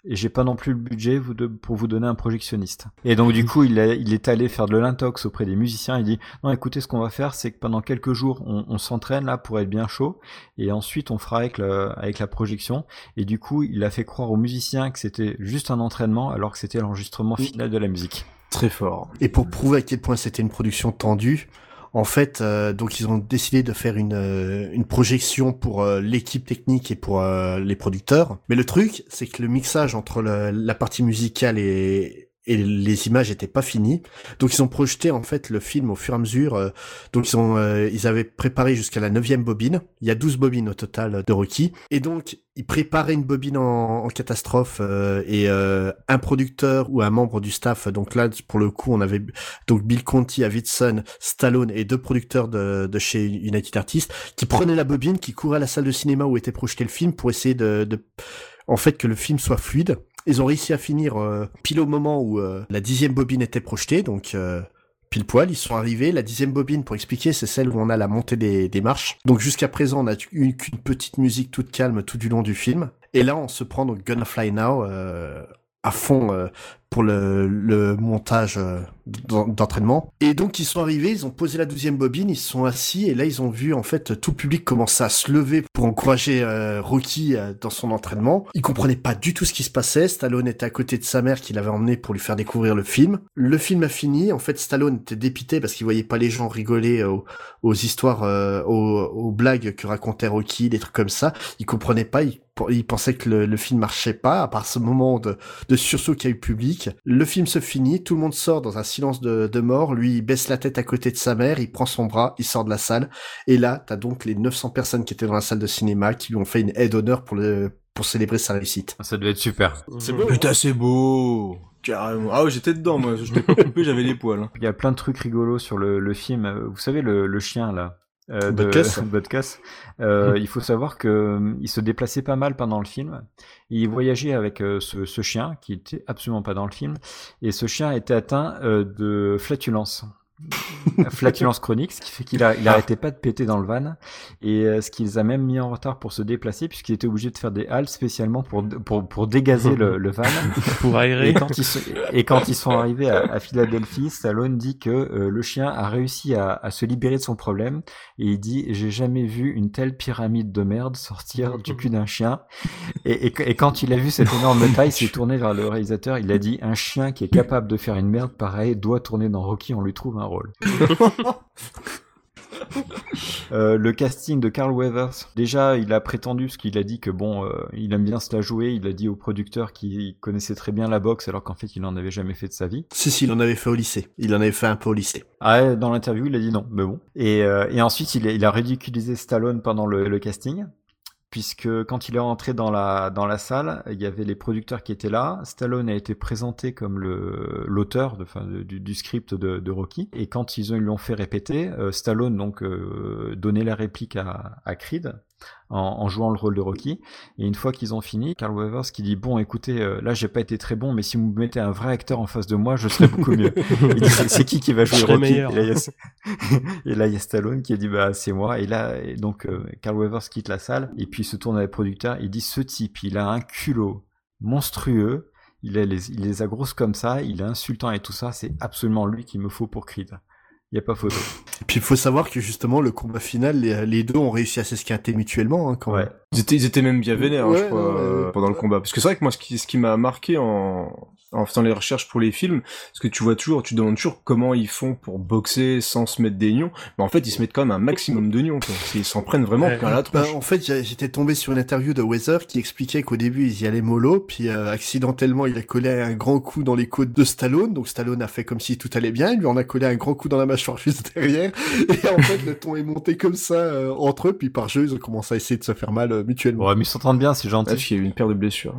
et j'ai pas non plus le budget vous de- pour vous donner un projectionniste. Et donc du coup, il, a- il est allé faire de l'intox auprès des musiciens. Il dit non, écoutez, ce qu'on va faire, c'est que pendant quelques jours, on, on s'entraîne là pour être bien chaud, et ensuite on fera avec le, avec la projection. Et du coup, il a fait croire aux musiciens que c'était juste un entraînement, alors que c'était l'enregistrement final de la musique. Très fort. Et pour prouver à quel point c'était une production tendue, en fait, euh, donc ils ont décidé de faire une, euh, projection pour euh, l'équipe technique et pour les producteurs. Mais le truc, c'est que le mixage entre la partie musicale et, et les images étaient pas fini. Donc ils ont projeté en fait le film au fur et à mesure. euh, donc ils ont euh, ils avaient préparé jusqu'à la neuvième bobine. Il y a 12 bobines au total de Rocky. Et donc ils préparaient une bobine en, catastrophe euh, et euh, un producteur ou un membre du staff. Donc là pour le coup on avait donc Bill Conti, Davidson, Stallone et deux producteurs de, de chez United Artists qui prenaient la bobine, qui couraient à la salle de cinéma où était projeté le film pour essayer de, de en fait que le film soit fluide. Ils ont réussi à finir euh, pile au moment où euh, la dixième bobine était projetée, donc euh, pile poil, ils sont arrivés. La dixième bobine, pour expliquer, c'est celle où on a la montée des, marches. Donc jusqu'à présent, on a eu qu'une petite musique toute calme tout du long du film. Et là, on se prend donc Gonna Fly Now à fond pour le, le montage euh, d'en- d'entraînement. Et donc ils sont arrivés, ils ont posé la douzième bobine, ils sont assis et là ils ont vu en fait tout le public commencer à se lever pour encourager euh, Rocky euh, dans son entraînement. Ils comprenaient pas du tout ce qui se passait. Stallone était à côté de sa mère qui l'avait emmené pour lui faire découvrir le film. Le film a fini. En fait, Stallone était dépité parce qu'il voyait pas les gens rigoler aux, histoires, aux, blagues que racontait Rocky, des trucs comme ça. Il comprenait pas. Il, il pensait que le, le film marchait pas à part ce moment de, de sursaut qu'il y a eu Le film se finit, tout le monde sort dans un silence de, de mort, lui il baisse la tête à côté de sa mère, il prend son bras, il sort de la salle, et là t'as donc les 900 personnes qui étaient dans la salle de cinéma qui lui ont fait une aide d'honneur pour le pour célébrer sa réussite. Ça devait être super. C'est beau. Putain, c'est beau. Carrément. Ah ouais, j'étais dedans, moi. Je t'ai pas coupé, j'avais les poils. hein. Il y a plein de trucs rigolos sur le, le film. Vous savez, le, le chien, là. Euh, de Butkus. *laughs* Euh, il faut savoir que euh, il se déplaçait pas mal pendant le film. Il voyageait avec euh, ce, ce chien qui était absolument pas dans le film, et ce chien était atteint euh, de flatulence. *laughs* flatulence chronique, ce qui fait qu'il a, il arrêtait pas de péter dans le van. Et euh, ce qui les a même mis en retard pour se déplacer puisqu'il était obligé de faire des haltes spécialement pour pour, pour dégazer le, le van. *laughs* Pour aérer. Et quand ils sont, et quand ils sont arrivés à, à Philadelphie, Stallone dit que euh, le chien a réussi à, à, se libérer de son problème. Et il dit j'ai jamais vu une telle pyramide de merde sortir du cul d'un chien et, et, et, quand il a vu cette énorme taille, il s'est tourné vers le réalisateur, il a dit un chien qui est capable de faire une merde pareille doit tourner dans Rocky, on lui trouve un rôle. *laughs* euh, le casting de Carl Weathers, déjà il a prétendu, parce qu'il a dit que bon, euh, il aime bien se la jouer, il a dit au producteur qu'il connaissait très bien la boxe alors qu'en fait il en avait jamais fait de sa vie. Si, si, il en avait fait au lycée. Il en avait fait un peu au lycée. Ah, dans l'interview il a dit non, mais bon. Et, euh, et ensuite il a, il a ridiculisé Stallone pendant le, le casting puisque quand il est rentré dans la dans la salle, il y avait les producteurs qui étaient là. Stallone a été présenté comme l'auteur du, du, script de, Rocky. Et quand ils ont, lui ont fait répéter, euh, Stallone donc euh, donnait la réplique à, à Creed en, en, jouant le rôle de Rocky. Et une fois qu'ils ont fini, Carl Weathers qui dit bon, écoutez, euh, là j'ai pas été très bon, mais si vous me mettez un vrai acteur en face de moi, je serai beaucoup mieux. *laughs* il dit c'est qui qui va jouer Rocky et là, il y a, *laughs* et là il y a Stallone qui a dit bah c'est moi. Et là et donc euh, Carl Weathers quitte la salle et puis il se tourne avec le producteur. Il dit ce type, il a un culot monstrueux. Il, a les, il les a grosses comme ça, il est insultant et tout ça, c'est absolument lui qu'il me faut pour Creed. Il n'y a pas photo. Et puis il faut savoir que justement le combat final, les, les deux ont réussi à s'esquinter mutuellement hein, quand ouais. Ils étaient, ils étaient même bien vénères, ouais, hein, je crois, ouais, pendant le combat. Parce que c'est vrai que moi, ce qui, ce qui m'a marqué en, en faisant les recherches pour les films, parce que tu vois toujours, tu te demandes toujours comment ils font pour boxer sans se mettre des nions. Mais en fait, ils se mettent quand même un maximum de nions. Quoi. Ils s'en prennent vraiment plein la tronche. Bah, en fait, j'étais tombé sur une interview de Weather qui expliquait qu'au début, ils y allaient mollo, puis euh, accidentellement, il a collé un grand coup dans les côtes de Stallone. Donc Stallone a fait comme si tout allait bien. Il lui en a collé un grand coup dans la mâchoire juste derrière. Et en fait, le ton est monté comme ça euh, entre eux. Puis par jeu, ils ont commencé à essayer de se faire mal euh, mutuellement. Ouais, mais ils s'entendent bien, c'est gentil. il y a eu une paire de blessures.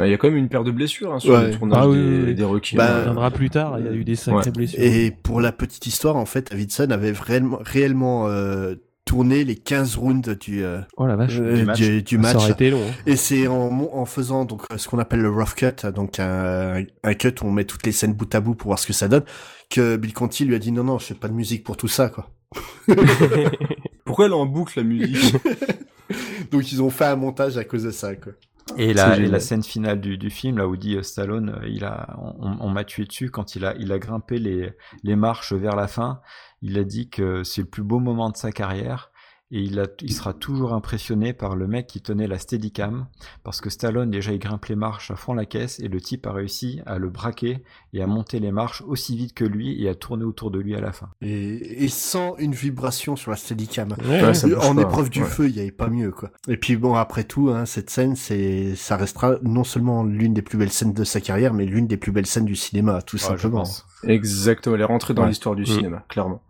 Il y a quand même une paire de blessures hein, sur ouais. le tournage ah, oui, des, oui. des. Bah, on viendra plus tard. Il y a eu des sacrées ouais. blessures. Et pour la petite histoire, en fait, Davidson avait réellement, réellement euh, tourné les 15 rounds du, euh, oh la vache, euh, du match. Du, du match. Ça aurait été long. Hein. Et c'est en, en faisant donc ce qu'on appelle le rough cut, donc un, un cut où on met toutes les scènes bout à bout pour voir ce que ça donne, que Bill Conti lui a dit non non, je fais pas de musique pour tout ça quoi. *laughs* Pourquoi elle en boucle la musique? *laughs* Donc ils ont fait un montage à cause de ça quoi. Et la, et la scène finale du, du film, là où dit Stallone, il a, on, on m'a tué dessus quand il a, il a grimpé les, les marches vers la fin. Il a dit que c'est le plus beau moment de sa carrière et il, a, il sera toujours impressionné par le mec qui tenait la Steadicam parce que Stallone déjà il grimpe les marches à fond la caisse et le type a réussi à le braquer et à monter les marches aussi vite que lui et à tourner autour de lui à la fin. Et, et sans une vibration sur la Steadicam. Ouais, ouais, en épreuve du feu, il n'y avait pas mieux quoi. Et puis bon après tout, hein, cette scène c'est ça restera non seulement l'une des plus belles scènes de sa carrière, mais l'une des plus belles scènes du cinéma tout simplement. Exactement, elle est rentrée dans l'histoire du mmh. cinéma, clairement.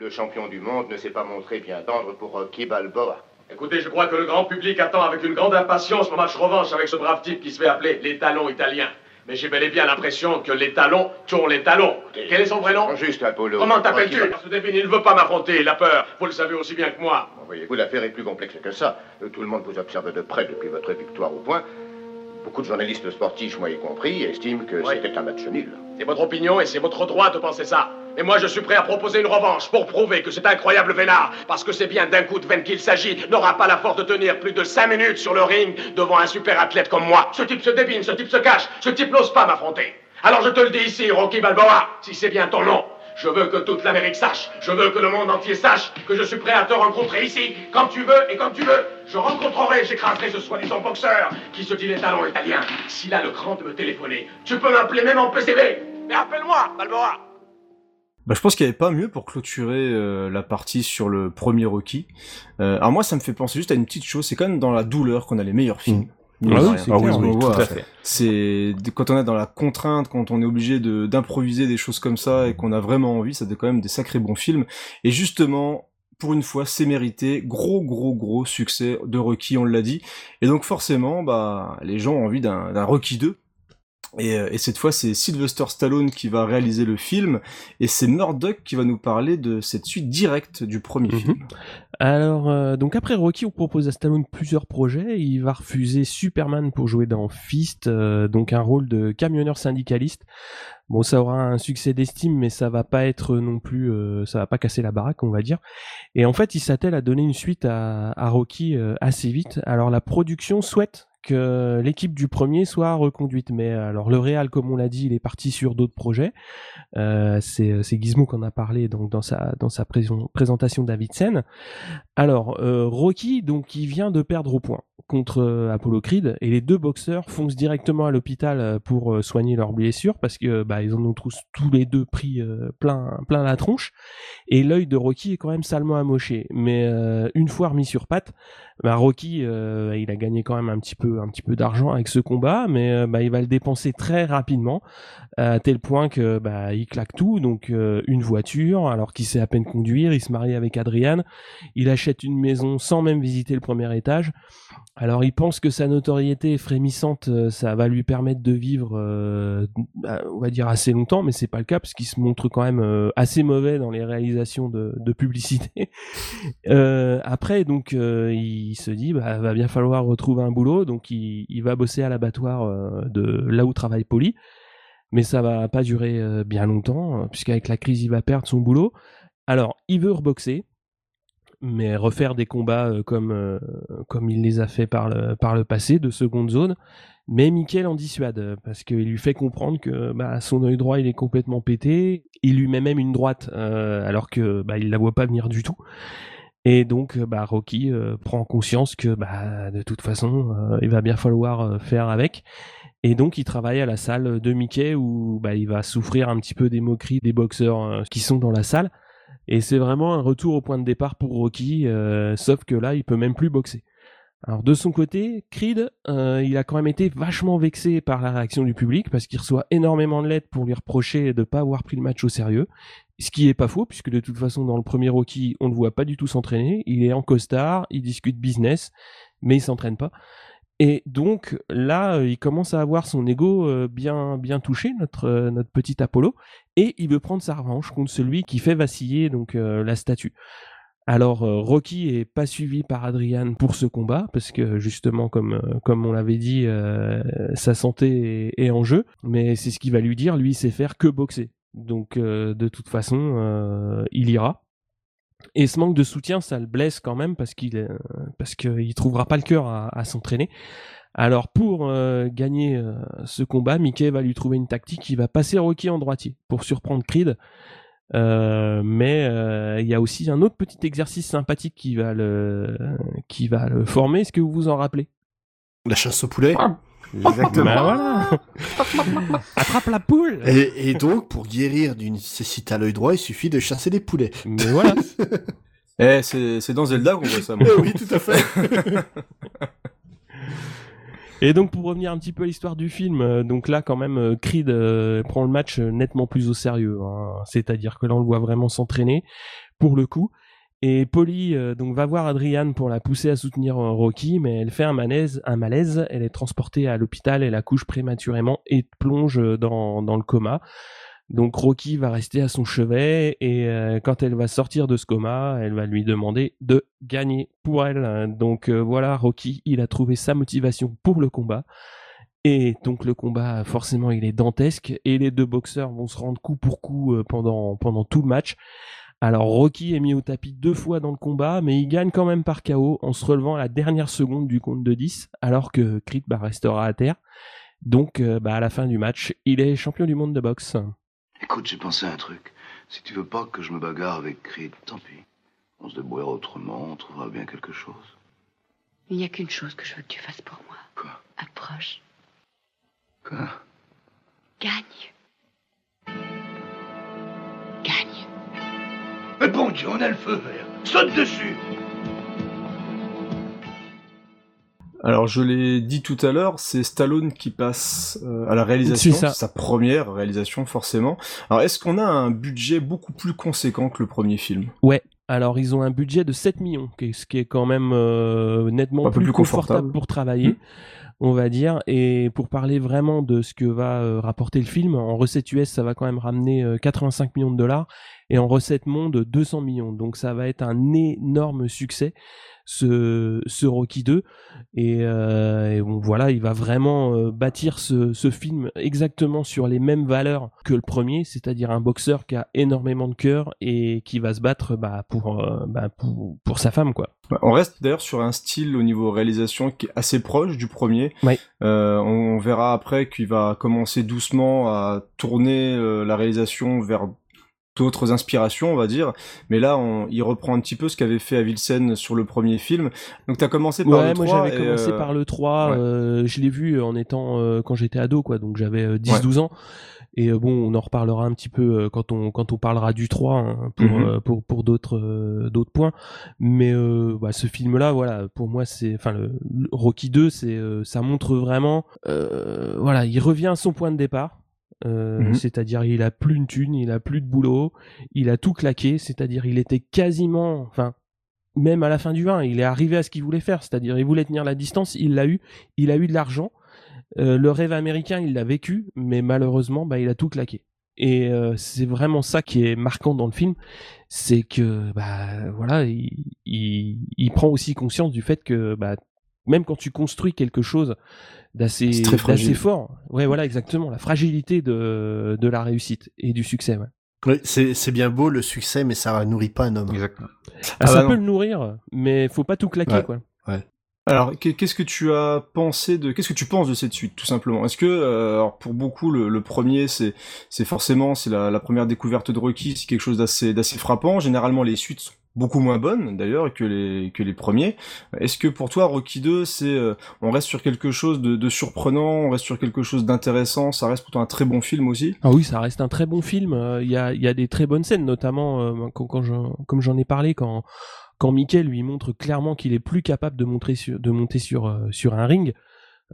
Le champion du monde ne s'est pas montré bien tendre pour Rocky Balboa. Écoutez, je crois que le grand public attend avec une grande impatience mon match revanche avec ce brave type qui se fait appeler les talons italiens. Mais j'ai bel et bien l'impression que les talons tournent les talons. Quel est son vrai nom Juste Apollo. Comment t'appelles-tu Ce débile, il ne veut pas m'affronter, il a peur. Vous le savez aussi bien que moi. Voyez-vous, l'affaire est plus complexe que ça. Tout le monde vous observe de près depuis votre victoire au point. Beaucoup de journalistes sportifs, moi y compris, estiment que oui. c'était un match nul. C'est votre opinion et c'est votre droit de penser ça. Et moi, je suis prêt à proposer une revanche pour prouver que cet incroyable vénard, parce que c'est bien d'un coup de veine qu'il s'agit, n'aura pas la force de tenir plus de 5 minutes sur le ring devant un super athlète comme moi. Ce type se débine, ce type se cache, ce type n'ose pas m'affronter. Alors je te le dis ici, Rocky Balboa, si c'est bien ton nom. Je veux que toute l'Amérique sache, je veux que le monde entier sache que je suis prêt à te rencontrer ici, quand tu veux et quand tu veux. Je rencontrerai, j'écraserai ce soi-disant boxeur qui se dit les talents italiens. S'il a le cran de me téléphoner, tu peux m'appeler même en PCB. Mais appelle-moi, Balboa. Bah, je pense qu'il n'y avait pas mieux pour clôturer euh, la partie sur le premier Rocky. Euh, alors moi, ça me fait penser juste à une petite chose. C'est quand même dans la douleur qu'on a les meilleurs films. Mmh. Ah, oui, c'est ah oui, oui, tout à fait. C'est quand on est dans la contrainte, quand on est obligé de d'improviser des choses comme ça et qu'on a vraiment envie, ça fait quand même des sacrés bons films. Et justement, pour une fois, c'est mérité. Gros, gros, gros succès de Rocky, on l'a dit. Et donc forcément, bah, les gens ont envie d'un Rocky 2. Et, et, cette fois, c'est Sylvester Stallone qui va réaliser le film, et c'est Murdoch qui va nous parler de cette suite directe du premier mmh. film. Alors, euh, donc après Rocky, on propose à Stallone plusieurs projets. Il va refuser Superman pour jouer dans Fist, euh, donc un rôle de camionneur syndicaliste. Bon, ça aura un succès d'estime, mais ça va pas être non plus, euh, ça va pas casser la baraque, on va dire. Et en fait, il s'attelle à donner une suite à, à Rocky euh, assez vite. Alors la production souhaite que l'équipe du premier soit reconduite. Mais alors le Real, comme on l'a dit, il est parti sur d'autres projets. Euh, c'est Gizmo qu'on a parlé dans sa dans sa présentation Davidson. Alors euh, Rocky, donc il vient de perdre au point contre euh, Apollo Creed et les deux boxeurs foncent directement à l'hôpital euh, pour soigner leurs blessures parce que bah ils en ont tous, tous les deux pris plein plein la tronche et l'œil de Rocky est quand même salement amoché. Mais une fois remis sur patte, bah, Rocky il a gagné quand même un petit peu peu d'argent avec ce combat, mais bah, il va le dépenser très rapidement à tel point que bah il claque tout donc une voiture alors qu'il sait à peine conduire, il se marie avec Adriane, il achète une maison sans même visiter le premier étage. Alors il pense que sa notoriété frémissante, euh, ça va lui permettre de vivre, euh, bah, on va dire assez longtemps, mais c'est pas le cas parce qu'il se montre quand même euh, assez mauvais dans les réalisations de, publicité. *laughs* après donc il se dit bah va bien falloir retrouver un boulot, donc il, il va bosser à l'abattoir de là où travaille Polly, mais ça va pas durer bien longtemps puisqu'avec la crise il va perdre son boulot. Alors il veut reboxer, mais refaire des combats euh, comme euh, comme il les a fait par le passé de seconde zone. Mais Michael en dissuade parce qu'il lui fait comprendre que bah, son œil droit il est complètement pété. Il lui met même une droite euh, alors que bah, il la voit pas venir du tout. Et donc bah, Rocky prend conscience que bah, de toute façon il va bien falloir faire avec. Et donc il travaille à la salle de Mickey où bah, il va souffrir un petit peu des moqueries des boxeurs qui sont dans la salle. Et c'est vraiment un retour au point de départ pour Rocky, euh, sauf que là, il peut même plus boxer. Alors de son côté, Creed, euh, il a quand même été vachement vexé par la réaction du public parce qu'il reçoit énormément de lettres pour lui reprocher de ne pas avoir pris le match au sérieux. Ce qui est pas faux puisque de toute façon dans le premier Rocky, on ne voit pas du tout s'entraîner. Il est en costard, il discute business, mais il s'entraîne pas. Et donc là, euh, il commence à avoir son ego euh, bien bien touché, notre euh, notre petit Apollo, et il veut prendre sa revanche contre celui qui fait vaciller donc la statue. Alors Rocky est pas suivi par Adrian pour ce combat parce que justement comme comme on l'avait dit, sa santé est, en jeu, mais c'est ce qu'il va lui dire. Lui, sait faire que boxer. Donc de toute façon, il ira. Et ce manque de soutien, ça le blesse quand même parce qu'il euh, parce qu'il trouvera pas le cœur à, s'entraîner. Alors pour euh, gagner euh, ce combat, Mickey va lui trouver une tactique. Il va passer Rocky en droitier pour surprendre Creed. mais il y a aussi un autre petit exercice sympathique qui va le qui va le former. Est-ce que vous vous en rappelez? La chasse au poulet? Ah. Exactement. Ben voilà. *laughs* Attrape la poule. Et, donc, pour guérir d'une cécité à l'œil droit, il suffit de chasser des poulets. Mais voilà. *laughs* eh, c'est dans Zelda qu'on voit ça. Moi. Eh oui, tout à fait. *laughs* Et donc pour revenir un petit peu à l'histoire du film, euh, donc là quand même euh, Creed euh, prend le match nettement plus au sérieux. Hein. C'est-à-dire que là on le voit vraiment s'entraîner pour le coup. Et Polly euh, donc va voir Adriane pour la pousser à soutenir euh, Rocky, mais elle fait un malaise. Elle est transportée à l'hôpital, elle accouche prématurément et plonge euh, dans, le coma. Donc Rocky va rester à son chevet et quand elle va sortir de ce coma, elle va lui demander de gagner pour elle. Donc voilà, Rocky, il a trouvé sa motivation pour le combat. Et donc le combat, forcément, il est dantesque et les deux boxeurs vont se rendre coup pour coup pendant tout le match. Alors Rocky est mis au tapis deux fois dans le combat, mais il gagne quand même par KO en se relevant à la dernière seconde du compte de 10, alors que Creed bah, restera à terre. Donc euh, bah, à la fin du match, il est champion du monde de boxe. Écoute, j'ai pensé à un truc. Si tu veux pas que je me bagarre avec Creed, tant pis. On se débrouillera autrement, on trouvera bien quelque chose. Il n'y a qu'une chose que je veux que tu fasses pour moi. Quoi? Approche. Quoi? Gagne. Gagne. Mais bon Dieu, on a le feu vert. Saute dessus Alors je l'ai dit tout à l'heure, c'est Stallone qui passe euh, à la réalisation, c'est sa première réalisation forcément. Alors est-ce qu'on a un budget beaucoup plus conséquent que le premier film? Ouais, alors ils ont un budget de 7 millions, ce qui est quand même euh, nettement plus, confortable. pour travailler. Mmh. On va dire, et pour parler vraiment de ce que va euh, rapporter le film, en recette US, ça va quand même ramener 85 millions de dollars, et en recette monde 200 millions. Donc ça va être un énorme succès. Ce, ce Rocky 2. Et, euh, et bon, voilà, il va vraiment euh, bâtir ce, ce film exactement sur les mêmes valeurs que le premier, c'est-à-dire un boxeur qui a énormément de cœur et qui va se battre bah, pour, euh, bah, pour, pour sa femme, quoi. Ouais, On reste d'ailleurs sur un style au niveau réalisation qui est assez proche du premier. Euh, on, on verra après qu'il va commencer doucement à tourner euh, la réalisation vers d'autres inspirations, on va dire. Mais là, on, il reprend un petit peu ce qu'avait fait Avilsen sur le premier film. Donc, t'as commencé par ouais, le moi 3. j'avais et, commencé euh, par le 3, ouais. euh, je l'ai vu en étant euh, quand j'étais ado quoi, donc j'avais euh, 10-12 ans. Et euh, bon, on en reparlera un petit peu euh, quand on quand on parlera du 3 hein, pour, Mhm. euh, pour pour d'autres euh, d'autres points. Mais euh, bah, ce film là, voilà, pour moi c'est enfin le, le Rocky 2, c'est euh, ça montre vraiment euh, voilà, il revient à son point de départ. Euh, Mhm. c'est-à-dire il a plus de thunes, il a plus de boulot, il a tout claqué, c'est-à-dire il était quasiment, enfin même à la fin du 1, il est arrivé à ce qu'il voulait faire, c'est-à-dire il voulait tenir la distance, il l'a eu, il a eu de l'argent, Euh, le rêve américain il l'a vécu, mais malheureusement bah, il a tout claqué. Et euh, c'est vraiment ça qui est marquant dans le film, c'est que bah voilà, il, il, il prend aussi conscience du fait que bah, même quand tu construis quelque chose d'assez fort, ouais voilà exactement, la fragilité de, de la réussite et du succès. Ouais. C'est c'est bien beau le succès, mais ça nourrit pas un homme. Exactement. Ah, Ah ça bah peut non. le nourrir, mais faut pas tout claquer Ouais. quoi. Alors, qu'est- qu'est-ce que tu as pensé de, qu'est-ce que tu penses de cette suite, tout simplement? Est-ce que, euh, alors pour beaucoup, le, premier, c'est, c'est forcément, c'est la, première découverte de Rocky, c'est quelque chose d'assez, d'assez frappant. Généralement, les suites sont beaucoup moins bonnes, d'ailleurs, que les, que les premiers. Est-ce que pour toi, Rocky 2, c'est, euh, on reste sur quelque chose de, de surprenant, on reste sur quelque chose d'intéressant, ça reste pourtant un très bon film aussi? Ah oui, ça reste un très bon film. Euh, Il y, a, il y a des très bonnes scènes, notamment euh, quand, quand j'en- comme j'en ai parlé, quand, quand Mickey lui montre clairement qu'il est plus capable de, monter sur, euh, sur un ring.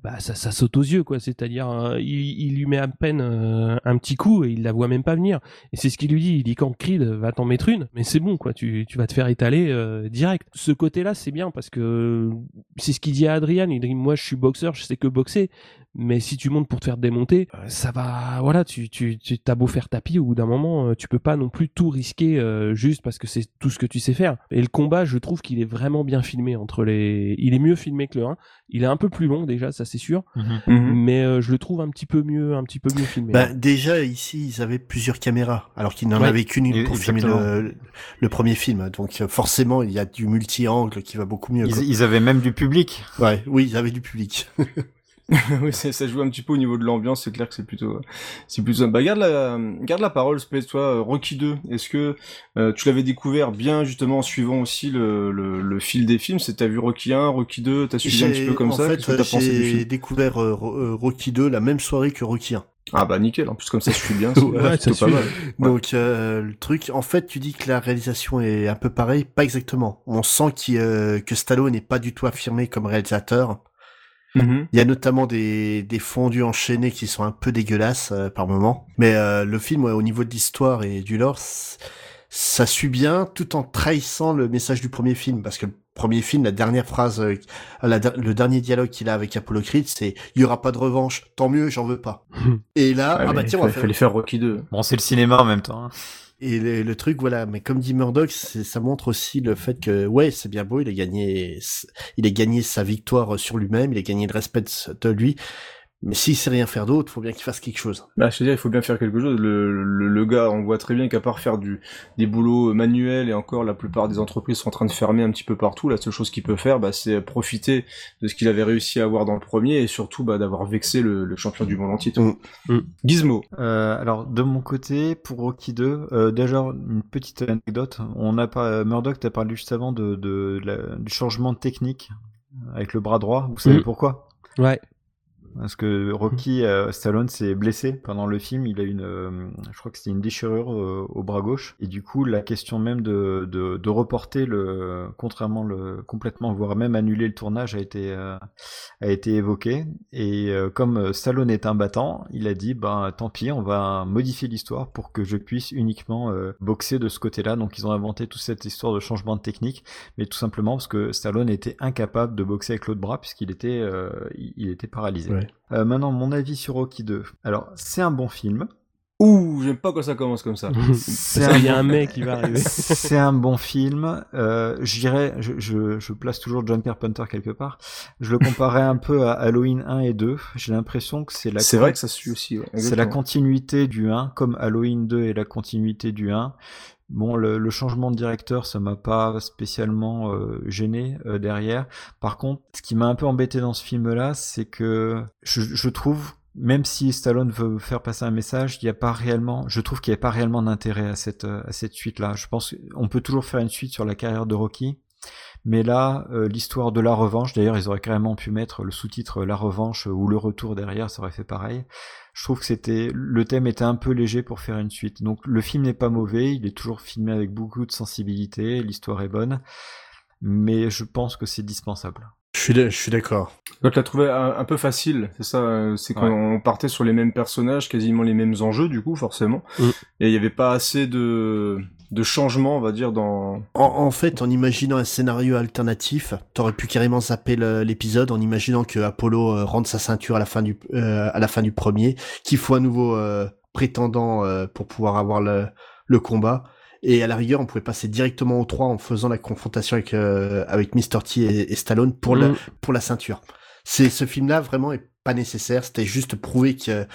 Bah, ça, saute aux yeux, quoi. C'est-à-dire, euh, il, lui met à peine euh, un petit coup et il la voit même pas venir. Et c'est ce qu'il lui dit. Il dit quand Creed va t'en mettre une, mais c'est bon, quoi. Tu, tu vas te faire étaler euh, direct. Ce côté-là, c'est bien parce que c'est ce qu'il dit à Adrian. Il dit moi, je suis boxeur, je sais que boxer, mais si tu montes pour te faire démonter, euh, ça va. Voilà, tu, tu, tu t'as beau faire tapis, au bout d'un moment, euh, tu peux pas non plus tout risquer euh, juste parce que c'est tout ce que tu sais faire. Et le combat, je trouve qu'il est vraiment bien filmé entre les. Il est mieux filmé que le 1. Il est un peu plus long déjà, ça c'est sûr, mais euh, je le trouve un petit peu mieux, un petit peu mieux filmé. Ben, déjà, ici, ils avaient plusieurs caméras, alors qu'ils n'en Ouais. avaient qu'une pour filmer le, le premier film. Donc, euh, forcément, il y a du multi-angle qui va beaucoup mieux. Ils, ils avaient même du public. Ouais, oui, ils avaient du public. *laughs* *laughs* oui, ça, ça joue un petit peu au niveau de l'ambiance, c'est clair que c'est plutôt, c'est plutôt. Bah garde la, garde la parole, Space, toi, Rocky 2. Est-ce que euh, tu l'avais découvert bien justement en suivant aussi le, le, le fil des films? C'est t'as vu Rocky 1, Rocky 2, t'as suivi un petit peu comme en ça? fait, que j'ai découvert euh, euh, Rocky 2 la même soirée que Rocky 1. Ah bah nickel. En plus comme ça, je suis bien. *laughs* c'est Ouais, pas mal. Ouais. Donc euh, le truc, en fait, tu dis que la réalisation est un peu pareille, pas exactement. On sent qu'il, euh, que Stallone n'est pas du tout affirmé comme réalisateur. Mhm. Il y a notamment des, des fondus enchaînés qui sont un peu dégueulasses euh, par moment. Mais euh, le film, ouais, au niveau de l'histoire et du lore, ça suit bien tout en trahissant le message du premier film. Parce que le premier film, la dernière phrase, euh, la le dernier dialogue qu'il a avec Apollo Creed, c'est « Il y aura pas de revanche, tant mieux, j'en veux pas. *laughs* » Et là, Ouais, ah bah tiens, on va fallait, faire... fallait faire Rocky 2. Bon, c'est le cinéma en même temps. hein. Et le, truc, voilà, mais comme dit Murdoch, ça montre aussi le fait que, ouais, c'est bien beau, il a gagné, il a gagné sa victoire sur lui-même, il a gagné le respect de lui, mais s'il sait rien faire d'autre, faut bien qu'il fasse quelque chose. Bah, je veux dire, il faut bien faire quelque chose. Le, le, le gars, on voit très bien qu'à part faire du, des boulots manuels et encore la plupart des entreprises sont en train de fermer un petit peu partout, la seule chose qu'il peut faire, bah, c'est profiter de ce qu'il avait réussi à avoir dans le premier et surtout, bah, d'avoir vexé le, le champion du monde en titre. Mm. Mm. Gizmo. Euh, alors de mon côté, pour Rocky 2, euh, déjà une petite anecdote. On a pas Murdoch, t'as parlé juste avant de, de la- du changement de technique avec le bras droit. Vous savez Mhm. pourquoi? Ouais. Parce que Rocky euh, Stallone s'est blessé pendant le film. Il a une, euh, je crois que c'était une déchirure euh, au bras gauche. Et du coup, la question même de, de, de reporter le, contrairement le complètement, voire même annuler le tournage a été a été évoquée. Et comme Stallone est un battant, il a dit ben tant pis, on va modifier l'histoire pour que je puisse uniquement boxer de ce côté-là. Donc ils ont inventé toute cette histoire de changement de technique, mais tout simplement parce que Stallone était incapable de boxer avec l'autre bras puisqu'il était il il était paralysé. Ouais. Euh, maintenant, mon avis sur Rocky 2. Alors, c'est un bon film. Ouh, j'aime pas quand ça commence comme ça. *laughs* Parce qu'il y a un mec qui va arriver. *laughs* C'est un bon film. Euh, je dirais, je, je, je place toujours John Carpenter quelque part. Je le comparais un peu à Halloween 1 et 2. J'ai l'impression que c'est la. C'est vrai que ça suit aussi. Ouais, C'est la continuité du 1, comme Halloween 2 est la continuité du 1. Bon, le, le changement de directeur, ça m'a pas spécialement euh, gêné euh, derrière. Par contre, ce qui m'a un peu embêté dans ce film-là, c'est que je, je trouve, même si Stallone veut faire passer un message, il n'y a pas réellement, je trouve qu'il n'y a pas réellement d'intérêt à cette euh, à cette suite-là. Je pense qu'on peut toujours faire une suite sur la carrière de Rocky. Mais là, euh, l'histoire de la revanche, d'ailleurs, ils auraient carrément pu mettre le sous-titre La revanche ou le retour derrière, ça aurait fait pareil. Je trouve que c'était le thème était un peu léger pour faire une suite. Donc le film n'est pas mauvais, il est toujours filmé avec beaucoup de sensibilité, l'histoire est bonne, mais je pense que c'est dispensable. Je suis, d- je suis d'accord. Donc, tu l'as trouvé un, un peu facile, c'est ça euh, C'est qu'on Ouais. partait sur les mêmes personnages, quasiment les mêmes enjeux, du coup, forcément. Mm. Et il n'y avait pas assez de, de changements, on va dire, dans... En, en fait, en imaginant un scénario alternatif, t'aurais pu carrément zapper l'épisode en imaginant que Apollo euh, rende sa ceinture à la fin du euh, à la fin du premier, qu'il faut un nouveau euh, prétendant euh, pour pouvoir avoir le, le combat. Et à la rigueur, on pouvait passer directement au 3 en faisant la confrontation avec euh, avec Mr. T et, et Stallone pour la Mm. pour la ceinture. C'est ce film-là vraiment est pas nécessaire. C'était juste prouver que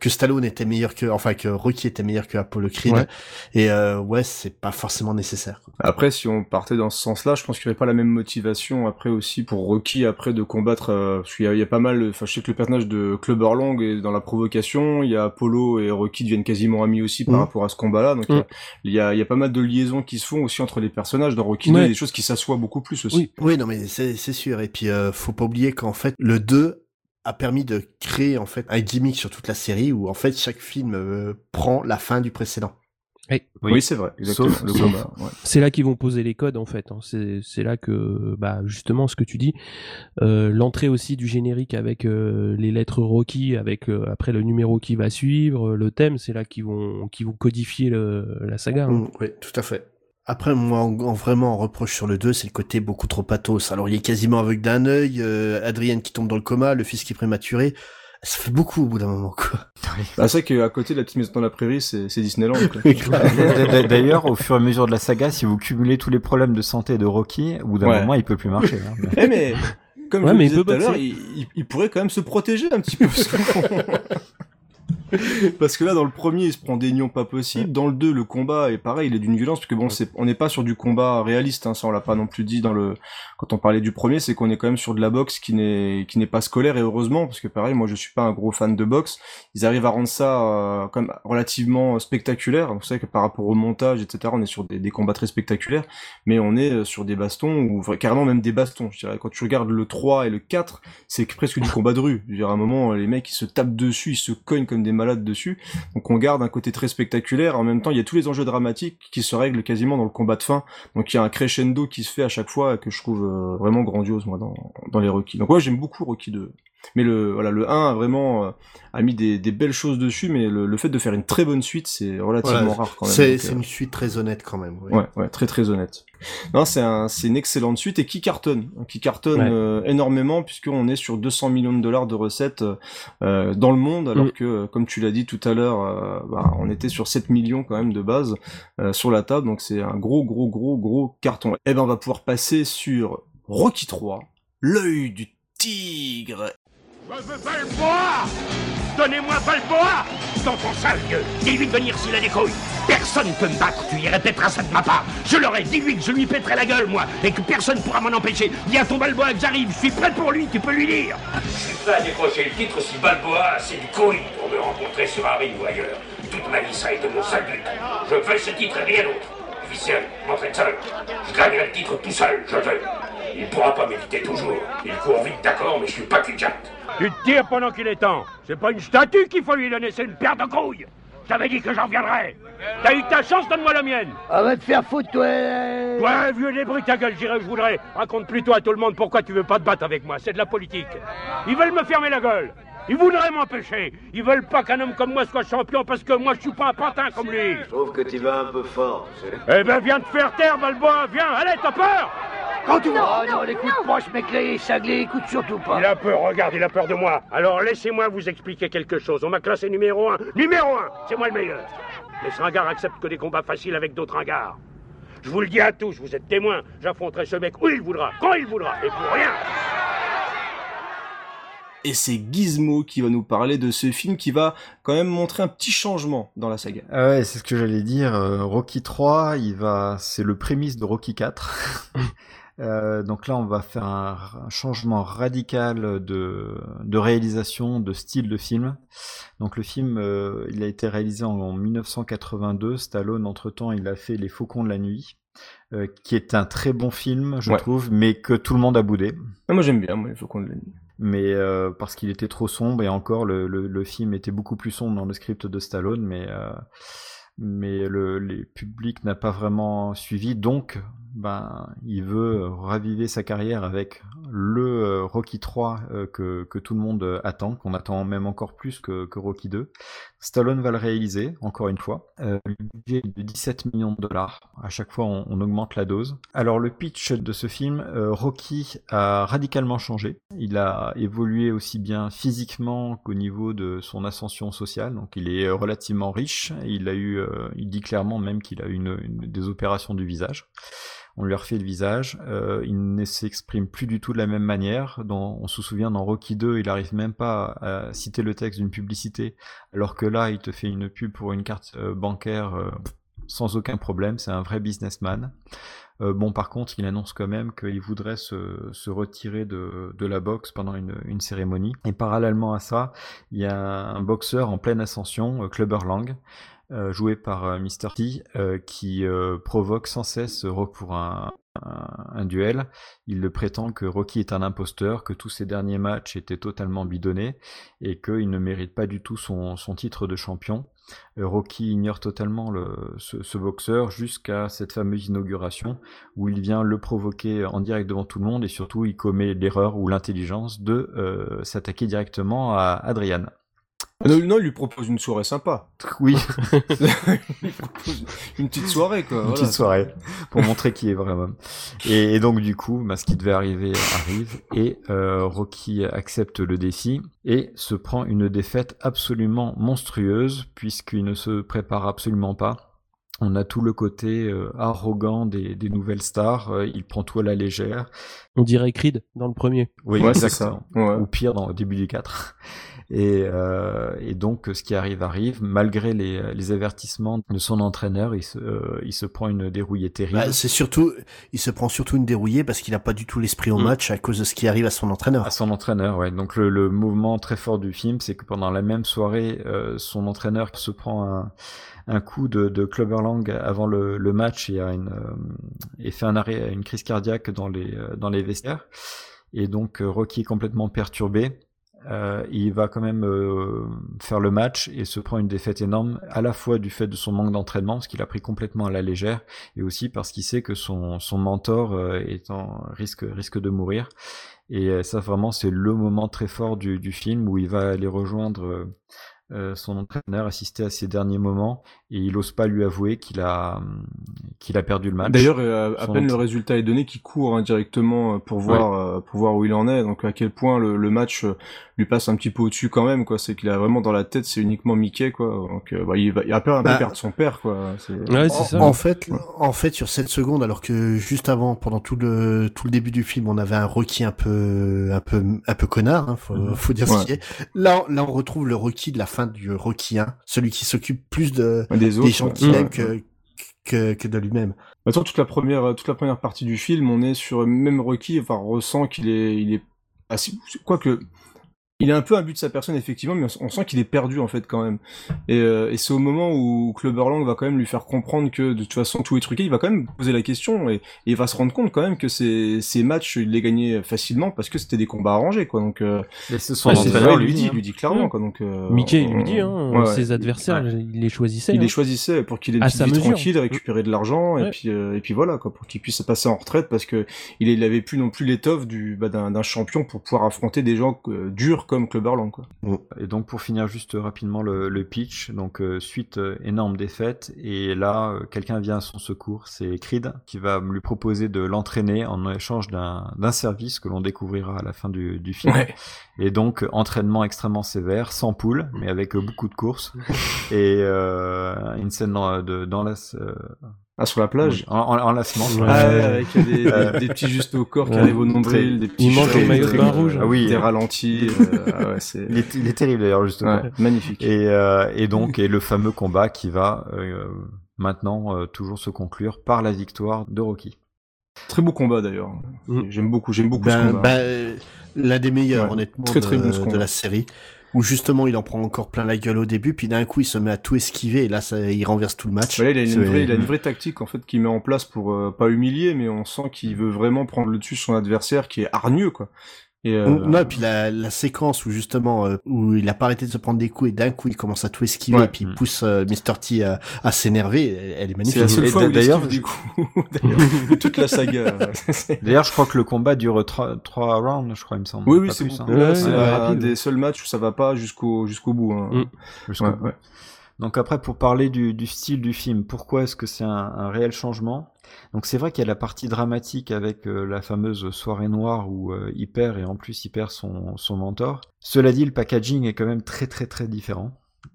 que Stallone était meilleur que enfin que Rocky était meilleur que Apollo Creed. Ouais. Et euh, ouais, c'est pas forcément nécessaire. quoi. Après, si on partait dans ce sens-là, je pense qu'il n'y aurait pas la même motivation après aussi pour Rocky après de combattre. euh, parce qu'il y, a- il y a pas mal. Enfin, je sais que le personnage de Clubber Lang est dans la provocation. Il y a Apollo et Rocky deviennent quasiment amis aussi par Mhm. rapport à ce combat-là. Donc il y a- il y, a, il y a pas mal de liaisons qui se font aussi entre les personnages. Dans Rocky 2, il y a Ouais. des choses qui s'assoient beaucoup plus aussi. Oui, non, mais c'est c'est sûr. Et puis, euh, faut pas oublier qu'en fait, le 2 a permis de créer en fait un gimmick sur toute la série où en fait chaque film euh, prend la fin du précédent. Oui, c'est vrai, exactement. Sauf- le sauf- combat. ouais. C'est là qu'ils vont poser les codes en fait. hein. C'est là que bah justement ce que tu dis, euh, l'entrée aussi du générique avec euh, les lettres Rocky, avec euh, après le numéro qui va suivre, le thème, c'est là qu'ils vont qu'ils vont codifier le, la saga. hein. Mm, oui, tout à fait. Après, moi, en, en vraiment, en reproche sur le 2, c'est le côté beaucoup trop pathos. Alors, il est quasiment aveugle d'un œil, euh, Adrienne qui tombe dans le coma, le fils qui est prématuré. Ça fait beaucoup au bout d'un moment, quoi. Bah, c'est vrai qu'à côté de la petite maison dans la prairie, c'est c'est Disneyland. *laughs* *laughs* D'ailleurs, au fur et à mesure de la saga, si vous cumulez tous les problèmes de santé de Rocky, au bout d'un Ouais. moment, il peut plus marcher. hein. *laughs* Eh mais comme Ouais, je mais disais tout à l'heure, il- il pourrait quand même se protéger un petit peu. *laughs* Parce que, là, dans le premier, il se prend des nions pas possibles. Dans le 2, le combat est pareil, il est d'une violence, parce que bon, c'est, on n'est pas sur du combat réaliste, hein, ça on l'a pas non plus dit dans le, quand on parlait du premier, c'est qu'on est quand même sur de la boxe qui n'est, qui n'est pas scolaire, et heureusement, parce que pareil, moi je suis pas un gros fan de boxe. Ils arrivent à rendre ça, euh, relativement spectaculaire. Vous savez que par rapport au montage, etc., on est sur des, combats très spectaculaires, mais on est euh, sur des bastons, ou carrément même des bastons, je dirais. Quand tu regardes le 3 et le 4, c'est presque du combat de rue. Je dire, à un moment, les mecs, ils se tapent dessus, ils se cognent comme des malades dessus. Donc on garde un côté très spectaculaire. En même temps, il y a tous les enjeux dramatiques qui se règlent quasiment dans le combat de fin. Donc il y a un crescendo qui se fait à chaque fois que je trouve euh, vraiment grandiose, moi, dans, dans les Rocky. Donc ouais, j'aime beaucoup Rocky 2. Mais le, voilà, le 1 a vraiment euh, a mis des, des belles choses dessus, mais le, le fait de faire une très bonne suite, c'est relativement Voilà, rare quand même. C'est euh, une suite très honnête quand même. ouais. Ouais, ouais, très très honnête. Non, c'est un, c'est une excellente suite et qui cartonne, qui cartonne Ouais. euh, énormément puisqu'on est sur 200 millions de dollars de recettes euh, dans le monde, alors Mm. que, euh, comme tu l'as dit tout à l'heure, euh, bah, on était sur 7 millions quand même de base euh, sur la table, donc c'est un gros gros gros gros carton. Et ben, on va pouvoir passer sur Rocky 3, l'œil du tigre. Je veux Balboa Donnez-moi Balboa Dans ton sale gueule Dis-lui de venir s'il a des couilles Personne peut me battre, tu y répéteras ça de ma part Je l'aurai, dis-lui que je lui pèterai la gueule, moi Et que personne pourra m'en empêcher Dis à ton Balboa que j'arrive, je suis prêt pour lui, tu peux lui dire Je suis prêt à décrocher le titre si Balboa a assez de couilles pour me rencontrer sur un ring ou ailleurs. Toute ma vie, ça a été mon seul but. Je veux ce titre et rien d'autre. Officiel, m'entraîne seul. Je gagnerai le titre tout seul, je veux. Il pourra pas m'éviter toujours. Il court vite, d'accord, mais je suis pas cul Tu te tires pendant qu'il est temps. C'est pas une statue qu'il faut lui donner, c'est une paire de couilles. J'avais dit que j'en reviendrais. T'as eu ta chance, donne-moi la mienne. Ah, va te faire foutre, toi Ouais, vieux débris, ta gueule, j'irai où je voudrais. Raconte plutôt à tout le monde pourquoi tu veux pas te battre avec moi. C'est de la politique. Ils veulent me fermer la gueule. Ils voudraient m'empêcher. Ils veulent pas qu'un homme comme moi soit champion parce que moi je suis pas un pantin comme lui. Je trouve que tu vas un peu fort, tu sais. Eh ben viens te faire taire, Balboa, viens, allez, t'as peur? Quand tu veux. Oh non, les coups de poche, mes clés, saglés, écoute surtout pas. Il a peur, regarde, il a peur de moi. Alors laissez-moi vous expliquer quelque chose. On m'a classé numéro un. Numéro un C'est moi le meilleur. Les ringards acceptent que des combats faciles avec d'autres ringards. Je vous le dis à tous, vous êtes témoins. J'affronterai ce mec où il voudra, quand il voudra, et pour rien. Et c'est Gizmo qui va nous parler de ce film qui va quand même montrer un petit changement dans la saga. Ah ouais, c'est ce que j'allais dire. Euh, Rocky 3, il va, c'est le prémisse de Rocky 4. *laughs* Euh, donc là, on va faire un, un changement radical de, de, réalisation, de style de film. Donc le film, euh, il a été réalisé en, en 1982. Stallone, entre-temps, il a fait Les Faucons de la Nuit. Euh, qui est un très bon film, je Ouais. trouve, mais que tout le monde a boudé. Ah, moi j'aime bien, moi, il faut qu'on le Mais euh, parce qu'il était trop sombre et encore le, le, le film était beaucoup plus sombre dans le script de Stallone, mais euh, mais le les public n'a pas vraiment suivi, donc ben il veut raviver sa carrière avec le euh, Rocky 3 euh, que que tout le monde euh, attend, qu'on attend même encore plus que que Rocky 2. Stallone va le réaliser encore une fois. Le budget est de 17 millions de dollars. À chaque fois, on, on augmente la dose. Alors le pitch de ce film, Rocky a radicalement changé. Il a évolué aussi bien physiquement qu'au niveau de son ascension sociale. Donc il est relativement riche. Il a eu, il dit clairement même qu'il a eu une, une- des opérations du visage. On lui refait le visage. Euh, il ne s'exprime plus du tout de la même manière. On se souvient dans Rocky 2, il arrive même pas à citer le texte d'une publicité, alors que là, il te fait une pub pour une carte euh, bancaire euh, sans aucun problème. C'est un vrai businessman. Euh, bon, par contre, il annonce quand même qu'il voudrait se, retirer de, la boxe pendant une, une cérémonie. Et parallèlement à ça, il y a un boxeur en pleine ascension, Clubber Lang, joué par euh, Mr. T, euh, qui euh, provoque sans cesse Rock pour un, un, duel. Il prétend que Rocky est un imposteur, que tous ses derniers matchs étaient totalement bidonnés et qu'il ne mérite pas du tout son, son titre de champion. Euh, Rocky ignore totalement le, ce, ce boxeur jusqu'à cette fameuse inauguration où il vient le provoquer en direct devant tout le monde et surtout il commet l'erreur ou l'intelligence de euh, s'attaquer directement à Adrian. Non, non, il lui propose une soirée sympa. Oui. *laughs* il propose une petite soirée, quoi. Une voilà. petite soirée pour montrer qui est vraiment. Et, et donc du coup, bah, ce qui devait arriver arrive et euh, Rocky accepte le défi et se prend une défaite absolument monstrueuse puisqu'il ne se prépare absolument pas. On a tout le côté euh, arrogant des, des nouvelles stars. euh, il prend tout à la légère. On dirait Creed dans le premier. Oui, Ouais, c'est exactement. ça. Ouais. Ou pire, dans le début du 4. *laughs* Et, euh, et donc, ce qui arrive arrive, malgré les, les avertissements de son entraîneur, il se, euh, il se prend une dérouillée terrible. Bah, c'est surtout, il se prend surtout une dérouillée parce qu'il a pas du tout l'esprit au Mm. match à cause de ce qui arrive à son entraîneur. À son entraîneur, ouais. Donc le, le mouvement très fort du film, c'est que pendant la même soirée, euh, son entraîneur se prend un, un coup de, de Clubber Lang avant le, le match et, a une, euh, et fait un arrêt, une crise cardiaque dans les, euh, dans les vestiaires. Et donc euh, Rocky est complètement perturbé. Euh, il va quand même euh, faire le match et se prend une défaite énorme, à la fois du fait de son manque d'entraînement, parce qu'il a pris complètement à la légère, et aussi parce qu'il sait que son, son mentor euh, est en risque, risque de mourir. Et euh, ça, vraiment, c'est le moment très fort du, du film où il va aller rejoindre euh, euh, son entraîneur, assister à ses derniers moments, et il ose pas lui avouer qu'il a, qu'il a perdu le match. D'ailleurs, euh, à peine le résultat est donné, qu'il court hein, directement euh, pour voir, euh, pour voir où il en est. Donc à quel point le, le match lui passe un petit peu au-dessus quand même, quoi. C'est qu'il a vraiment dans la tête, c'est uniquement Mickey, quoi. Donc euh, bah, il va, il a peur un peu Bah, perdre son père, quoi. C'est- en, en fait, en fait, sur 7 secondes, alors que juste avant, pendant tout le tout le début du film, on avait un Rocky un peu un peu un peu connard, hein, faut, Mhm. faut dire Ouais. ce qui est. Là, là, on retrouve le Rocky de la fin du Rocky 1, celui qui s'occupe plus de Des autres, gens qu'il aime que, que que de lui-même. Attends, toute la première, toute la première partie du film, on est sur même Rocky, enfin, on ressent qu'il est, il est, assez, quoique, il est un peu un but de sa personne effectivement, mais on, sent qu'il est perdu en fait quand même. Et, euh, et c'est au moment où Clubber Lang va quand même lui faire comprendre que de toute façon tout est truqué, il va quand même poser la question et, et il va se rendre compte quand même que ces, ces matchs il les gagnait facilement parce que c'était des combats arrangés quoi. Donc, euh, Et c'est son ouais, il lui dit, hein. lui dit clairement quoi. Donc, euh, Mickey, il lui dit, hein, ouais, ses adversaires, il les choisissait. Il hein. les choisissait pour qu'il ait une petite vie tranquille, récupérer de l'argent et puis euh, et puis voilà quoi, pour qu'il puisse passer en retraite parce que il, il avait plus non plus l'étoffe du bah, d'un champion pour pouvoir affronter des gens euh, durs comme Clubberland quoi. Et donc pour finir juste rapidement le, le pitch, donc euh, suite euh, énorme défaite et là euh, quelqu'un vient à son secours, c'est Creed qui va lui proposer de l'entraîner en échange d'un d'un service que l'on découvrira à la fin du, du film. Ouais. Et donc entraînement extrêmement sévère, sans poule, mais avec euh, beaucoup de courses *laughs* et euh, une scène dans, de, dans la euh, Ah sur la plage. en, en, enlacement. Ouais, avec des, des, Euh, des petits justes au corps qui arrivent au nombril, des petits Il manque cheveux, le maillot de des- bain rouge. Ah oui. des ralentis. euh, ah ouais, c'est Il est, il est terrible d'ailleurs justement. ouais, magnifique. Et, euh, et donc, *laughs* et le fameux combat qui va euh, maintenant euh, toujours se conclure par la victoire de Rocky. Très beau combat d'ailleurs. Mm. J'aime beaucoup, j'aime beaucoup Ben, ce combat. ben, euh, l'un des meilleurs, Ouais. honnêtement, Très, très de, bon ce de combat. la série. Où justement, il en prend encore plein la gueule au début, puis d'un coup, il se met à tout esquiver, et là, ça, il renverse tout le match. Voilà, il, a une C'est- vraie, il a une *laughs* vraie tactique en fait qu'il met en place pour euh, pas humilier, mais on sent qu'il veut vraiment prendre le dessus sur son adversaire qui est hargneux quoi. Et euh, Non, et puis la, la séquence où justement euh, où il a pas arrêté de se prendre des coups et d'un coup il commence à tout esquiver Ouais. et puis il pousse euh, Mr T à, à s'énerver, elle, elle est magnifique. c'est la seule Et fois d'ailleurs, *laughs* *laughs* d'ailleurs, de *laughs* toute la saga. D'ailleurs, je crois que le combat dure 3, rounds, je crois, il me semble. oui, oui, c'est beaucoup. hein. Là, Ouais, c'est ouais, un des seuls matchs où ça va pas jusqu'au jusqu'au bout. Hein. Mm. Bout. ouais. Donc après, pour parler du, du style du film, pourquoi est-ce que c'est un, un réel changement? Donc c'est vrai qu'il y a la partie dramatique avec euh, la fameuse soirée noire où euh, il perd et en plus il perd son, son mentor. Cela dit, le packaging est quand même très très très différent.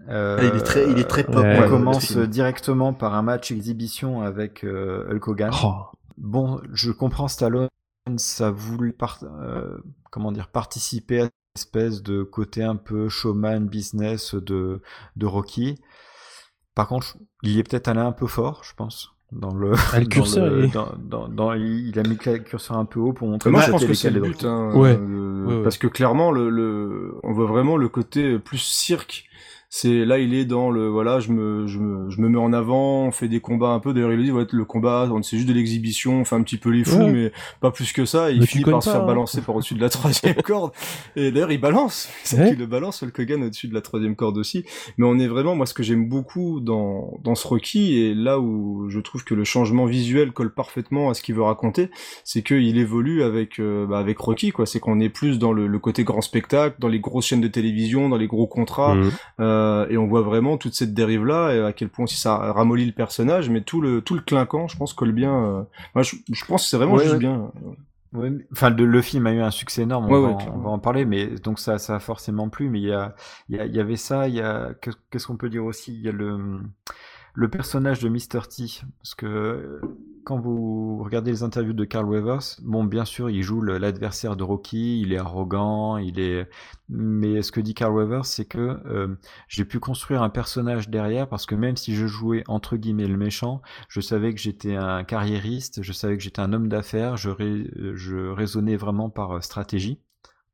Euh, Ah, il est très, il est très pop. Ouais, on commence directement par un match exhibition avec euh, Hulk Hogan. Oh. Bon, je comprends Stallone, ça voulait euh, comment dire participer à cette espèce de côté un peu showman business de de Rocky. Par contre, il y est peut-être allé un peu fort, je pense. Dans le, Ah, le *laughs* dans curseur, le- il est- dans, dans, dans- il il a mis le curseur un peu haut pour montrer Moi, que je pense que c'est le but, hein, Ouais. euh, Ouais, ouais. parce que clairement, le, le, on voit vraiment le côté plus cirque. C'est là, il est dans le voilà, je me, je me, je me mets en avant, on fait des combats un peu. D'ailleurs, il le dit, ouais, le combat, on- c'est juste de l'exhibition, on fait un petit peu les fous, Ouais. mais pas plus que ça. Et il finit par se faire hein. balancer par au-dessus de la troisième corde. Et d'ailleurs, il balance, *laughs* c'est Ouais. qu'il le balance, Hulk Hogan au-dessus de la troisième corde aussi. Mais on est vraiment, moi, ce que j'aime beaucoup dans dans ce Rocky et là où je trouve que le changement visuel colle parfaitement à ce qu'il veut raconter, c'est qu'il évolue avec euh, bah, avec Rocky quoi. C'est qu'on est plus dans le, le côté grand spectacle, dans les grosses chaînes de télévision, dans les gros contrats, Mm. euh, et on voit vraiment toute cette dérive là et à quel point aussi ça ramollit le personnage, mais tout le tout le clinquant, je pense colle bien. euh, Moi, je, je pense que c'est vraiment Ouais, juste ouais. bien. Ouais, mais- enfin, le, le film a eu un succès énorme, on, va, en, clairement. on va en parler, mais donc ça, ça a forcément plu. Mais il y a, il y avait ça, il y a, que- qu'est-ce qu'on peut dire aussi? Il y a le, le personnage de Mr. T, parce que euh, quand vous regardez les interviews de Carl Weathers, bon, bien sûr, il joue l'adversaire de Rocky, il est arrogant, il est, mais ce que dit Carl Weathers, c'est que euh, j'ai pu construire un personnage derrière, parce que même si je jouais entre guillemets le méchant, je savais que j'étais un carriériste, je savais que j'étais un homme d'affaires, je, rai- je raisonnais vraiment par euh,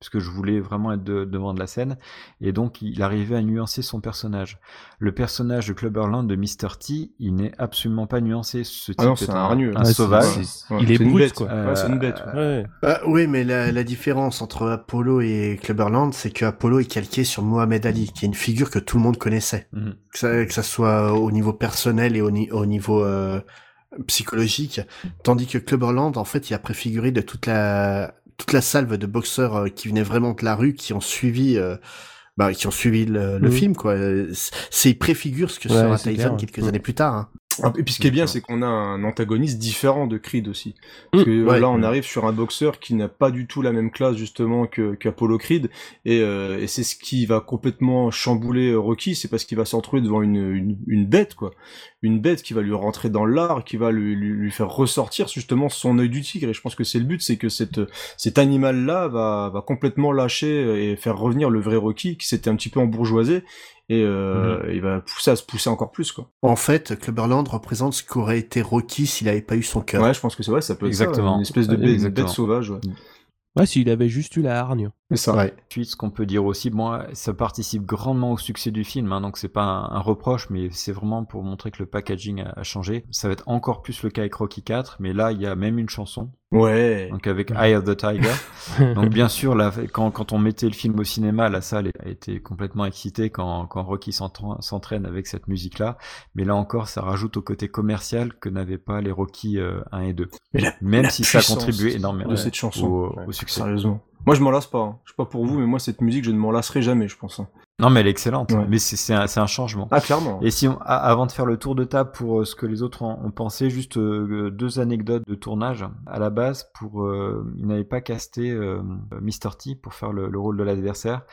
stratégie, puisque je voulais vraiment être de- devant de la scène, et donc il arrivait à nuancer son personnage. Le personnage de Clubberland de Mr. T, il n'est absolument pas nuancé. Ce type Ah non, est c'est un un, hargneux. un c'est- sauvage. Ouais, il est une brut, bête. quoi. Ouais, c'est une bête. ouais. Ouais. Bah, oui, mais la, la différence entre Apollo et Clubberland, c'est que Apollo est calqué sur Mohamed Ali, qui est une figure que tout le monde connaissait. Mhm. Que ça, que ça soit au niveau personnel et au, ni- au niveau euh, psychologique. Tandis que Clubberland, en fait, il a préfiguré de toute la toute la salve de boxeurs euh, qui venaient vraiment de la rue, qui ont suivi euh, bah, qui ont suivi le, le Mhm. film, quoi. C'est il préfigure ce que sera c'est Tyson quelques années plus tard. Hein. Ah, Et puis ce qui est bien, c'est qu'on a un antagoniste différent de Creed aussi. Parce que euh, ouais. là, on arrive sur un boxeur qui n'a pas du tout la même classe justement qu'Apollo Creed, et, euh, et c'est ce qui va complètement chambouler euh, Rocky, c'est parce qu'il va se retrouver devant une, une, une bête, quoi, une bête qui va lui rentrer dans l'art, qui va lui, lui, lui faire ressortir justement son œil du tigre. Et je pense que c'est le but, c'est que cette, cet animal-là va, va complètement lâcher et faire revenir le vrai Rocky qui s'était un petit peu embourgeoisé. Et euh, il va pousser à se pousser encore plus, quoi. En fait, Clubberland représente ce qu'aurait été Rocky s'il avait pas eu son cœur. Ouais, je pense que c'est vrai, ça peut être Exactement. ça, une espèce de bête, sauvage. Ouais. Ouais, s'il avait juste eu la hargne. C'est ça. Ouais. Ensuite, ce qu'on peut dire aussi, moi, ça participe grandement au succès du film, hein, donc c'est pas un, un reproche, mais c'est vraiment pour montrer que le packaging a, a changé. Ça va être encore plus le cas avec Rocky 4, mais là, il y a même une chanson, Ouais. donc avec Eye of the Tiger. *laughs* donc bien sûr, là, quand, quand on mettait le film au cinéma, la salle a été complètement excitée quand, quand Rocky s'entra- s'entraîne avec cette musique-là, mais là encore, ça rajoute au côté commercial que n'avaient pas les Rocky euh, 1 et 2. Mais la- Même la si ça contribuait énormément de cette chanson. au, Ouais, au succès. Sérieusement. Moi, je m'en lasse pas. hein. Je sais pas pour vous, mais moi, cette musique, je ne m'en lasserai jamais, je pense. hein. Non, mais elle est excellente. Ouais. Mais c'est c'est un, c'est un changement. Ah, clairement. Et si on, avant de faire le tour de table pour euh, ce que les autres ont, ont pensé, juste euh, deux anecdotes de tournage. À la base, pour euh, ils n'avaient pas casté euh, Mr. T pour faire le, le rôle de l'adversaire.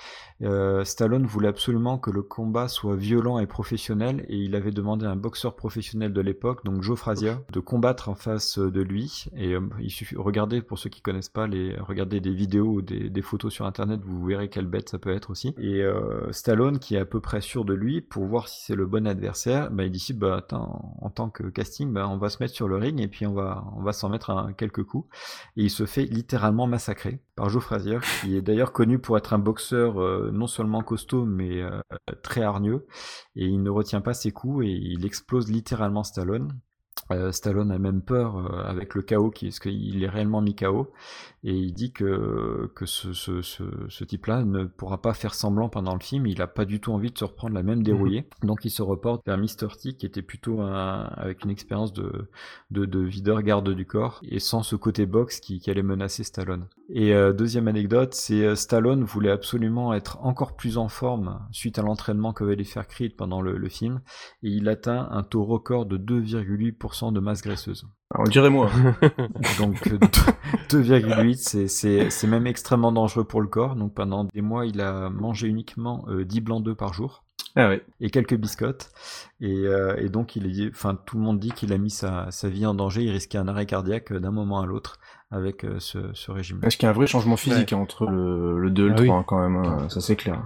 Euh, Stallone voulait absolument que le combat soit violent et professionnel, et il avait demandé à un boxeur professionnel de l'époque, donc Joe Frazier, de combattre en face de lui. Et il suffit, regardez pour ceux qui connaissent pas, les, regardez des vidéos ou des, des photos sur internet, vous verrez quelle bête ça peut être aussi. Et euh, Stallone, qui est à peu près sûr de lui, pour voir si c'est le bon adversaire, bah, il dit bah attends, en tant que casting, bah, on va se mettre sur le ring et puis on va, on va s'en mettre un, quelques coups. Et il se fait littéralement massacrer par Joe Frazier, qui est d'ailleurs connu pour être un boxeur euh, non seulement costaud mais euh, très hargneux. Et il ne retient pas ses coups et il explose littéralement Stallone. Euh, Stallone a même peur avec le chaos, qui, parce qu'il est réellement mis KO, et il dit que, que ce, ce, ce, ce type-là ne pourra pas faire semblant pendant le film, il a pas du tout envie de se reprendre la même dérouillée, donc il se reporte vers Mr. T, qui était plutôt un, avec une expérience de, de, de videur garde du corps, et sans ce côté boxe qui, qui allait menacer Stallone. Et euh, deuxième anecdote, c'est euh, Stallone voulait absolument être encore plus en forme suite à l'entraînement que allait faire Creed pendant le, le film, et il atteint un taux record de 2,8% de masse graisseuse. On dirait moi. *laughs* Donc euh, 2,8, c'est- c'est c'est même extrêmement dangereux pour le corps. Donc pendant des mois, il a mangé uniquement euh, 10 blancs d'œufs par jour. Ah ouais. Et quelques biscottes. Et, euh, et donc, il est, enfin, tout le monde dit qu'il a mis sa, sa vie en danger. Il risquait un arrêt cardiaque euh, d'un moment à l'autre avec euh, ce, ce régime. Est-ce qu'il y a un vrai changement physique entre le, le 2 et le Ah 3 oui. hein, quand même, hein, ça c'est clair.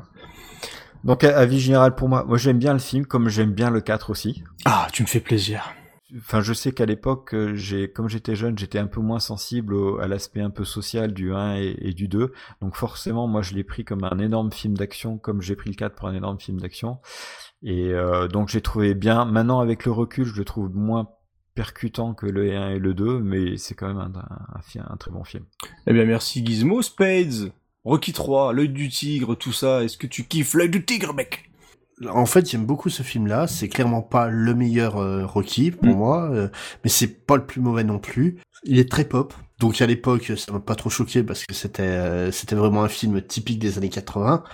Donc, à- avis général pour moi, moi j'aime bien le film comme j'aime bien le 4 aussi. Ah, tu me fais plaisir. Enfin, je sais qu'à l'époque, euh, j'ai, comme j'étais jeune, j'étais un peu moins sensible au- à l'aspect un peu social du 1 et, du 2. Donc forcément, moi, je l'ai pris comme un énorme film d'action, comme j'ai pris le 4 pour un énorme film d'action. Et euh, donc j'ai trouvé bien. Maintenant, avec le recul, je le trouve moins percutant que le 1 et le 2, mais c'est quand même un, un, un très bon film. Eh bien merci Gizmo, Spades, Rocky 3, l'œil du tigre, tout ça, est-ce que tu kiffes l'œil du tigre mec? En fait, j'aime beaucoup ce film-là. C'est clairement pas le meilleur euh, Rocky pour Mm. moi, euh, mais c'est pas le plus mauvais non plus. Il est très pop. Donc à l'époque, ça m'a pas trop choqué parce que c'était euh, c'était vraiment un film typique des années 80.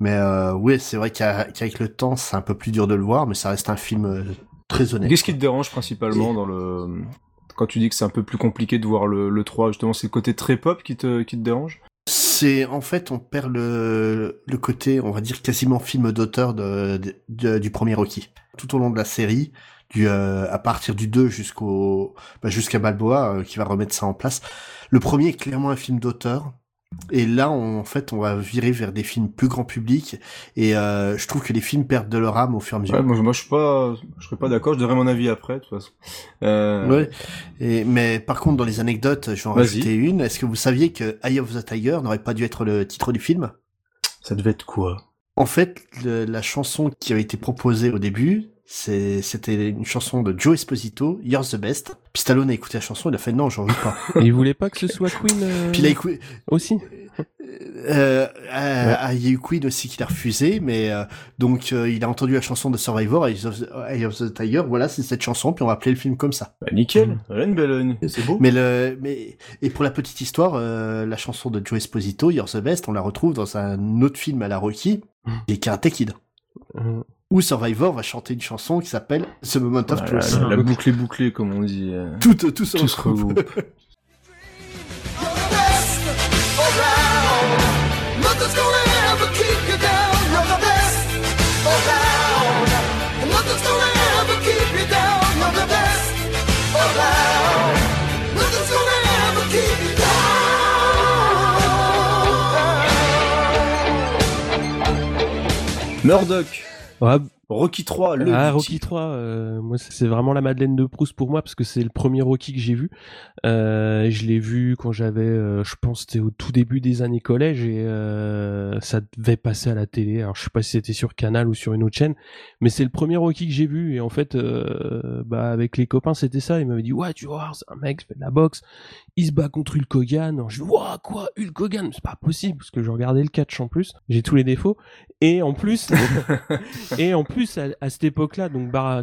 Mais euh, oui, c'est vrai qu'avec le temps, c'est un peu plus dur de le voir, mais ça reste un film euh, très honnête. Qu'est-ce qui te dérange principalement dans le... Quand tu dis que c'est un peu plus compliqué de voir le, le 3, justement, c'est le côté très pop qui te, qui te dérange? C'est en fait on perd le, le côté on va dire quasiment film d'auteur de, de- du premier Rocky. Tout au long de la série, du euh, à partir du 2 jusqu'au bah, jusqu'à Balboa euh, qui va remettre ça en place. Le premier est clairement un film d'auteur. Et là, on- en fait, on va virer vers des films plus grand public. Et euh, je trouve que les films perdent de leur âme au fur et à mesure. Ouais, moi, je- moi, je suis pas, je serais pas d'accord, je donnerai mon avis après, de toute façon. Euh, Ouais. Et, mais par contre, dans les anecdotes, je vais en rajouter une. Est-ce que vous saviez que Eye of the Tiger n'aurait pas dû être le titre du film? Ça devait être quoi? En fait, le- la chanson qui avait été proposée au début, c'était une chanson de Joe Esposito, You're the Best. Puis Stallone a écouté la chanson, il a fait non, j'en veux pas. *laughs* Et il voulait pas que ce soit Queen euh, Puis il a écouté. aussi. Euh, euh, ah, il y a eu Queen aussi qui l'a refusé, mais euh, donc euh, il a entendu la chanson de Survivor, Eye of the, Eye of the Tiger. Voilà, c'est cette chanson, puis on va appeler le film comme ça. Bah, nickel, une belle, c'est beau. Mais le, mais et pour la petite histoire, euh, la chanson de Joe Esposito, You're the Best, on la retrouve dans un autre film à la Rocky, qui est Karate Kid. Euh, Où Survivor va chanter une chanson qui s'appelle The Moment of Truth. la, la boucle est bouclée, comme on dit. euh. Tout, tout se regroupe. *laughs* Murdoch, Ouais, Rocky 3, le ah, Rocky tigre. 3, euh, moi c'est vraiment la Madeleine de Proust pour moi parce que c'est le premier Rocky que j'ai vu. Euh, je l'ai vu quand j'avais, euh, je pense, c'était au tout début des années collège et euh, ça devait passer à la télé. Alors je sais pas si c'était sur Canal ou sur une autre chaîne, mais c'est le premier Rocky que j'ai vu et en fait, euh, bah avec les copains c'était ça. Ils m'avaient dit ouais tu vois c'est un mec qui fait de la boxe, il se bat contre Hulk Hogan. Alors, je dis Ouah, quoi Hulk Hogan? C'est pas possible parce que je regardais le catch en plus. J'ai tous les défauts et en plus *laughs* et en plus plus, à, cette époque-là, donc Barra...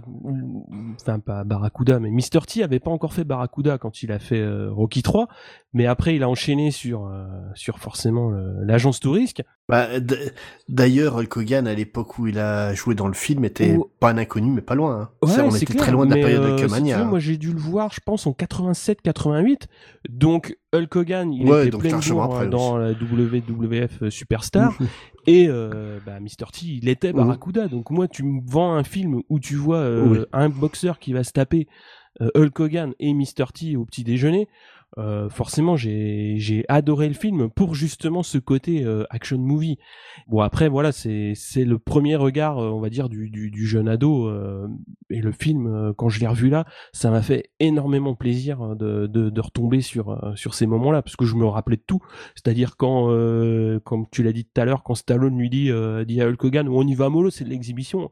pas Barracuda, mais Mr. T avait pas encore fait Barracuda quand il a fait euh, Rocky 3, mais après il a enchaîné sur euh, sur forcément l'agence Tourisque. Bah, d- D'ailleurs, Hulk Hogan, à l'époque où il a joué dans le film, était pas un inconnu, mais pas loin. hein. Ouais, Ça, on était clair, très loin de la période euh, si Hulkamania. veux, hein. moi j'ai dû le voir, je pense en 87-88. Donc Hulk Hogan, il Ouais, était donc plein largement jour après euh, dans la WWF Superstar. Mhm. *laughs* Et euh, bah, Mr. T, il était Mhm. Barracuda. Donc moi, tu me vends un film où tu vois euh, Oui. un boxeur qui va se taper euh, Hulk Hogan et Mr. T au petit déjeuner. Euh, forcément, j'ai adoré le film pour justement ce côté euh, action movie. Bon après voilà, c'est c'est le premier regard, euh, on va dire du du, du jeune ado euh, et le film euh, quand je l'ai revu là, ça m'a fait énormément plaisir euh, de de, de retomber sur euh, sur ces moments-là parce que je me rappelais de tout. C'est-à-dire quand comme tu l'as dit tout à l'heure, quand Stallone lui dit dit à Hulk Hogan, on y va mollo, c'est de l'exhibition.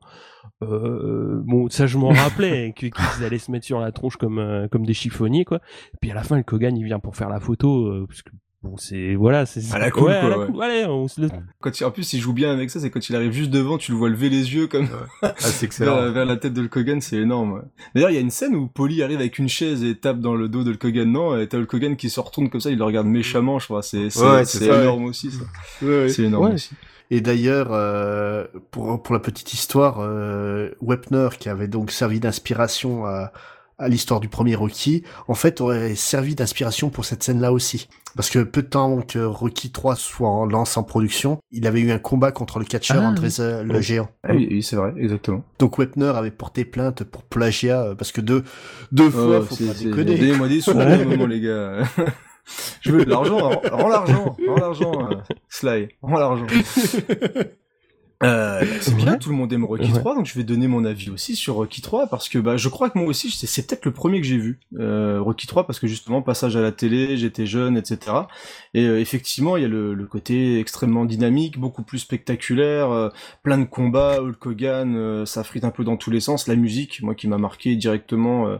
Euh, bon, ça je m'en rappelais que- qu'ils allaient se mettre sur la tronche comme euh, comme des chiffonniers quoi. Et puis à la fin, le Kogan il vient pour faire la photo euh, parce que bon c'est voilà c'est À la cool, ouais, à quoi, la ouais. cool. Allez, on se le Quand il- en plus, il joue bien avec ça, c'est quand il arrive juste devant, tu le vois lever les yeux comme Ah, c'est *laughs* excellent. vers, vers la tête de Hulk c'est énorme. ouais. D'ailleurs, il y a une scène où Polly arrive avec une chaise et tape dans le dos de Hulk non Et t'as Hulk Hogan qui se retourne comme ça, il le regarde méchamment, je crois. C'est c'est énorme aussi, ça. C'est énorme Ouais. aussi. Et d'ailleurs, euh, pour, pour la petite histoire, euh, Wepner, qui avait donc servi d'inspiration à, à l'histoire du premier Rocky, en fait aurait servi d'inspiration pour cette scène-là aussi. Parce que peu de temps avant que Rocky 3 soit en lance en production, il avait eu un combat contre le catcheur Ah, André oui. euh, le Oh. géant. Ah oui, oui, c'est vrai, exactement. Donc Wepner avait porté plainte pour plagiat, euh, parce que deux, deux fois, Oh, faut pas déconner. Donnez-moi des sous, *laughs* moment, les gars. Je veux de l'argent, rends l'argent, rends l'argent, euh, Sly, rends l'argent. *laughs* Euh, c'est bien, tout le monde aime Rocky Ouais. 3, donc je vais donner mon avis aussi sur Rocky 3 parce que bah je crois que moi aussi c'est, peut-être le premier que j'ai vu euh, Rocky 3 parce que justement passage à la télé, j'étais jeune, etc. Et euh, effectivement il y a le, le côté extrêmement dynamique, beaucoup plus spectaculaire, euh, plein de combats, Hulk Hogan, ça frite un peu dans tous les sens, la musique, moi qui m'a marqué directement,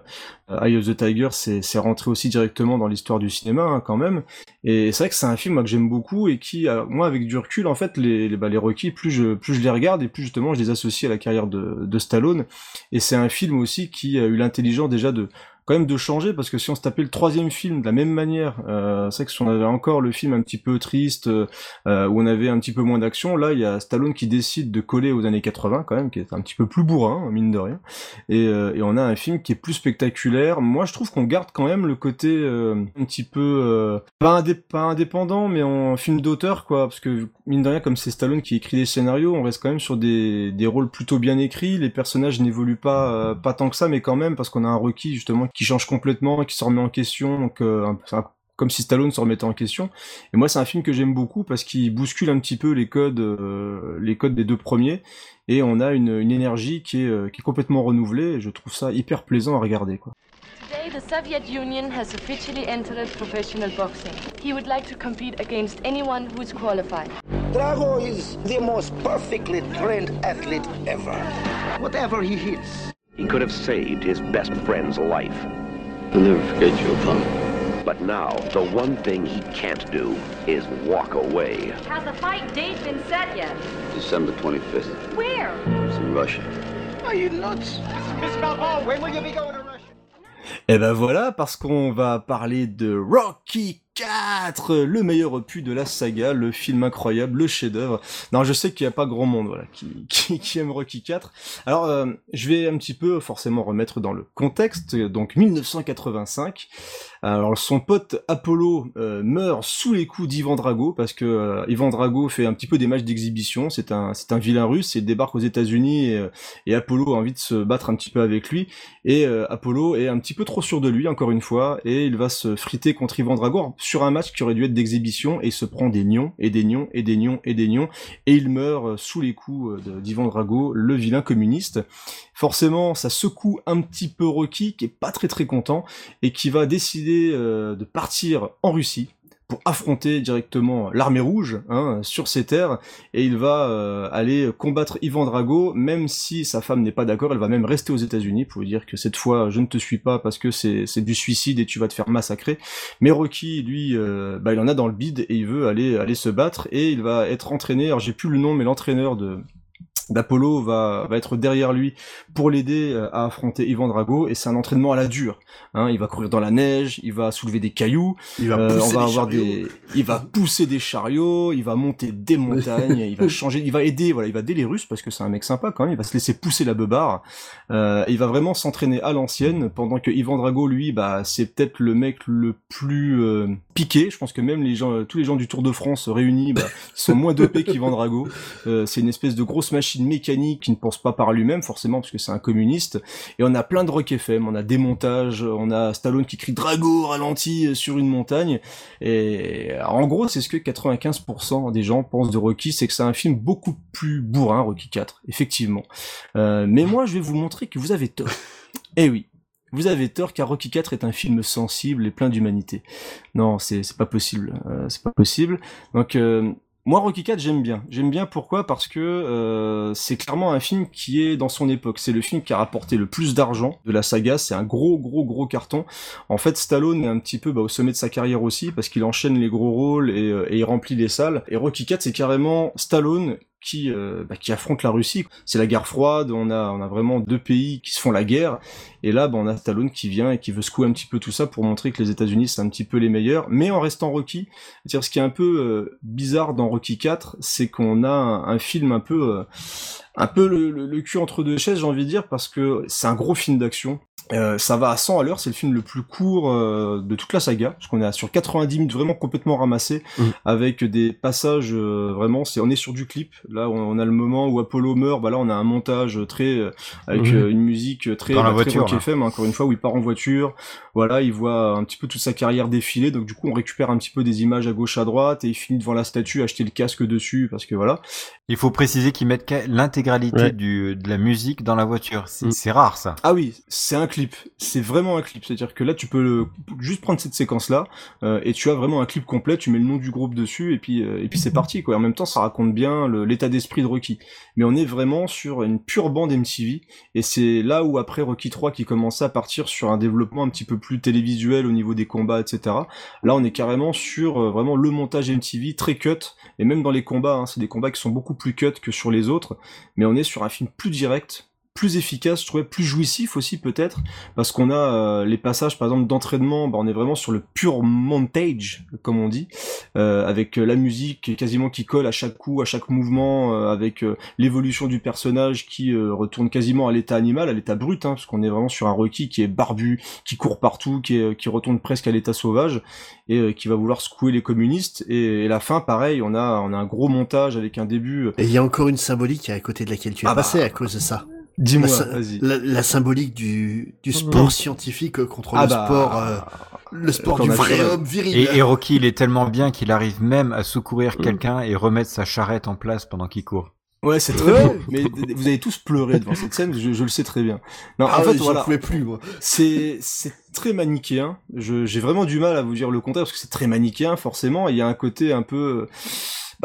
Eye of the Tiger, c'est, rentré aussi directement dans l'histoire du cinéma hein, quand même. Et c'est vrai que c'est un film moi, que j'aime beaucoup et qui, moi, avec du recul, en fait, les, les, bah, les Rocky, plus je, plus je les regarde et plus justement je les associe à la carrière de, de Stallone. Et c'est un film aussi qui a eu l'intelligence déjà de quand même de changer parce que si on se tapait le troisième film de la même manière, euh, c'est que si on avait encore le film un petit peu triste euh, où on avait un petit peu moins d'action, là il y a Stallone qui décide de coller aux années 80 quand même, qui est un petit peu plus bourrin mine de rien, et, euh, et on a un film qui est plus spectaculaire. Moi je trouve qu'on garde quand même le côté euh, un petit peu euh, pas, pas indépendant mais en film d'auteur quoi, parce que mine de rien comme c'est Stallone qui écrit des scénarios, on reste quand même sur des, des rôles plutôt bien écrits, les personnages n'évoluent pas euh, pas tant que ça mais quand même parce qu'on a un Rocky justement qui change complètement, qui se remet en question, donc euh, un- comme si Stallone se remettait en question. Et moi, c'est un film que j'aime beaucoup parce qu'il bouscule un petit peu les codes, euh, les codes des deux premiers, et on a une, une énergie qui est, euh, qui est complètement renouvelée. Et je trouve ça hyper plaisant à regarder. Quoi. Today, the Soviet Union has officially entered professional boxing. He would like to compete against anyone who is qualified. Drago is the most perfectly trained athlete ever. Whatever he hits, He could have saved his best friend's life. I'll never forget you, Apollo. But now, the one thing he can't do is walk away. Has the fight date been set yet? December 25th. Where? It's in Russia. Are you nuts? Miss Calhoun, when will you be going to Russia? Eh ben voilà, parce qu'on va parler de Rocky 4, le meilleur opus de la saga, le film incroyable, le chef-d'œuvre. Non, je sais qu'il n'y a pas grand monde, voilà, qui, *laughs* qui, qui aime Rocky 4. Alors, euh, je vais un petit peu forcément remettre dans le contexte. Donc, 1985. Alors, son pote Apollo euh, meurt sous les coups d'Ivan Drago parce que euh, Ivan Drago fait un petit peu des matchs d'exhibition. C'est un, c'est un vilain russe. Il débarque aux États-Unis et, euh, et Apollo a envie de se battre un petit peu avec lui. Et Apollo est un petit peu trop sûr de lui, encore une fois, et il va se friter contre Ivan Drago sur un match qui aurait dû être d'exhibition et il se prend des nions et des nions et des nions et des nions et il meurt sous les coups d'Ivan Drago, le vilain communiste. Forcément, ça secoue un petit peu Rocky, qui est pas très très content et qui va décider euh, de partir en Russie pour affronter directement l'armée rouge hein, sur ses terres. Et il va euh, aller combattre Ivan Drago. Même si sa femme n'est pas d'accord elle va même rester aux États-Unis pour lui dire que cette fois je ne te suis pas parce que c'est du suicide et tu vas te faire massacrer. Mais Rocky lui euh, bah, il en a dans le bide et il veut aller aller se battre. Et il va être entraîné alors j'ai plus le nom mais l'entraîneur de d'Apollo va, va être derrière lui pour l'aider euh, à affronter Ivan Drago et c'est un entraînement à la dure. Hein, il va courir dans la neige, il va soulever des cailloux, Il va euh, pousser on va des avoir chariots. des, il va pousser des chariots, il va monter des montagnes, il va changer, il va aider, voilà, il va aider les Russes parce que c'est un mec sympa quand même, il va se laisser pousser la beubare, euh, il va vraiment s'entraîner à l'ancienne, pendant que Ivan Drago lui, bah c'est peut-être le mec le plus euh, piqué. Je pense que même les gens, tous les gens du Tour de France réunis, bah, sont moins dopés *laughs* qu'Ivan Drago. Euh, c'est une espèce de grosse machine mécanique qui ne pense pas par lui-même forcément parce que c'est un communiste. Et on a plein de rock FM, on a des montages, on a Stallone qui crie Drago ralenti sur une montagne. Et en gros, c'est ce que 95% des gens pensent de Rocky, c'est que c'est un film beaucoup plus bourrin, Rocky 4, effectivement. Euh, mais moi, je vais vous montrer que vous avez tort. *laughs* Eh oui. Vous avez tort car Rocky 4 est un film sensible et plein d'humanité. Non, c'est pas possible. Euh, c'est pas possible. Donc euh, moi Rocky 4 j'aime bien. J'aime bien pourquoi? Parce que euh, c'est clairement un film qui est dans son époque. C'est le film qui a rapporté le plus d'argent de la saga. C'est un gros gros gros carton. En fait Stallone est un petit peu bah, au sommet de sa carrière aussi parce qu'il enchaîne les gros rôles et, et il remplit les salles. Et Rocky 4 c'est carrément Stallone qui, euh, bah, qui affronte la Russie. C'est la guerre froide, on a, vraiment deux pays qui se font la guerre, et là bah, on a Stallone qui vient et qui veut secouer un petit peu tout ça pour montrer que les États-Unis c'est un petit peu les meilleurs, mais en restant Rocky. C'est-à-dire ce qui est un peu euh, bizarre dans Rocky 4, c'est qu'on a un, un film un peu, euh, un peu le, le- le cul entre deux chaises, j'ai envie de dire, parce que c'est un gros film d'action. Euh, ça va à 100 à l'heure, c'est le film le plus court euh, de toute la saga, parce qu'on est sur 90 minutes vraiment complètement ramassé, avec des passages euh, vraiment, c'est on est sur du clip. Là, on, on a le moment où Apollo meurt, bah là on a un montage très euh, avec euh, une musique très, Dans la bah, très voiture, rock là. FM, encore une fois, où il part en voiture. Voilà, il voit un petit peu toute sa carrière défiler, donc du coup on récupère un petit peu des images à gauche à droite et il finit devant la statue, acheter le casque dessus parce que voilà. Il faut préciser qu'ils mettent ca- l'intégralité Ouais. du de la musique dans la voiture. C'est c'est rare ça. Ah oui, c'est un clip. C'est vraiment un clip. C'est-à-dire que là, tu peux le- juste prendre cette séquence-là euh, et tu as vraiment un clip complet. Tu mets le nom du groupe dessus et puis euh, et puis c'est parti quoi. En même temps, ça raconte bien l'état d'esprit de Rocky. Mais on est vraiment sur une pure bande MTV et c'est là où après Rocky 3 qui commençait à partir sur un développement un petit peu plus télévisuel au niveau des combats, etc. Là, on est carrément sur euh, vraiment le montage MTV très cut et même dans les combats, hein, c'est des combats qui sont beaucoup plus cut que sur les autres. Mais on est sur un film plus direct plus efficace, je trouvais plus jouissif aussi peut-être, parce qu'on a euh, les passages par exemple d'entraînement, bah, on est vraiment sur le pur montage, comme on dit, euh, avec euh, la musique quasiment qui colle à chaque coup, à chaque mouvement, euh, avec euh, l'évolution du personnage qui euh, retourne quasiment à l'état animal, à l'état brut, hein, parce qu'on est vraiment sur un Rocky qui est barbu, qui court partout, qui, est- qui retourne presque à l'état sauvage, et euh, qui va vouloir secouer les communistes, et, et la fin pareil, on a, on a un gros montage avec un début... Et il y a encore une symbolique à côté de laquelle tu es Ah bah. passé à cause de ça. Dis-moi, La. La, la symbolique du, du sport scientifique contre Ah le bah, sport, euh, le sport du vrai homme viril. Et, et Rocky, il est tellement bien qu'il arrive même à Mm. secourir quelqu'un et remettre sa charrette en place pendant qu'il court. Ouais, c'est très beau. Mais vous avez tous pleuré devant cette scène, je, je le sais très bien. Non, Ah en ouais, fait, j'en voilà. pouvais plus, moi. C'est, c'est très manichéen. Je, j'ai vraiment du mal à vous dire le contraire parce que c'est très manichéen, forcément. Il y a un côté un peu,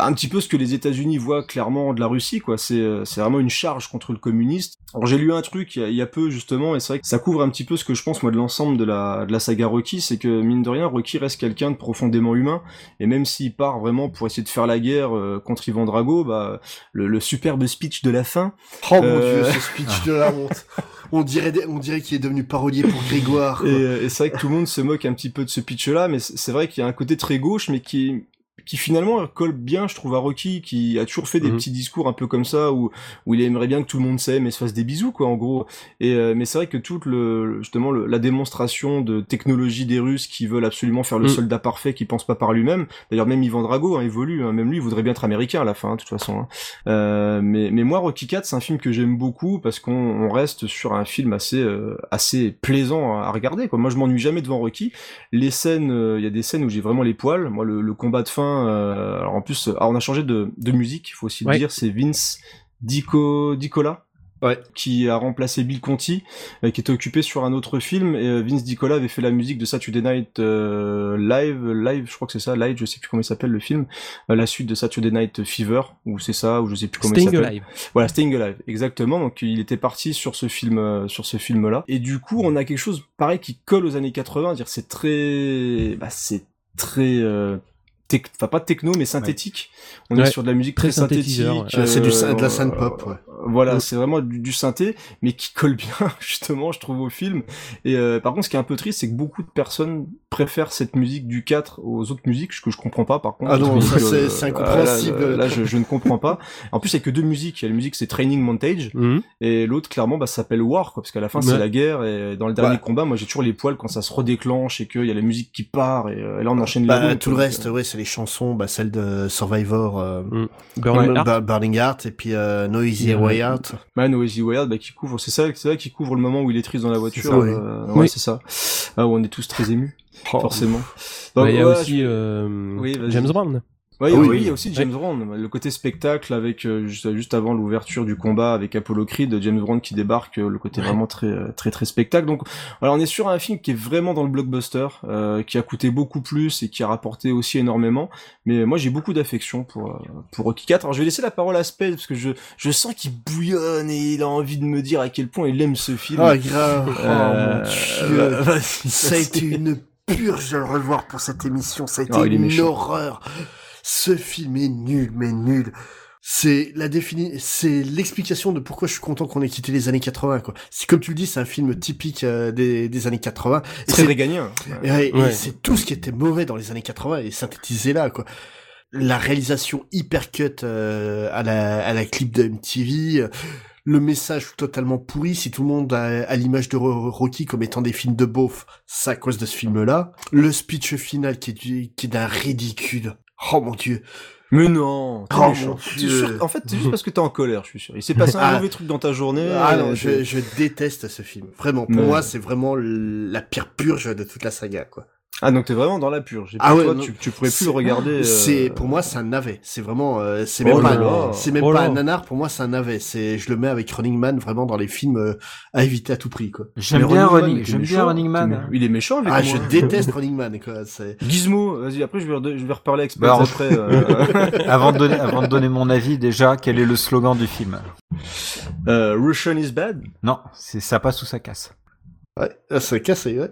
bah, un petit peu ce que les États-Unis voient clairement de la Russie, quoi. C'est, euh, c'est vraiment une charge contre le communiste. Alors j'ai lu un truc il y, a, il y a peu justement, et c'est vrai que ça couvre un petit peu ce que je pense moi de l'ensemble de la, de la saga Rocky, c'est que mine de rien, Rocky reste quelqu'un de profondément humain, et même s'il part vraiment pour essayer de faire la guerre euh, contre Ivan Drago, bah le, le superbe speech de la fin. Oh mon euh, dieu, ce *laughs* speech de la honte. On dirait, on dirait qu'il est devenu parolier pour Grégoire. Et, quoi. euh, et c'est vrai que tout le monde se moque un petit peu de ce pitch-là, mais c'est vrai qu'il y a un côté très gauche, mais qui qui finalement colle bien, je trouve, à Rocky, qui a toujours fait des Mhm. petits discours un peu comme ça, où, où il aimerait bien que tout le monde s'aime et se fasse des bisous, quoi, en gros. Et euh, mais c'est vrai que toute le justement le- la démonstration de technologie des Russes qui veulent absolument faire le Mhm. soldat parfait, qui pense pas par lui-même. D'ailleurs, même Ivan Drago hein, évolue, hein, même lui il voudrait bien être américain à la fin, hein, de toute façon. hein. Euh, mais mais moi, Rocky 4, c'est un film que j'aime beaucoup parce qu'on on reste sur un film assez euh, assez plaisant à regarder. Quoi. Moi, je m'ennuie jamais devant Rocky. Les scènes, euh, il y a des scènes où j'ai vraiment les poils. Moi, le, le combat de fin. Euh, alors en plus, euh, ah, on a changé de, de musique. Il faut aussi le dire. C'est Vince Dico Dicola. qui a remplacé Bill Conti, euh, qui était occupé sur un autre film. Et euh, Vince Dicola avait fait la musique de Saturday Night euh, Live, Live, je crois que c'est ça, Live, je sais plus comment il s'appelle le film, la suite de Saturday Night Fever, ou c'est ça, ou je sais plus comment il s'appelle. Alive. Voilà, Staying Alive, exactement. Donc il était parti sur ce film, sur ce film-là. Et du coup, on a quelque chose pareil qui colle aux années 80, dire c'est très, bah, c'est très euh, enfin pas techno mais synthétique. On Ouais, est sur de la musique très, synthétique. ouais. C'est du de la euh, synth-pop, ouais. Voilà, Mm. c'est vraiment du, du synthé, mais qui colle bien *laughs* justement, je trouve au film. Et euh, par contre, ce qui est un peu triste, c'est que beaucoup de personnes préfèrent cette musique du 4 aux autres musiques, ce que je comprends pas par contre. Ah non, c'est- euh, c'est ah, incompréhensible. Là, là, là, je, je ne comprends pas. En plus, il y a que deux musiques. Il y a la musique, c'est Training Montage, Mhm. et l'autre, clairement, bah, ça s'appelle War, quoi, parce qu'à la fin, Ouais. c'est la guerre. Et dans le dernier Ouais. combat, moi, j'ai toujours les poils quand ça se redéclenche et qu'il y a la musique qui part. Et, euh, et là, on enchaîne Bah, les tout le reste, ouais, c'est les chansons, bah, celles de Survivor, euh, Burning euh, Heart. Bur- Burning Heart, et puis euh, Noisy Ouais. Way Out. Man Noisy Wild, bah, qui couvre, c'est ça, c'est ça qui couvre le moment où il est triste dans la voiture. ça, oui. euh, Oui. Ouais, c'est ça. Ah, où on est tous très émus, forcément. Bah, il y a ouais, aussi euh, Oui. James Brown. Ouais, Ah oui, oui. il y a aussi James Brown, le côté spectacle avec euh, juste, juste avant l'ouverture du combat avec Apollo Creed, James Brown qui débarque, euh, le côté vraiment très euh, très très spectacle. Donc voilà, on est sur un film qui est vraiment dans le blockbuster, euh, qui a coûté beaucoup plus et qui a rapporté aussi énormément. Mais moi j'ai beaucoup d'affection pour euh, pour Rocky 4. Alors je vais laisser la parole à Spade parce que je je sens qu'il bouillonne et il a envie de me dire à quel point il aime ce film. Ah, grave. Euh, oh, mon dieu. bah, Ça a été une purge de le revoir pour cette émission. Ça a été Oh, il est une méchant. horreur. Ce film est nul, mais nul. C'est la défini, c'est l'explication de pourquoi je suis content qu'on ait quitté les années 80, quoi. C'est comme tu le dis, c'est un film typique euh, des, des années 80. Et Très c'est- réganien. Et, ouais, et Ouais. c'est tout ce qui était mauvais dans les années 80 et synthétisé là, quoi. La réalisation hyper cut euh, à la à la clip de MTV, euh, le message totalement pourri. Si tout le monde a, a l'image de Ro- Rocky comme étant des films de beauf, c'est à cause de ce film-là. Le speech final qui est du, qui est d'un ridicule. Oh mon dieu. Mais non, t'es Oh, méchant. mon T'es Dieu. sûr- en fait, c'est juste parce que t'es en colère, je suis sûr. Il s'est passé un Ah. mauvais truc dans ta journée. Ah euh, non, je, t'es- je déteste ce film. Vraiment, pour Mais- moi, c'est vraiment la pire purge de toute la saga, quoi. Ah, donc t'es vraiment dans la purge. Et Ah ouais, toi, non, tu, tu pourrais plus le regarder. euh, C'est pour moi c'est un navet. C'est vraiment euh, c'est Oh même là pas c'est même Oh pas un nanar. Pour moi c'est un navet. C'est je le mets avec Running Man vraiment dans les films euh, à éviter à tout prix quoi. J'aime bien Running j'aime bien méchant. Running Man. hein. Il est méchant, lui. Ah je déteste Running Man quoi. *laughs* Gizmo, vas-y, après je vais, je vais reparler avec Bah, après. euh, *laughs* avant, de donner, avant de donner mon avis, déjà, quel est le slogan du film euh, Russian is bad? Non, c'est ça passe ou ça casse. ouais, c'est cassé. Ouais.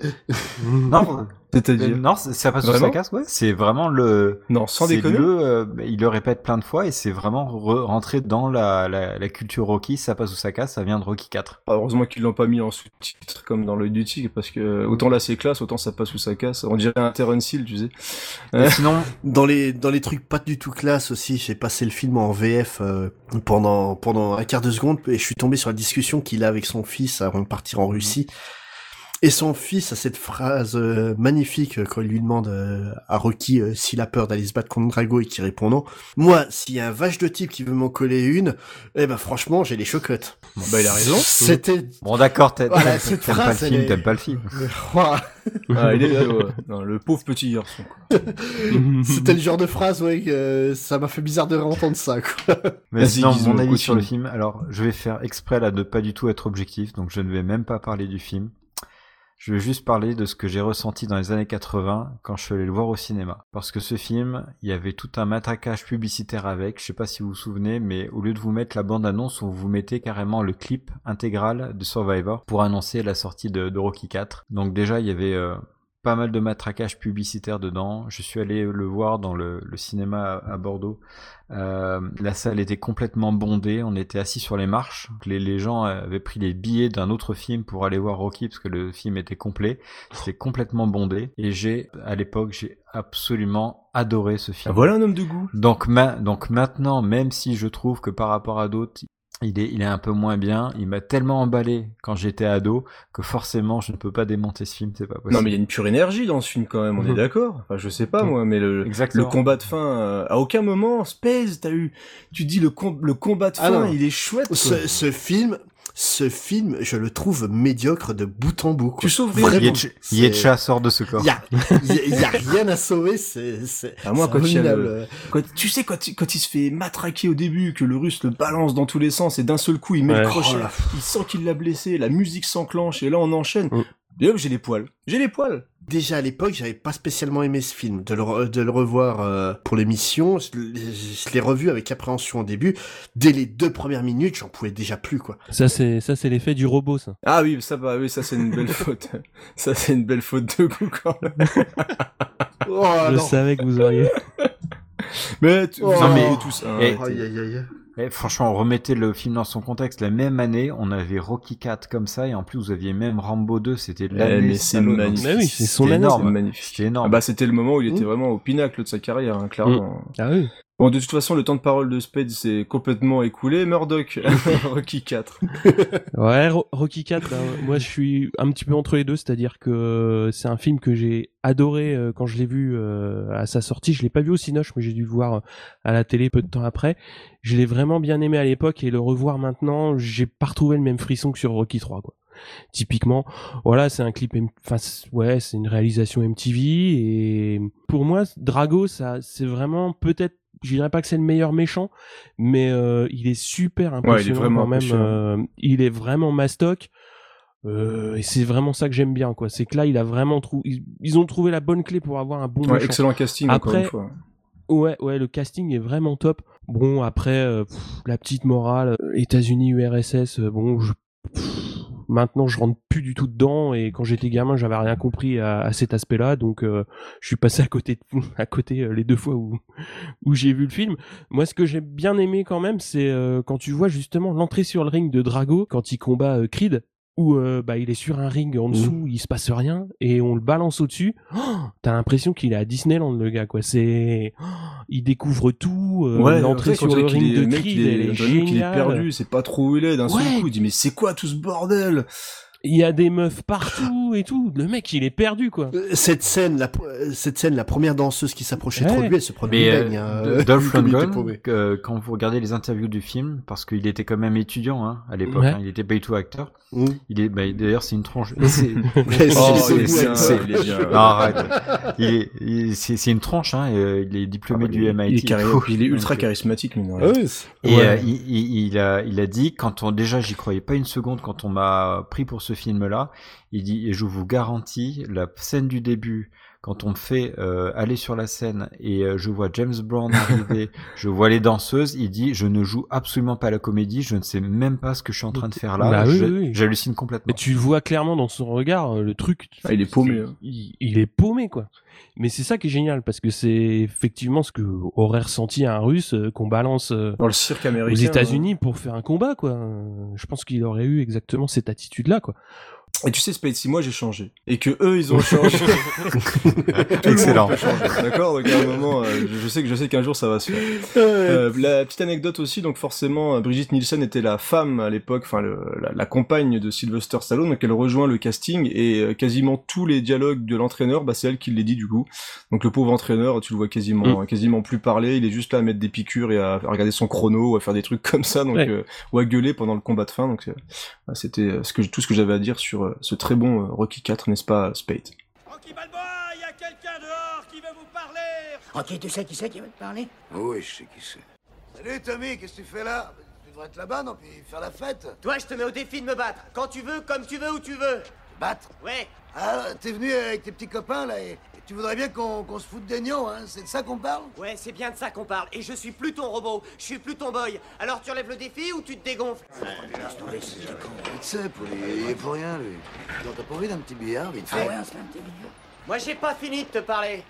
Non, *laughs* C'est-à-dire euh, non, c'est- ça passe ou Vraiment ça casse, ouais. C'est vraiment le. Non, sans déconner. le, euh, il le répète plein de fois et c'est vraiment re- rentré dans la, la, la culture Rocky. Ça passe ou ça casse, ça vient de Rocky 4. Heureusement qu'ils l'ont pas mis en sous-titre comme dans l'œil du tigre parce que autant là c'est classe, autant ça passe ou ça casse. On dirait un Terence Hill, tu sais. Et sinon, *laughs* Dans les dans les trucs pas du tout classe aussi, j'ai passé le film en VF euh, pendant pendant un quart de seconde et je suis tombé sur la discussion qu'il a avec son fils avant de partir en Russie. Et son fils a cette phrase euh, magnifique euh, quand il lui demande euh, à Rocky euh, s'il a peur d'aller se battre contre Drago et qui répond non. Moi, s'il y a un vache de type qui veut m'en coller une, eh ben franchement, j'ai les chocottes. Bon, bah il a raison. C'était bon d'accord, Voilà, t'aimes pas le film, t'aimes pas le film. Ah, il est, ouais. Non, le pauvre petit garçon. quoi. *laughs* C'était le genre de phrase, ouais, que euh, ça m'a fait bizarre de réentendre ça, quoi. Mais Vas-y, sinon, mon avis sur le film, alors je vais faire exprès là de pas du tout être objectif, donc je ne vais même pas parler du film. Je vais juste parler de ce que j'ai ressenti dans les années 80 quand je suis allé le voir au cinéma. Parce que ce film, il y avait tout un matraquage publicitaire avec, je sais pas si vous vous souvenez, mais au lieu de vous mettre la bande-annonce, on vous mettait carrément le clip intégral de Survivor pour annoncer la sortie de, Rocky 4. Donc déjà, il y avait euh, pas mal de matraquage publicitaire dedans. Je suis allé le voir dans le, le cinéma à, à Bordeaux. Euh, la salle était complètement bondée, on était assis sur les marches. Les, les gens avaient pris les billets d'un autre film pour aller voir Rocky parce que le film était complet. C'était complètement bondé et j'ai, à l'époque, j'ai absolument adoré ce film. Voilà un homme de goût. Donc, ma- donc maintenant, même si je trouve que par rapport à d'autres, il est, il est un peu moins bien, il m'a tellement emballé quand j'étais ado que forcément je ne peux pas démonter ce film, c'est pas possible. Non mais il y a une pure énergie dans ce film quand même, on est Mhm. d'accord. Enfin je sais pas moi, mais le, Exactement. le combat de fin, euh, à aucun moment, Space, t'as eu, tu dis le, com- le combat de Ah fin, il est chouette. ce film, ce film, je le trouve médiocre de bout en bout. Quoi. Tu sauves Vraiment. Yetcha- sort de ce corps. Il y a, il *laughs* y a- il y a rien à sauver, c'est, c'est, Ah, moi, c'est quand le- tu sais, quand, il- quand il se fait matraquer au début, que le russe le balance dans tous les sens et d'un seul coup il met Ouais. le crochet, Oh là. il sent qu'il l'a blessé, la musique s'enclenche et là on enchaîne. Mm. Et hop, j'ai les poils. J'ai les poils. Déjà à l'époque, j'avais pas spécialement aimé ce film. De le, re- de le revoir euh, pour l'émission, je, l'ai- je l'ai revu avec appréhension au début. Dès les deux premières minutes, j'en pouvais déjà plus, quoi. Ça, c'est ça, c'est l'effet du robot, ça. Ah oui, ça, bah, oui, ça c'est une belle *laughs* faute. Ça c'est une belle faute de goût quand même. *laughs* Oh, Je non. savais que vous auriez. Mais tu- Oh. vous Non, en mais- avez tous. hein, et-. Aïe, aïe, aïe. Eh, franchement, remettez le film dans son contexte. La même année, on avait Rocky 4 comme ça, et en plus, vous aviez même Rambo 2, c'était Eh, l'année. mais c'est magnifique. Mais oui, c'est son énorme. C'est magnifique. C'était énorme. Ah bah c'était le moment où il était Mmh. vraiment au pinacle de sa carrière, hein, clairement. Ah oui. Bon, de toute façon, le temps de parole de Spade s'est complètement écoulé. Murdoch, *laughs* Rocky 4. *laughs* Ouais, Ro- Rocky 4, ben, moi je suis un petit peu entre les deux, c'est-à-dire que c'est un film que j'ai adoré euh, quand je l'ai vu euh, à sa sortie. Je l'ai pas vu au Cinoche, mais j'ai dû le voir euh, à la télé peu de temps après. Je l'ai vraiment bien aimé à l'époque et le revoir maintenant, j'ai pas retrouvé le même frisson que sur Rocky 3, quoi. Typiquement, voilà, c'est un clip, enfin, ouais, c'est une réalisation MTV et pour moi, Drago, ça, c'est vraiment peut-être, je dirais pas que c'est le meilleur méchant, mais euh, il est super impressionnant vraiment quand même. euh, il est vraiment mastoc. Euh, et c'est vraiment ça que j'aime bien, quoi. C'est que là, il a vraiment trouvé, ils, ont trouvé la bonne clé pour avoir un bon Ouais, méchant. excellent casting, encore Après, une fois. Ouais, ouais, le casting est vraiment top. Bon, après, euh, la petite morale, euh, États-Unis, URSS, euh, bon, maintenant je rentre plus du tout dedans et quand j'étais gamin, j'avais rien compris à, à cet aspect-là, donc euh, je suis passé à côté, *laughs* à côté les deux fois où où j'ai vu le film. Moi, ce que j'ai bien aimé quand même, c'est quand tu vois justement l'entrée sur le ring de Drago quand il combat Creed. Où euh, bah, il est sur un ring en dessous, il se passe rien et on le balance au-dessus. Oh, T'as l'impression qu'il est à Disneyland le gars quoi. C'est oh, il découvre tout. euh, Ouais, l'entrée sur le ring est- de Creed, il est- elle est qu'il est perdu, c'est pas trop où il est. D'un seul coup, il dit mais c'est quoi tout ce bordel? Il y a des meufs partout et tout. Le mec, il est perdu quoi. Euh, Cette scène, la, euh, cette scène, la première danseuse qui s'approchait Ouais. trop de lui, elle se prenait Mais une euh, baigne. hein, *laughs* euh, Dolph Lundgren, que- quand vous regardez les interviews du film, parce qu'il était quand même étudiant hein, à l'époque, Ouais. hein, il était pas du tout acteur. Mm. Il est, bah, d'ailleurs, c'est une tronche. *laughs* C'est- *laughs* Mais Oh, c'est- c'est une tranche, hein. et, euh, Il est diplômé Ah du il- MIT. il est carré- il est ultra euh, charismatique, rien. Ah oui, Et Ouais. euh, il, il- il a, il a dit, quand on, déjà, j'y croyais pas une seconde quand on m'a pris pour ce film-là. Il dit, et je vous garantis, la scène du début, quand on me fait euh, aller sur la scène et euh, je vois James Brown arriver, *laughs* je vois les danseuses, il dit, je ne joue absolument pas la comédie, je ne sais même pas ce que je suis en train de faire là. Bah oui, oui. J'hallucine complètement. Mais tu vois clairement dans son regard, euh, le truc. Ah, il est paumé, hein. Il, il est paumé, quoi. Mais c'est ça qui est génial, parce que c'est effectivement ce que aurait ressenti un russe euh, qu'on balance euh, Dans le cirque américain. aux États-Unis pour faire un combat, quoi. Je pense qu'il aurait eu exactement cette attitude-là, quoi. Et tu sais, Spade, si moi j'ai changé, et que eux ils ont changé. *laughs* *laughs* Excellent. D'accord? Donc à un moment, euh, je sais que je sais qu'un jour ça va se faire. Euh, la petite anecdote aussi, donc forcément, euh, Brigitte Nielsen était la femme à l'époque, enfin la, la compagne de Sylvester Stallone, donc elle rejoint le casting et euh, quasiment tous les dialogues de l'entraîneur, bah c'est elle qui les dit du coup. Donc le pauvre entraîneur, tu le vois quasiment, quasiment plus parler, il est juste là à mettre des piqûres et à, à regarder son chrono, ou à faire des trucs *laughs* comme ça, donc Ouais. euh, ou à gueuler pendant le combat de fin. Donc c'était ce que tout ce que j'avais à dire sur euh, ce très bon euh, Rocky 4, n'est-ce pas, Spade? Rocky Balboa, il y a quelqu'un dehors qui veut vous parler Rocky, tu sais qui c'est qui veut te parler? Oui, je sais qui c'est. Salut Tommy, qu'est-ce que tu fais là? Tu devrais être là-bas, non Puis faire la fête. Toi, je te mets au défi de me battre. Quand tu veux, comme tu veux, où tu veux. Battre? Ouais. Ah, t'es venu avec tes petits copains là et, et tu voudrais bien qu'on qu'on se foute des nions, hein C'est de ça qu'on parle? Ouais, c'est bien de ça qu'on parle. Et je suis plus ton robot, je suis plus ton boy. Alors tu relèves le défi ou tu te dégonfles? Tomber, c'est pour il est pour rien, lui. Non, t'as pas envie d'un petit billard, vite fait Ah fait un petit Moi, j'ai pas fini de te parler.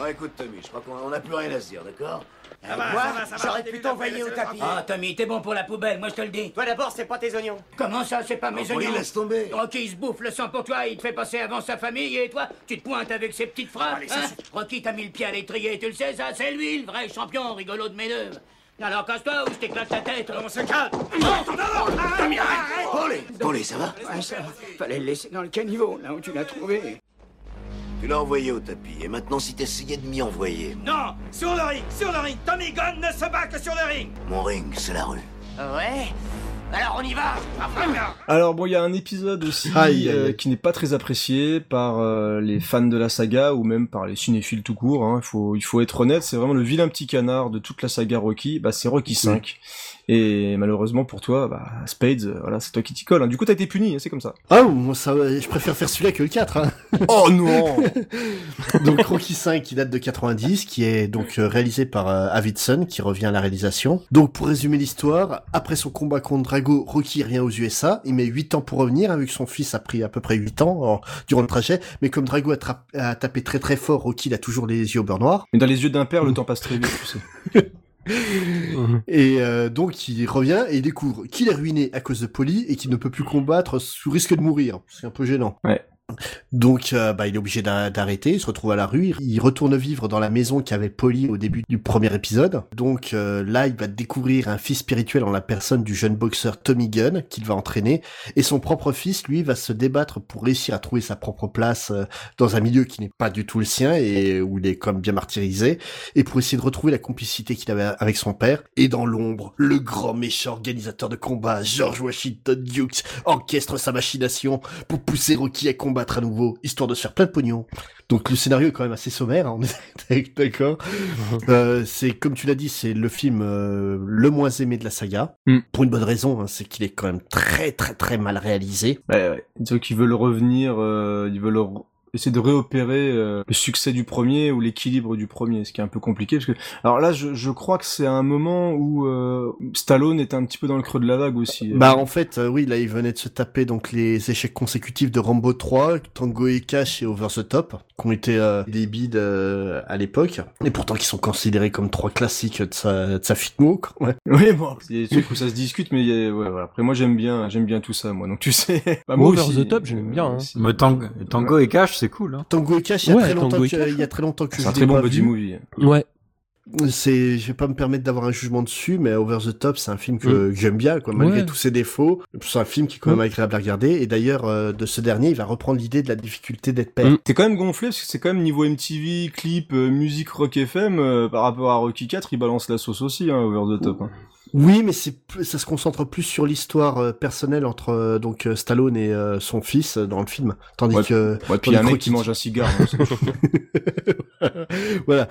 Ouais, écoute, Tommy, je crois qu'on n'a plus rien à se dire, d'accord? Moi, j'aurais pu t'envoyer au tapis. Ah, Tommy, t'es bon pour la poubelle, moi je te le dis. Toi d'abord, c'est pas tes oignons. Comment ça, c'est pas mes Oh, Paulie, oignons laisse tomber. Rocky il se bouffe le sang pour toi, il te fait passer avant sa famille, et toi, tu te pointes avec ses petites phrases. Allez, ça hein Rocky t'a mis le pied à l'étrier, tu le sais, ça, c'est lui, le vrai champion rigolo de mes deux. Alors casse-toi ou je t'éclate ta tête. On se calme. Paulie, Paulie, ça va Ouais, ça va. Fallait le laisser dans le caniveau, là où tu l'as trouvé. Tu l'as envoyé au tapis, et maintenant si t'essayais de m'y envoyer, Non Sur le ring Sur le ring Tommy Gunn ne se bat que sur le ring mon ring, c'est la rue. Ouais. Alors on y va. Alors bon, il y a un épisode aussi Aïe, aïe, euh, aïe. qui n'est pas très apprécié par euh, les fans de la saga ou même par les cinéphiles tout court. hein. Il faut il faut être honnête, c'est vraiment le vilain petit canard de toute la saga Rocky. Bah c'est Rocky 5. Et malheureusement pour toi, bah Spades, euh, voilà, c'est toi qui t'y colle. hein. Du coup, t'as été puni, hein, c'est comme ça. Ah, moi, ça, je préfère faire celui-là que le 4. Hein. *laughs* Oh non *laughs* donc Rocky 5 qui date de 90, qui est donc euh, réalisé par euh, Avidson, qui revient à la réalisation. Donc pour résumer l'histoire, après son combat contre Drago Rocky revient aux USA, il met 8 ans pour revenir, hein, vu que son fils a pris à peu près 8 ans durant le trajet, mais comme Drago a, tapé très très fort, Rocky il a toujours les yeux au beurre noir. Mais dans les yeux d'un père, le temps passe très vite, tu sais. *laughs* *laughs* Et euh, donc il revient et il découvre qu'il est ruiné à cause de Polly et qu'il ne peut plus combattre sous risque de mourir. C'est un peu gênant. Ouais. Donc euh, bah, il est obligé d'a- d'arrêter, il se retrouve à la rue, il retourne vivre dans la maison qu'avait Polly au début du premier épisode. Donc euh, là il va découvrir un fils spirituel en la personne du jeune boxeur Tommy Gunn qu'il va entraîner et son propre fils lui va se débattre pour réussir à trouver sa propre place euh, dans un milieu qui n'est pas du tout le sien et où il est comme bien martyrisé et pour essayer de retrouver la complicité qu'il avait avec son père. Et dans l'ombre, le grand méchant organisateur de combat, George Washington Dukes, orchestre sa machination pour pousser Rocky à combattre à nouveau, histoire de se faire plein de pognon. Donc le scénario est quand même assez sommaire, hein, on est *laughs* d'accord. *laughs* Euh, c'est comme tu l'as dit, c'est le film euh, le moins aimé de la saga, Mm. pour une bonne raison, hein, c'est qu'il est quand même très très très mal réalisé. Ouais, ouais. Disons qu'ils veulent revenir, euh, ils veulent essayer de réopérer euh, le succès du premier ou l'équilibre du premier, ce qui est un peu compliqué parce que alors là je, je crois que c'est un moment où euh, Stallone est un petit peu dans le creux de la vague aussi. Bah en fait, euh, oui, là il venait de se taper donc les échecs consécutifs de Rambo 3, Tango et Cash et Over the Top, qui ont été euh, des bides euh, à l'époque, et pourtant qui sont considérés comme trois classiques de sa, de sa fitmo. quoi. Ouais. *laughs* Oui bon, c'est des trucs où ça se discute, mais il y a- ouais, voilà. après moi j'aime bien, j'aime bien tout ça moi, donc tu sais. *laughs* Bah, moi Over aussi, the Top, j'aime bien. euh, hein. Tango, Tango et Cash, c'est cool. Hein. Tango et Cash, il y a Ouais, très longtemps que, y a très longtemps que C'est je un l'ai très bon buddy vu. movie. Ouais. C'est, je vais pas me permettre d'avoir un jugement dessus, mais Over the Top, c'est un film que, que j'aime bien, quoi, malgré Ouais. tous ses défauts. C'est un film qui est quand même agréable à regarder. Et d'ailleurs, euh, de ce dernier, il va reprendre l'idée de la difficulté d'être père. Mm. T'es quand même gonflé parce que c'est quand même niveau MTV, clip, euh, musique rock FM euh, par rapport à Rocky 4, il balance la sauce aussi, hein, over the top. hein. Oui, mais c'est ça se concentre plus sur l'histoire euh, personnelle entre euh, donc euh, Stallone et euh, son fils dans le film, tandis Ouais, que Ouais, puis il y a un mec qui mange un cigare. hein, *laughs* *laughs* voilà.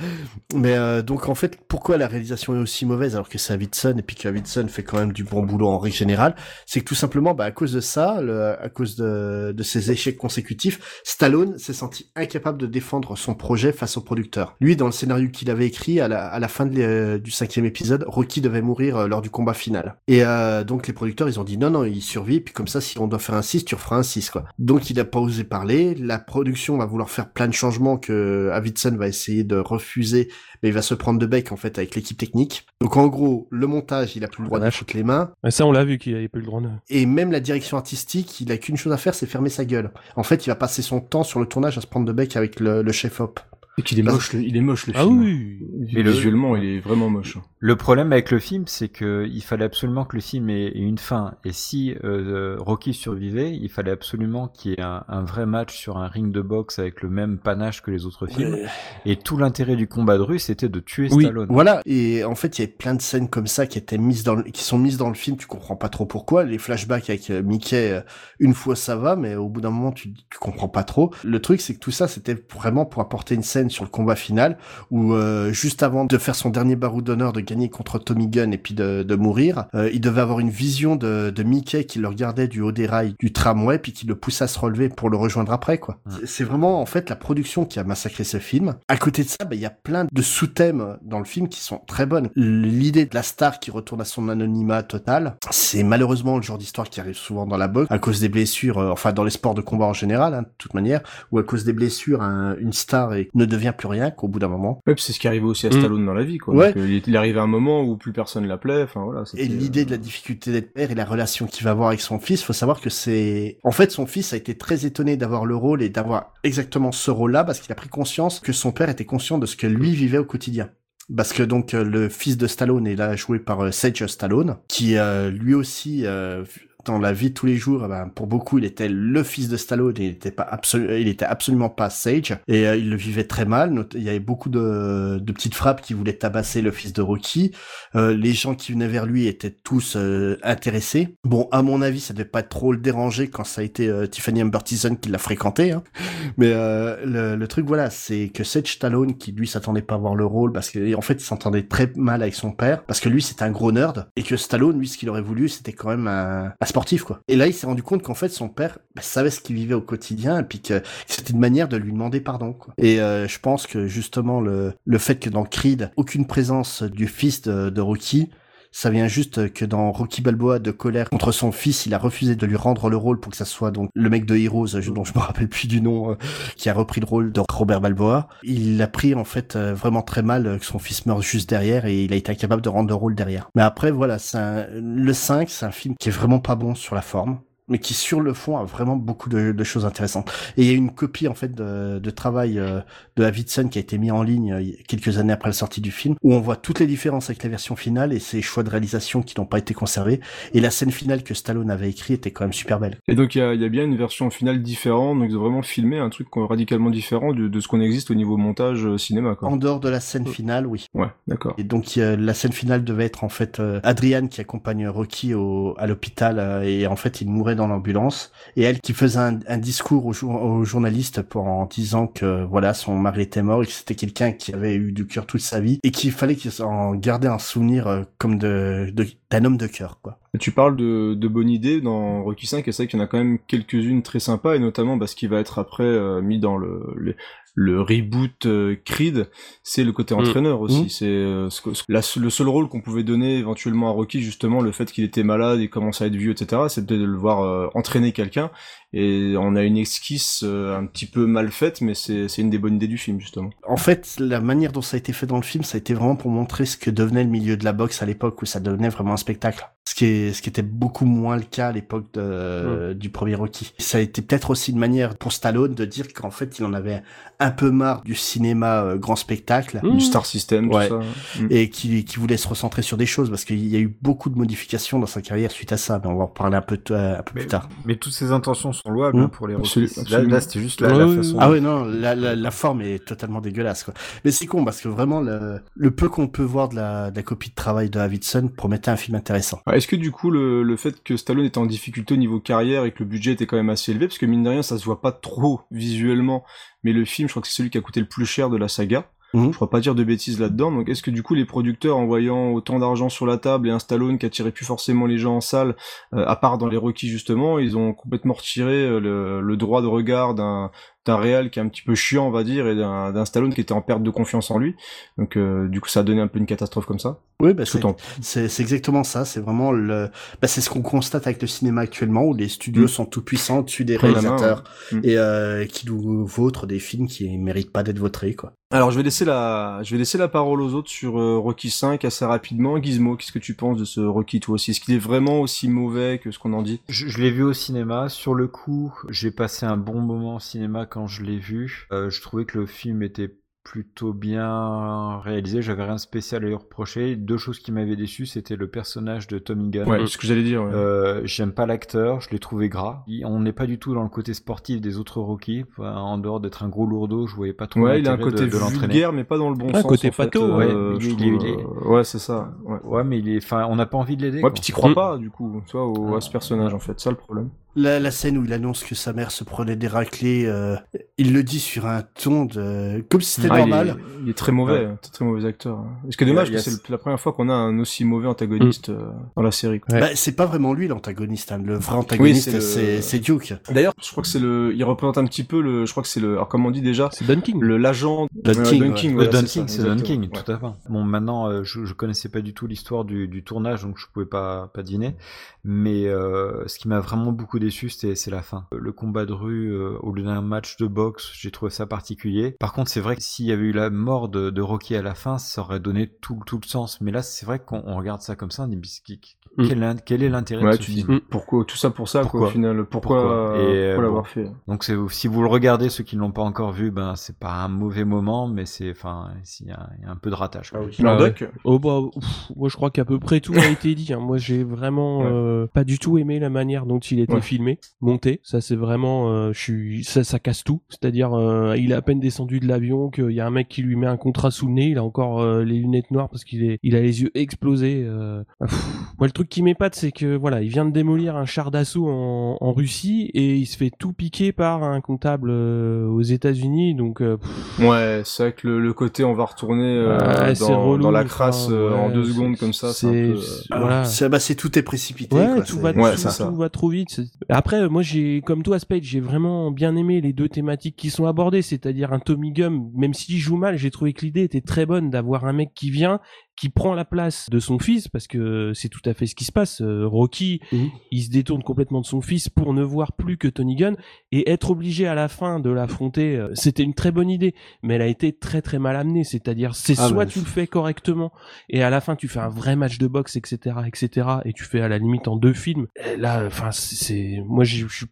Mais donc en fait, pourquoi la réalisation est aussi mauvaise alors que c'est Davidson et puis que Davidson fait quand même du bon boulot en règle générale, c'est que tout simplement, bah, à cause de ça, le- à cause de, de ses échecs consécutifs, Stallone s'est senti incapable de défendre son projet face au producteur. Lui, dans le scénario qu'il avait écrit, à la, à la fin de du cinquième épisode, Rocky devait mourir lors du combat final. Et euh, donc les producteurs, ils ont dit non, non, il survit, puis comme ça, si on doit faire un 6, tu referas un 6, quoi. Donc il a pas osé parler, la production va vouloir faire plein de changements que Davidson va essayer de refuser, mais il va se prendre de bec, en fait, avec l'équipe technique. Donc en gros, le montage, il a plus le droit de foutre les mains, Et ça, on l'a vu qu'il avait plus le droit de... et même la direction artistique, il a qu'une chose à faire, c'est fermer sa gueule. En fait, il va passer son temps sur le tournage à se prendre de bec avec le, le chef-op. Et qu'il est moche, le- il est moche le Ah film. oui. Et le- Visuellement, il est vraiment moche. Le problème avec le film, c'est que il fallait absolument que le film ait, ait une fin. Et si euh, Rocky survivait, il fallait absolument qu'il y ait un, un vrai match sur un ring de boxe avec le même panache que les autres films. Ouais. Et tout l'intérêt du combat de rue, c'était de tuer Oui, Stallone. voilà. Et en fait, il y a plein de scènes comme ça qui étaient mises dans, le- qui sont mises dans le film. Tu comprends pas trop pourquoi. Les flashbacks avec euh, Mickey, euh, une fois ça va, mais au bout d'un moment, tu, tu comprends pas trop. Le truc, c'est que tout ça, c'était vraiment pour apporter une scène sur le combat final où euh, juste avant de faire son dernier barreau d'honneur, de contre Tommy Gunn et puis de, de mourir, euh, il devait avoir une vision de, de Mickey qui le regardait du haut des rails du tramway puis qui le poussait à se relever pour le rejoindre après, quoi. C'est- C'est vraiment en fait la production qui a massacré ce film. À côté de ça, bah, il y a plein de sous-thèmes dans le film qui sont très bonnes. L'idée de la star qui retourne à son anonymat total, c'est malheureusement le genre d'histoire qui arrive souvent dans la boxe à cause des blessures, euh, enfin dans les sports de combat en général, hein, de toute manière, ou à cause des blessures, un- une star et ne devient plus rien qu'au bout d'un moment. Ouais, c'est ce qui arrivait aussi à Mm. Stallone dans la vie, quoi. Ouais. Donc, euh, il arrive un moment où plus personne l'appelait, enfin voilà. c'était, Et l'idée de la difficulté d'être père et la relation qu'il va avoir avec son fils, faut savoir que c'est, en fait, son fils a été très étonné d'avoir le rôle et d'avoir exactement ce rôle-là parce qu'il a pris conscience que son père était conscient de ce que lui vivait au quotidien. Parce que donc euh, le fils de Stallone est là joué par euh, Sage Stallone, qui euh, lui aussi euh, dans la vie de tous les jours, eh ben, pour beaucoup, il était le fils de Stallone il était pas absolu il était absolument pas Sage et euh, il le vivait très mal. Il y avait beaucoup de, de petites frappes qui voulaient tabasser le fils de Rocky. Euh, les gens qui venaient vers lui étaient tous euh, intéressés. Bon, à mon avis, ça devait pas trop le déranger quand ça a été euh, Tiffany Amber Thiessen qui l'a fréquenté. Hein. Mais euh, le, le truc, voilà, c'est que Sage Stallone, qui lui s'attendait pas à avoir le rôle, parce que en fait, il s'entendait très mal avec son père, parce que lui, c'était un gros nerd, et que Stallone, lui, ce qu'il aurait voulu, c'était quand même un, un Et là, il s'est rendu compte qu'en fait, son père bah, savait ce qu'il vivait au quotidien, et puis que c'était une manière de lui demander pardon. Et euh, je pense que justement, le, le fait que dans Creed, aucune présence du fils de, de Rocky, Ça vient juste que dans Rocky Balboa de colère contre son fils, il a refusé de lui rendre le rôle pour que ça soit donc le mec de Heroes, dont je me rappelle plus du nom, euh, qui a repris le rôle de Robert Balboa. Il l'a pris en fait euh, vraiment très mal euh, que son fils meure juste derrière et il a été incapable de rendre le rôle derrière. Mais après voilà, c'est le 5, c'est un film qui est vraiment pas bon sur la forme mais qui sur le fond a vraiment beaucoup de, de choses intéressantes. Et il y a une copie en fait de, de travail euh, de Davidson qui a été mis en ligne euh, quelques années après la sortie du film, où on voit toutes les différences avec la version finale et ses choix de réalisation qui n'ont pas été conservés. Et la scène finale que Stallone avait écrit était quand même super belle. Et donc il y a, y a bien une version finale différente, donc ils ont vraiment filmé un truc radicalement différent de, de ce qu'on existe au niveau montage euh, cinéma. Quoi. En dehors de la scène finale, oui. Ouais, d'accord. Et donc la scène finale devait être en fait euh, Adriane qui accompagne Rocky au, à l'hôpital euh, et en fait il mourait dans l'ambulance et elle qui faisait un, discours aux, aux journalistes pour en disant que voilà son mari était mort et que c'était quelqu'un qui avait eu du cœur toute sa vie et qu'il fallait qu'il en gardait un souvenir euh, comme de- d'un homme de cœur quoi. Tu parles de, de bonnes idées dans Rocky 5 et c'est vrai qu'il y en a quand même quelques-unes très sympas et notamment parce qu'il va être après euh, mis dans le, le, le reboot euh, Creed, c'est le côté Mm. entraîneur aussi. Mm. C'est euh, ce ce- le seul rôle qu'on pouvait donner éventuellement à Rocky, justement, le fait qu'il était malade et commençait à être vieux, etc. C'était de le voir euh, entraîner quelqu'un. Et on a une esquisse euh, un petit peu mal faite, mais c'est c'est une des bonnes idées du film justement. En fait, la manière dont ça a été fait dans le film, ça a été vraiment pour montrer ce que devenait le milieu de la boxe à l'époque où ça devenait vraiment un spectacle. Ce qui, est, ce qui était beaucoup moins le cas à l'époque de- du premier Rocky. Ça a été peut-être aussi une manière pour Stallone de dire qu'en fait, il en avait un peu marre du cinéma euh, grand spectacle. Du Star System, tout Ouais. ça. Mm. Et qui, qui voulait se recentrer sur des choses parce qu'il y a eu beaucoup de modifications dans sa carrière suite à ça. Mais on va en parler un peu, t- un peu plus tard. Mais toutes ces intentions sont louables Mm. hein, pour les Là, c'était juste la, la façon. Ah ouais, non, la, la, la forme est totalement dégueulasse, quoi. Mais c'est con, parce que vraiment, le, le peu qu'on peut voir de la, de la copie de travail de Davidson promettait un film intéressant. Ah, Est-ce que du coup le, le fait que Stallone était en difficulté au niveau carrière et que le budget était quand même assez élevé, parce que mine de rien ça se voit pas trop visuellement, mais le film je crois que c'est celui qui a coûté le plus cher de la saga. Mhm. Je crois pas dire de bêtises là-dedans. Donc est-ce que du coup les producteurs en voyant autant d'argent sur la table et un Stallone qui attirait plus forcément les gens en salle, euh, à part dans les Rocky justement, ils ont complètement retiré euh, le droit de regard d'un d'un réal qui est un petit peu chiant on va dire et d'un Stallone qui était en perte de confiance en lui. Donc euh, du coup ça a donné un peu une catastrophe comme ça. Oui, bah, Tout c'est, en- c'est, c'est exactement ça. C'est vraiment le, bah, c'est ce qu'on constate avec le cinéma actuellement où les studios Mm. sont tout puissants au-dessus des main, réalisateurs ouais. Mm. et euh, qui nous vautrent des films qui méritent pas d'être vautrés, quoi. Alors je vais laisser la, je vais laisser la parole aux autres sur euh, Rocky 5 assez rapidement. Gizmo, qu'est-ce que tu penses de ce Rocky toi? Aussi Est-ce qu'il est vraiment aussi mauvais que ce qu'on en dit? Je, je l'ai vu au cinéma. Sur le coup, j'ai passé un bon moment au cinéma quand je l'ai vu. Euh, je trouvais que le film était plutôt bien réalisé. J'avais rien de spécial à lui reprocher. Deux choses qui m'avaient déçu, c'était le personnage de Tommy Gunn. Ouais, c'est ce que j'allais dire. ouais. Euh, J'aime pas l'acteur, je l'ai trouvé gras. On n'est pas du tout dans le côté sportif des autres Rocky. Enfin, en dehors d'être un gros lourdeau, je voyais pas trop Ouais, il a un côté de, de l'entraîner. vulgaire, mais pas dans le bon Un sens. côté en fait, pato, euh, ouais. Il- euh, Ouais, c'est ça. Ouais. Ouais, mais il est, enfin, on n'a pas envie de l'aider. Ouais, quoi. puis t'y crois Mm. pas, du coup, tu vois, au, à ce personnage, en fait, ça le problème. La, la scène où il annonce que sa mère se prenait des raclés, euh, il le dit sur un ton de, comme si c'était Ah, il normal. est, il est très mauvais, hein, très, très mauvais acteur. hein. Ce qui est dommage, que c'est la première fois qu'on a un aussi mauvais antagoniste euh, dans la série. quoi. Ouais. Bah, c'est pas vraiment lui l'antagoniste, hein. le vrai antagoniste, c'est le- c'est, Duke. D'ailleurs, je crois que c'est le, il représente un petit peu le, je crois que c'est le, alors comment on dit déjà, C'est Don King. le l'agent Don Ouais, King, Don ouais. King, Ouais, voilà, Don c'est King, ça, c'est Don exactement. King, Ouais. tout à fait. Bon, maintenant, euh, je, je connaissais pas du tout l'histoire du, du tournage, donc je pouvais pas, pas dîner. Mais euh, ce qui m'a vraiment beaucoup déçu, c'est la fin. Le combat de rue, euh, au lieu d'un match de boxe, j'ai trouvé ça particulier. Par contre, c'est vrai que s'il y avait eu la mort de, de Rocky à la fin, ça aurait donné tout, tout le sens. Mais là, c'est vrai qu'on on regarde ça comme ça, on dit, Mm. quel, est- quel est l'intérêt Ouais, de ce tu dis pourquoi tout ça pour ça quoi, Pourquoi au final pourquoi Pourquoi pourquoi, euh, l'avoir bon. fait? Donc c'est si vous le regardez, ceux qui ne l'ont pas encore vu, ben c'est pas un mauvais moment, mais c'est enfin il y, a il y a un peu de ratage. quoi. Ah ouais. Doc, Oh bah, ouf, moi je crois qu'à peu près tout a été dit. hein. Moi j'ai vraiment Ouais. euh, pas du tout aimé la manière dont il était Ouais. filmé, monté. Ça c'est vraiment, euh, je suis, ça, ça casse tout. C'est-à-dire, euh, il est à peine descendu de l'avion qu'il y a un mec qui lui met un contrat sous le nez. Il a encore euh, les lunettes noires parce qu'il est, il a les yeux explosés. euh. Ah, pff. Moi le truc qui m'épate c'est que voilà, il vient de démolir un char d'assaut en, en Russie et il se fait tout piquer par un comptable euh, aux États-Unis. Donc euh, ouais c'est vrai que le, le côté on va retourner euh, Ouais, dans, relou, dans la enfin, crasse euh, en ouais, deux c'est- secondes comme ça c'est peu, euh, voilà. c'est, bah, c'est tout est précipité. Ouais, quoi, tout va, Ouais, tout, c'est ça. tout va trop vite. Après, moi, j'ai, comme toi, Spade, j'ai vraiment bien aimé les deux thématiques qui sont abordées, c'est-à-dire un Tommy Gum. Même s'il joue mal, j'ai trouvé que l'idée était très bonne d'avoir un mec qui vient qui prend la place de son fils parce que c'est tout à fait ce qui se passe. Euh, Rocky, il se détourne complètement de son fils pour ne voir plus que Tony Gunn et être obligé à la fin de l'affronter. euh, C'était une très bonne idée, mais elle a été très très mal amenée. C'est-à-dire, c'est Ah, soit bah, tu le fais correctement et à la fin tu fais un vrai match de boxe, etc., etc., et tu fais à la limite en deux films. Et là, enfin, c'est- moi je suis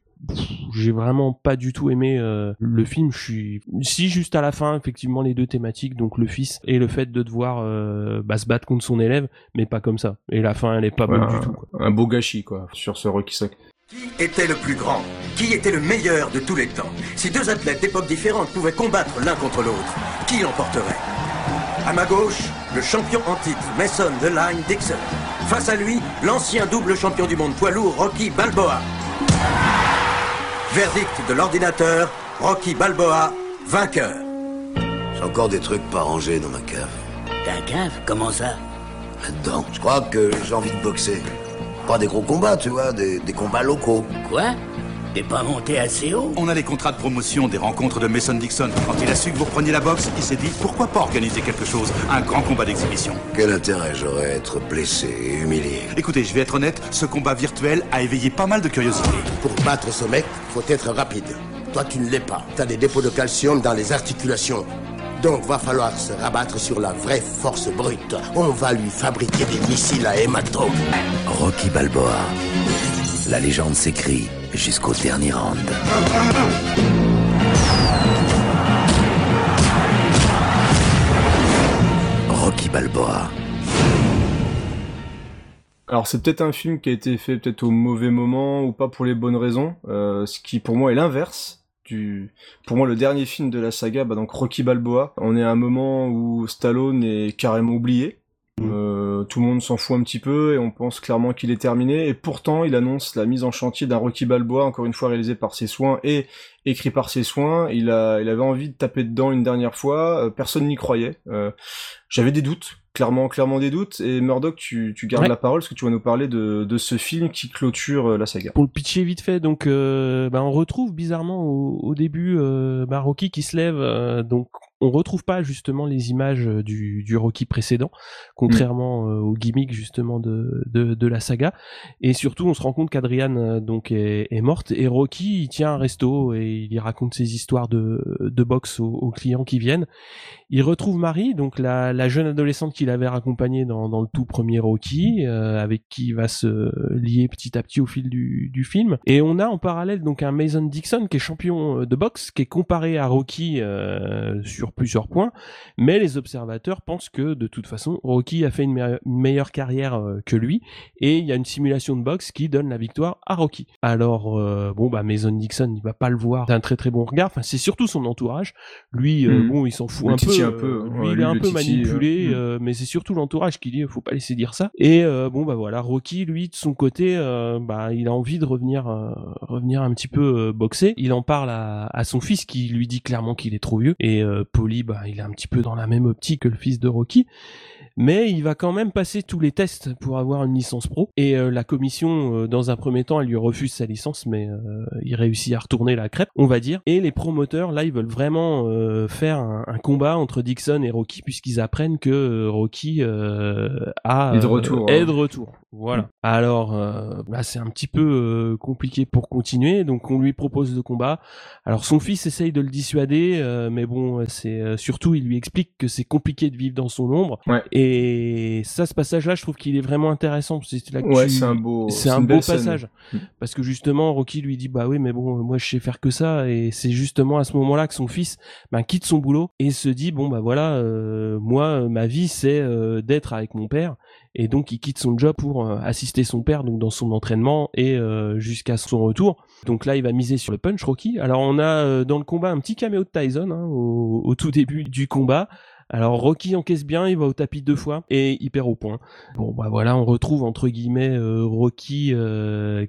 j'ai vraiment pas du tout aimé euh, le film. Je suis si juste à la fin effectivement les deux thématiques donc le fils et le fait de devoir euh, bah, se battre contre son élève, mais pas comme ça. Et la fin elle est pas bonne du tout. un, un beau gâchis, quoi, sur ce Rocky 5. Qui était le plus grand? Qui était le meilleur de tous les temps? Si deux athlètes d'époques différentes pouvaient combattre l'un contre l'autre, qui l'emporterait? À ma gauche, le champion en titre, Mason The Line Dixon. Face à lui, l'ancien double champion du monde poids lourd, Rocky Balboa. Verdict de l'ordinateur, Rocky Balboa, vainqueur. J'ai encore des trucs pas rangés dans ma cave. T'as un cave? Comment ça? Là-dedans. Je crois que j'ai envie de boxer. Pas des gros combats, tu vois, des, des combats locaux. Quoi? T'es pas monté assez haut? On a les contrats de promotion des rencontres de Mason Dixon. Quand il a su que vous repreniez la boxe, il s'est dit pourquoi pas organiser quelque chose, un grand combat d'exhibition? Quel intérêt j'aurais à être blessé et humilié? Écoutez, je vais être honnête, ce combat virtuel a éveillé pas mal de curiosité. Pour battre ce mec, faut être rapide. Toi, tu ne l'es pas. T'as des dépôts de calcium dans les articulations. Donc, va falloir se rabattre sur la vraie force brute. On va lui fabriquer des missiles à hématome. Rocky Balboa. La légende s'écrit jusqu'au dernier round. Rocky Balboa. Alors c'est peut-être un film qui a été fait peut-être au mauvais moment ou pas pour les bonnes raisons, euh, ce qui pour moi est l'inverse du. Pour moi le dernier film de la saga, bah donc Rocky Balboa, on est à un moment où Stallone est carrément oublié. Euh, tout le monde s'en fout un petit peu et on pense clairement qu'il est terminé. Et pourtant il annonce la mise en chantier d'un Rocky Balboa encore une fois réalisé par ses soins et écrit par ses soins. Il a il avait envie de taper dedans une dernière fois. Euh, personne n'y croyait. Euh, j'avais des doutes clairement clairement des doutes et Murdoch tu, tu gardes Ouais. la parole parce que tu vas nous parler de, de ce film qui clôture euh, la saga Pour le pitcher vite fait, donc euh, bah, on retrouve bizarrement au, au début euh, bah, Rocky qui se lève, euh, donc on retrouve pas justement les images euh, du, du Rocky précédent, contrairement euh, au gimmick justement de, de, de la saga. Et surtout, on se rend compte qu'Adriane euh, donc est, est morte et Rocky il tient un resto et il y raconte ses histoires de, de boxe aux, aux clients qui viennent. Il retrouve Marie, donc la, la jeune adolescente qu'il avait raccompagnée dans, dans le tout premier Rocky, euh, avec qui il va se lier petit à petit au fil du, du film. Et on a en parallèle donc un Mason Dixon qui est champion euh, de boxe, qui est comparé à Rocky euh, sur plusieurs points, mais les observateurs pensent que de toute façon Rocky a fait une, me- une meilleure carrière euh, que lui, et il y a une simulation de boxe qui donne la victoire à Rocky. Alors euh, bon bah Mason Dixon il va pas le voir d'un très très bon regard, enfin c'est surtout son entourage. Lui Mhm. bon il s'en fout Le un peu, titille un euh, peu, lui il est un peu manipulé, euh, euh, mais c'est surtout l'entourage qui dit faut pas laisser dire ça. Et euh, bon bah voilà Rocky lui de son côté euh, bah il a envie de revenir euh, revenir un petit peu boxer. Il en parle à, à son fils qui lui dit clairement qu'il est trop vieux et euh, Polly bah il est un petit peu dans la même optique que le fils de Rocky mais il va quand même passer tous les tests pour avoir une licence pro. Et euh, la commission, euh, dans un premier temps, elle lui refuse sa licence, mais euh, il réussit à retourner la crêpe, on va dire. Et les promoteurs, là, ils veulent vraiment euh, faire un, un combat entre Dixon et Rocky, puisqu'ils apprennent que euh, Rocky euh, a, Est de retour, est hein. de retour. Voilà. Alors, euh, là, c'est un petit peu euh, compliqué pour continuer, donc on lui propose de combat. Alors, son fils essaye de le dissuader, euh, mais bon, c'est euh, surtout, il lui explique que c'est compliqué de vivre dans son ombre. Et ça, ce passage-là, je trouve qu'il est vraiment intéressant. C'est Ouais, tu- c'est un beau- c'est un beau scène. passage. Mm. Parce que justement, Rocky lui dit, bah oui, mais bon, moi, je sais faire que ça. Et c'est justement à ce moment-là que son fils ben, quitte son boulot et se dit, bon, bah voilà, euh, moi, ma vie, c'est euh, d'être avec mon père. Et donc, il quitte son job pour euh, assister son père donc dans son entraînement et euh, jusqu'à son retour. Donc là, il va miser sur le punch, Rocky. Alors, on a euh, dans le combat un petit caméo de Tyson hein, au, au tout début du combat. Alors Rocky encaisse bien, il va au tapis deux fois et il perd au point. Bon bah voilà, on retrouve entre guillemets euh, Rocky euh,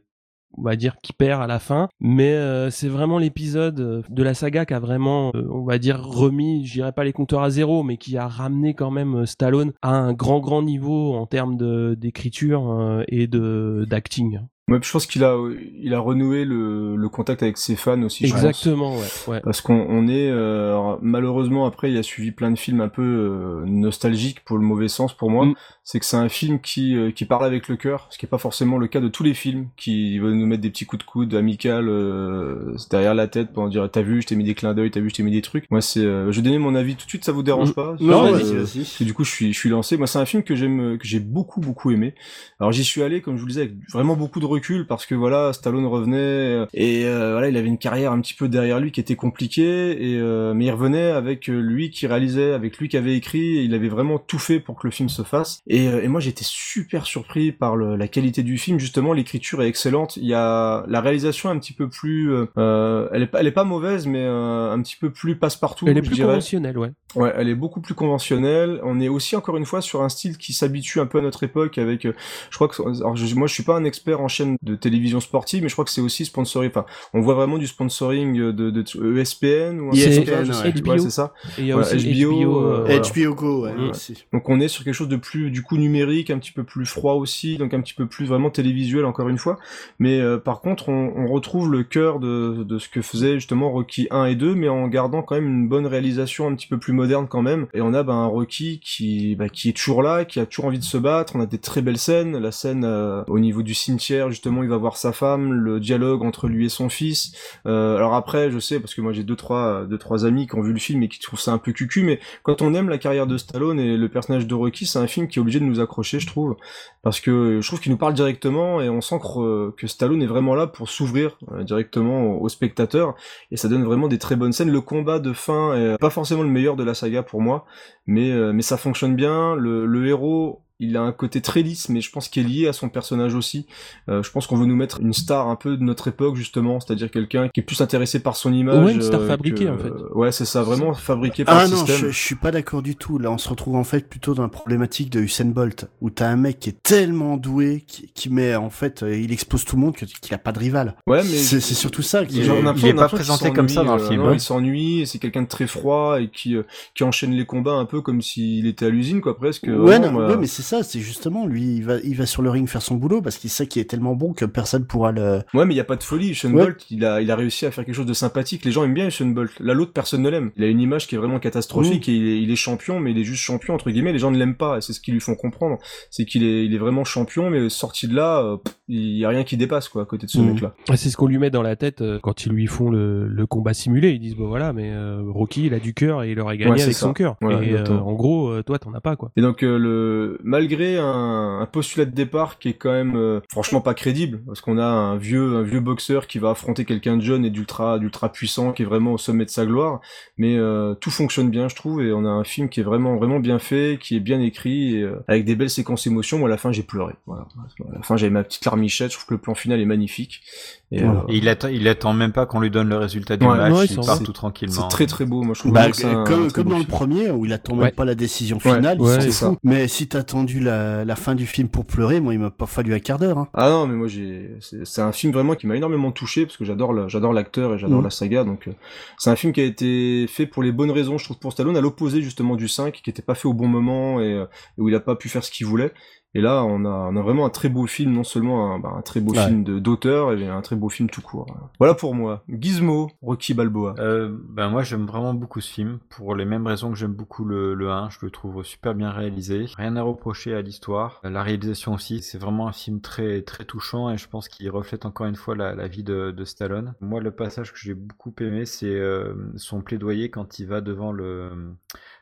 on va dire qui perd à la fin, mais euh, c'est vraiment l'épisode de la saga qui a vraiment, on va dire, remis, je dirais pas les compteurs à zéro, mais qui a ramené quand même Stallone à un grand grand niveau en termes d'écriture et de d'acting. Ouais, puis je pense qu'il a, il a renoué le, le contact avec ses fans aussi. je pense. Exactement, ouais. ouais. Parce qu'on on est euh, alors, malheureusement après il a suivi plein de films un peu euh, nostalgiques pour le mauvais sens pour moi. C'est que c'est un film qui euh, qui parle avec le cœur, ce qui est pas forcément le cas de tous les films qui veulent nous mettre des petits coups de coude amical euh, derrière la tête pour dire t'as vu je t'ai mis des clins d'œil, t'as vu je t'ai mis des trucs. Moi c'est euh, je vais donner mon avis tout de suite, ça vous dérange Mm. pas? Non, vas-y, vas-y. du coup je suis je suis lancé. Moi c'est un film que j'aime que j'ai beaucoup beaucoup aimé. Alors j'y suis allé comme je vous le disais avec vraiment beaucoup de recul parce que voilà Stallone revenait euh, et euh, voilà il avait une carrière un petit peu derrière lui qui était compliquée et euh, mais il revenait avec lui qui réalisait avec lui qui avait écrit et il avait vraiment tout fait pour que le film se fasse et, euh, et moi j'étais super surpris par le- la qualité du film justement l'écriture est excellente il y a la réalisation est un petit peu plus euh, euh, elle est pas elle est pas mauvaise mais euh, un petit peu plus passe-partout Elle est je plus dirais. conventionnelle, ouais. Ouais, elle est beaucoup plus conventionnelle. On est aussi encore une fois sur un style qui s'habitue un peu à notre époque avec, euh, je crois que, alors je- moi je suis pas un expert en chaîne de télévision sportive, mais je crois que c'est aussi sponsoring. Enfin, on voit vraiment du sponsoring de, de, de ESPN ou un ESPN, ouais. HBO. Ouais, c'est ça. Et il y a Voilà, aussi HBO, euh, voilà. HBO Go, ouais, Ouais. aussi. Donc on est sur quelque chose de plus du coup numérique, un petit peu plus froid aussi, donc un petit peu plus vraiment télévisuel encore une fois. Mais euh, par contre, on, retrouve le cœur de, de ce que faisait justement Rocky 1 et 2, mais en gardant quand même une bonne réalisation un petit peu plus moderne quand même. Et on a bah, un Rocky qui bah, qui est toujours là, qui a toujours envie de se battre. On a des très belles scènes, la scène euh, au niveau du cimetière justement, il va voir sa femme, le dialogue entre lui et son fils. Euh, alors après, je sais parce que moi j'ai deux trois deux trois amis qui ont vu le film et qui trouvent ça un peu cucu, mais quand on aime la carrière de Stallone et le personnage de Rocky, c'est un film qui est de nous accrocher, je trouve, parce que je trouve qu'il nous parle directement et on sent que, euh, que Stallone est vraiment là pour s'ouvrir euh, directement aux spectateurs et ça donne vraiment des très bonnes scènes. Le combat de fin est pas forcément le meilleur de la saga pour moi, mais euh, mais ça fonctionne bien. Le héros il a un côté très lisse, mais je pense qu'il est lié à son personnage aussi. Euh, je pense qu'on veut nous mettre une star un peu de notre époque justement, c'est-à-dire quelqu'un qui est plus intéressé par son image. Ouais, une star euh, fabriquée, que- en fait. Ouais, c'est ça, vraiment fabriqué par Ah le non, système. je, je suis pas d'accord du tout. Là, on se retrouve en fait plutôt dans la problématique de Usain Bolt, où t'as un mec qui est tellement doué, qui, qui met en fait, euh, il expose tout le monde, qu'il a pas de rival. Ouais, mais c'est c'est surtout ça. qui Il, est pas présenté comme ça dans le s'ennuie, film, euh, non, ouais. il s'ennuie, et c'est quelqu'un de très froid et qui euh, qui enchaîne les combats un peu comme s'il était à l'usine, quoi, presque. Ouais, Vraiment, non, moi- ouais, mais c'est ça, c'est justement lui, il va, il va sur le ring faire son boulot parce qu'il sait qu'il est tellement bon que personne pourra le. Ouais, mais il y a pas de folie. Usain Ouais. Bolt, il a, il a réussi à faire quelque chose de sympathique. Les gens aiment bien Usain Bolt. Là, l'autre, personne ne l'aime. Il a une image qui est vraiment catastrophique et il est, il est champion, mais il est juste champion, entre guillemets. Les gens ne l'aiment pas et c'est ce qu'ils lui font comprendre. C'est qu'il est, il est vraiment champion, mais sorti de là, euh, pff, il y a rien qui dépasse, quoi, à côté de ce Mhm. mec-là. C'est ce qu'on lui met dans la tête euh, quand ils lui font le, le combat simulé. Ils disent, bon voilà, mais euh, Rocky, il a du cœur et il aurait gagné Ouais, c'est avec ça. son cœur. Voilà, et euh, en gros, toi, t'en as pas, quoi. Et donc euh, le malgré un, postulat de départ qui est quand même euh, franchement pas crédible parce qu'on a un vieux vieux boxeur qui va affronter quelqu'un de jeune et d'ultra d'ultra puissant qui est vraiment au sommet de sa gloire. Mais euh, tout fonctionne bien je trouve et on a un film qui est vraiment vraiment bien fait qui est bien écrit et, euh, avec des belles séquences émotions. Moi à la fin j'ai pleuré. Voilà. À la fin j'avais ma petite larmichette. Je trouve que le plan final est magnifique et, Et euh, il attend, il attend même pas qu'on lui donne le résultat du Ouais, match, ouais, il part tout tranquillement. c'est très très beau moi je trouve Bah, un- un comme dans le premier où il attend Ouais. même pas la décision finale, c'est. Mais si t'as attendu la, la fin du film pour pleurer, moi il m'a pas fallu un quart d'heure. Hein. Ah non, mais moi j'ai, c'est c'est un film vraiment qui m'a énormément touché parce que j'adore, le- j'adore l'acteur et j'adore Mhm. la saga. Donc euh, c'est un film qui a été fait pour les bonnes raisons, je trouve, pour Stallone, à l'opposé justement du 5, qui était pas fait au bon moment et, euh, et où il a pas pu faire ce qu'il voulait. Et là, on a, on a vraiment un très beau film, non seulement un, bah, un très beau Ouais. film d'auteur, et un très beau film tout court. Voilà pour moi. Gizmo, Rocky Balboa. Euh, ben moi j'aime vraiment beaucoup ce film pour les mêmes raisons que j'aime beaucoup le, le 1, je le trouve super bien réalisé. Rien à reprocher à l'histoire. La réalisation aussi, c'est vraiment un film très très touchant et je pense qu'il reflète encore une fois la, la vie de, de Stallone. Moi le passage que j'ai beaucoup aimé c'est euh, son plaidoyer quand il va devant le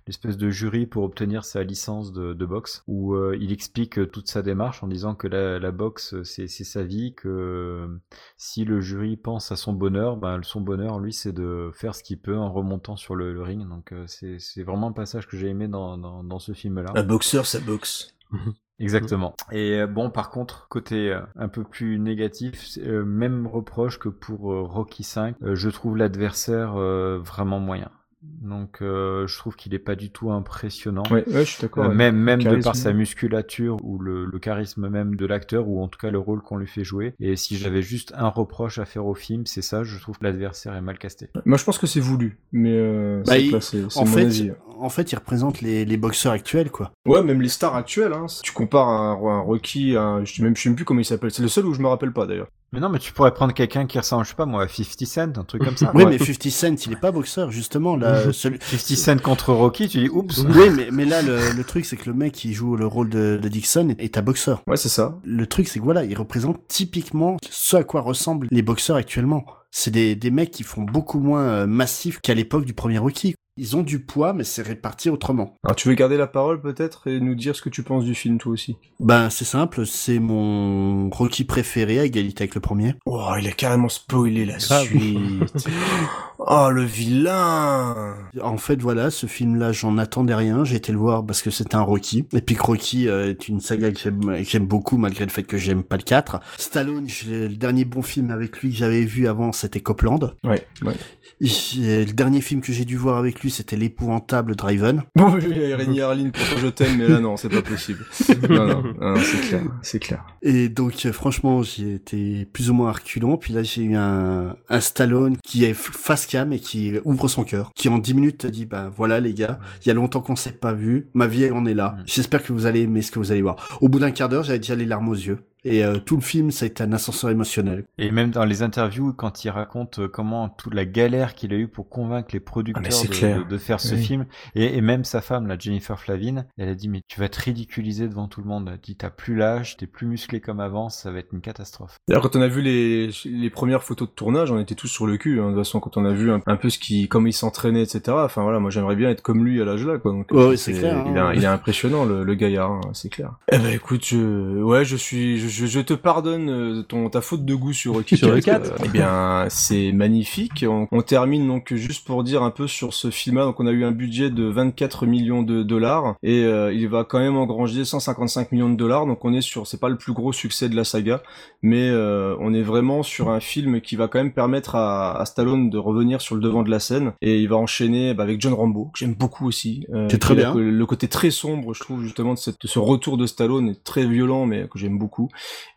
l'espèce de jury pour obtenir sa licence de, de boxe, où euh, il explique euh, toute sa démarche en disant que la, la boxe euh, c'est sa vie, que si le jury pense à son bonheur, ben son bonheur lui c'est de faire ce qu'il peut en remontant sur le, le ring. Donc euh, c'est vraiment un passage que j'ai aimé dans, dans, dans ce film-là. Un boxeur, ça boxe. *laughs* Exactement. Et bon, par contre, côté un peu plus négatif, même reproche que pour Rocky 5, euh, je trouve l'adversaire vraiment moyen. Donc euh, je trouve qu'il est pas du tout impressionnant. Ouais, ouais, je suis d'accord. Euh, ouais. même même de par sa musculature ou le, le charisme même de l'acteur ou en tout cas le rôle qu'on lui fait jouer. Et si j'avais juste un reproche à faire au film, c'est ça. Je trouve que l'adversaire est mal casté. Moi, je pense que c'est voulu, mais euh, Bah, il- c'est- en, mon fait, avis. en fait, il représente les, les boxeurs actuels, quoi. Ouais, même les stars actuelles. Hein. Si tu compares un, un Rocky, à un, je sais même, je sais même plus comment il s'appelle. C'est le seul où je me rappelle pas d'ailleurs. Mais non, mais tu pourrais prendre quelqu'un qui ressemble, je sais pas moi, à 50 Cent, un truc comme ça. *laughs* Oui, Ouais. mais 50 Cent, il est pas boxeur, justement. Là, *laughs* celui... 50 Cent contre Rocky, tu dis oups. Oui, mais, mais là, le, le truc, c'est que le mec qui joue le rôle de, de Dixon est, est un boxeur. Ouais, c'est ça. Le truc, c'est que voilà, il représente typiquement ce à quoi ressemblent les boxeurs actuellement. C'est des, des mecs qui font beaucoup moins euh, massifs qu'à l'époque du premier Rocky. Ils ont du poids, mais c'est réparti autrement. Alors, tu veux garder la parole peut-être et nous dire ce que tu penses du film, toi aussi Ben, c'est simple, c'est mon Rocky préféré à égalité avec le premier. Oh, il a carrément spoilé la suite. *laughs* oh, le vilain En fait, voilà, ce film-là, j'en attendais rien. J'ai été le voir parce que c'était un Rocky. Et puis Rocky euh, est une saga que j'aime beaucoup, malgré le fait que j'aime pas le 4. Stallone, le dernier bon film avec lui que j'avais vu avant, c'était Copland. Ouais, ouais. Et Le dernier film que j'ai dû voir avec lui, c'était l'épouvantable Driven. Bon, *laughs* oui, oui, Rémi Harlin, je t'aime, mais là non, c'est pas possible. Non, non, non, non, c'est clair, c'est clair. Et donc, euh, franchement, j'ai été plus ou moins à reculons. Puis là, j'ai eu un, un Stallone qui est face cam et qui ouvre son cœur. Qui en 10 minutes te dit, bah voilà les gars, il y a longtemps qu'on s'est pas vu. Ma vie, elle en est là. J'espère que vous allez aimer ce que vous allez voir. Au bout d'un quart d'heure, j'avais déjà les larmes aux yeux. Et euh, tout le film, ça a été un ascenseur émotionnel. Et même dans les interviews, quand il raconte euh, comment toute la galère qu'il a eu pour convaincre les Ah, producteurs de, clair. de- de faire ce Oui. film, et, et même sa femme, la Jennifer Flavin, elle a dit mais tu vas te ridiculiser devant tout le monde. Elle dit t'as plus l'âge, t'es plus musclé comme avant, ça va être une catastrophe. D'ailleurs, quand on a vu les, les premières photos de tournage, on était tous sur le cul. Hein. De toute façon, quand on a vu un, un peu ce qui, comment il s'entraînait, etc. Enfin voilà, moi j'aimerais bien être comme lui à l'âge là, quoi. Donc, c'est clair, Il, hein. est, il est impressionnant, le, le gaillard, hein, c'est clair. Eh ben écoute, je, ouais, je suis, je, je- je te pardonne euh, ton ta faute de goût sur Rocky Sur le 4. 4. Euh, eh bien, c'est magnifique. On, on termine donc juste pour dire un peu sur ce film-là. Donc on a eu un budget de 24 millions de dollars et euh, il va quand même engranger 155 millions de dollars. Donc on est sur, c'est pas le plus gros succès de la saga, mais euh, on est vraiment sur un film qui va quand même permettre à, à Stallone de revenir sur le devant de la scène et il va enchaîner bah, avec John Rambo que j'aime beaucoup aussi. Euh, C'est très bien. Le, le côté très sombre, je trouve justement de, cette- de ce retour de Stallone est très violent, mais que j'aime beaucoup.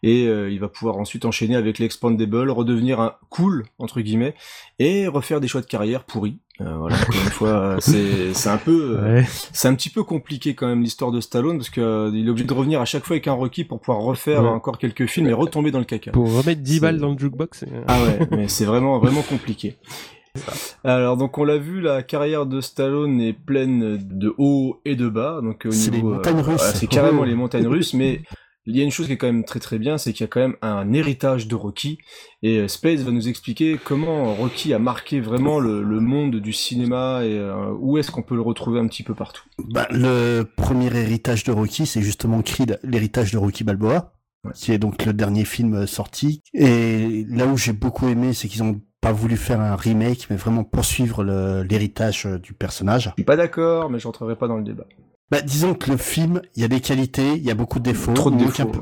Et euh, il va pouvoir ensuite enchaîner avec l'Expandable, redevenir un cool entre guillemets et refaire des choix de carrière pourris. Euh, voilà, encore une fois, euh, c'est c'est un peu, euh, Ouais. c'est un petit peu compliqué quand même l'histoire de Stallone parce que euh, il est obligé de revenir à chaque fois avec un Rocky pour pouvoir refaire Ouais. encore quelques films et retomber dans le caca. Pour remettre 10 C'est- balles dans le jukebox. c'est- Ah ouais, mais c'est vraiment vraiment compliqué. Alors donc on l'a vu, la carrière de Stallone est pleine de hauts et de bas. Donc au C'est niveau, les montagnes euh, c'est carrément les montagnes russes, mais il y a une chose qui est quand même très très bien, c'est qu'il y a quand même un héritage de Rocky. Et euh, Space va nous expliquer comment Rocky a marqué vraiment le, le monde du cinéma et euh, où est-ce qu'on peut le retrouver un petit peu partout. Bah, le premier héritage de Rocky, c'est justement Creed, l'héritage de Rocky Balboa, qui est donc le dernier film euh, sorti. Et là où j'ai beaucoup aimé, c'est qu'ils ont pas voulu faire un remake, mais vraiment poursuivre l'héritage du personnage. Je suis pas d'accord, mais j'entrerai pas dans le débat. Bah, disons que le film, il y a des qualités, il y a beaucoup de défauts. Trop de il manque défauts. un peu-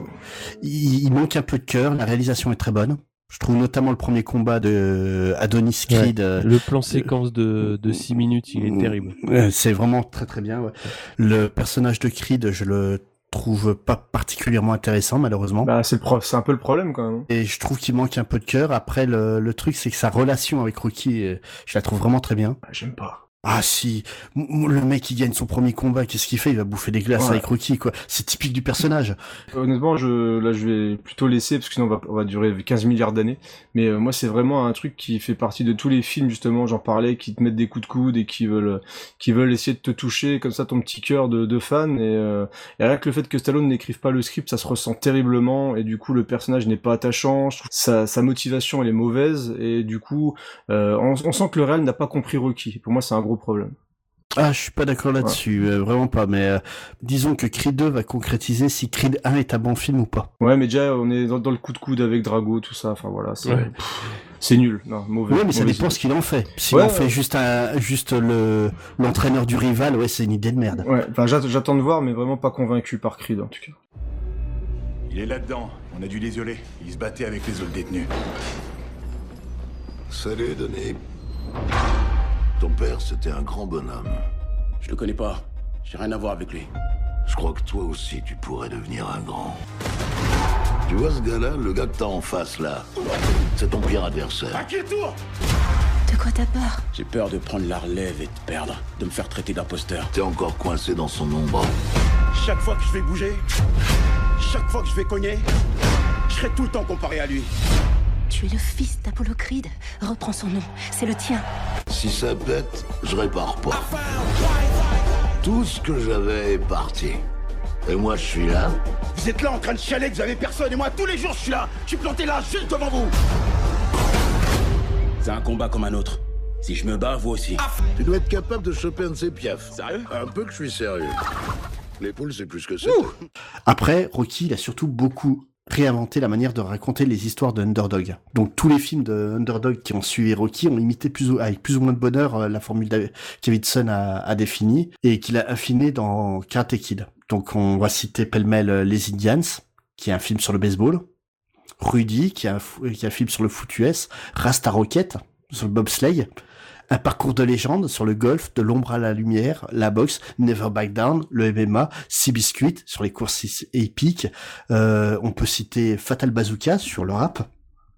il, il manque un peu de cœur, la réalisation est très bonne. Je trouve notamment le premier combat de Adonis Creed. Ouais. euh, Le plan séquence de, de 6 minutes, il est terrible. c'est vraiment très très bien. ouais. Le personnage de Creed, je le trouve pas particulièrement intéressant malheureusement. Bah c'est le pro- c'est un peu le problème quand même. Et je trouve qu'il manque un peu de cœur. Après, le, le truc, c'est que sa relation avec Rocky, euh, je la trouve vraiment très bien. Bah, J'aime pas. Ah si, le mec qui gagne son premier combat, qu'est-ce qu'il fait? Il va bouffer des glaces Ouais. avec Rocky, quoi. C'est typique du personnage. Honnêtement, je, là, je vais plutôt laisser parce que sinon on va, on va durer 15 milliards d'années. Mais euh, moi, c'est vraiment un truc qui fait partie de tous les films justement. J'en parlais, qui te mettent des coups de coude et qui veulent, qui veulent essayer de te toucher comme ça ton petit cœur de, de fan. Et, euh, et rien que le fait que Stallone n'écrive pas le script, ça se ressent terriblement. Et du coup, le personnage n'est pas attachant. Je trouve que sa, sa motivation elle est mauvaise. Et du coup, euh, on, on sent que le réel n'a pas compris Rocky. Pour moi, c'est un gros problème. Ah, je suis pas d'accord là-dessus, euh, vraiment pas. Mais euh, disons que Creed 2 va concrétiser si Creed 1 est un bon film ou pas. Ouais, mais déjà, on est dans, dans le coup de coude avec Drago, tout ça. Enfin voilà, c'est Ouais. pff, c'est nul. Non, mauvais. Ouais, mais ça dépend idée. ce qu'il en fait. S'il Ouais, en fait juste un, juste le l'entraîneur du rival, ouais, c'est une idée de merde. Ouais, enfin j'att- j'attends de voir, mais vraiment pas convaincu par Creed en tout cas. Il est là-dedans. On a dû l'isoler. Il se battait avec les autres détenus. Salut, Denis. Ton père, c'était un grand bonhomme. Je le connais pas. J'ai rien à voir avec lui. Je crois que toi aussi, tu pourrais devenir un grand. Tu vois ce gars-là, le gars que t'as en face, là? C'est ton pire adversaire. Inquiète-toi De quoi t'as peur? J'ai peur de prendre la relève et de perdre, de me faire traiter d'imposteur. T'es encore coincé dans son ombre. Chaque fois que je vais bouger, chaque fois que je vais cogner, je serai tout le temps comparé à lui. Tu es le fils d'Apollocride. Reprends son nom, c'est le tien. Si ça pète, je répare pas. Tout ce que j'avais est parti. Et moi, je suis là. Vous êtes là en train de chialer que vous avez personne et moi tous les jours je suis là. Je suis planté là, juste devant vous. C'est un combat comme un autre. Si je me bats, vous aussi. Tu dois être capable de choper un de ces piafs. Sérieux? Un peu que je suis sérieux. Les poules, c'est plus que ça. Après, Rocky, il a surtout beaucoup réinventé la manière de raconter les histoires de Underdog. Donc tous les films de Underdog qui ont suivi Rocky ont imité plus ou, avec plus ou moins de bonheur euh, la formule que Davidson a, a définie et qu'il a affiné dans Karate Kid. Donc on va citer pêle-mêle euh, Les Indians, qui est un film sur le baseball, Rudy, qui est un, fou- qui est un film sur le foot US, Rasta Rocket, sur le bobsleigh, un parcours de légende sur le golf, de l'ombre à la lumière, la boxe, Never Back Down, le MMA, Seabiscuit sur les courses épiques. Euh, on peut citer Fatal Bazooka sur le rap.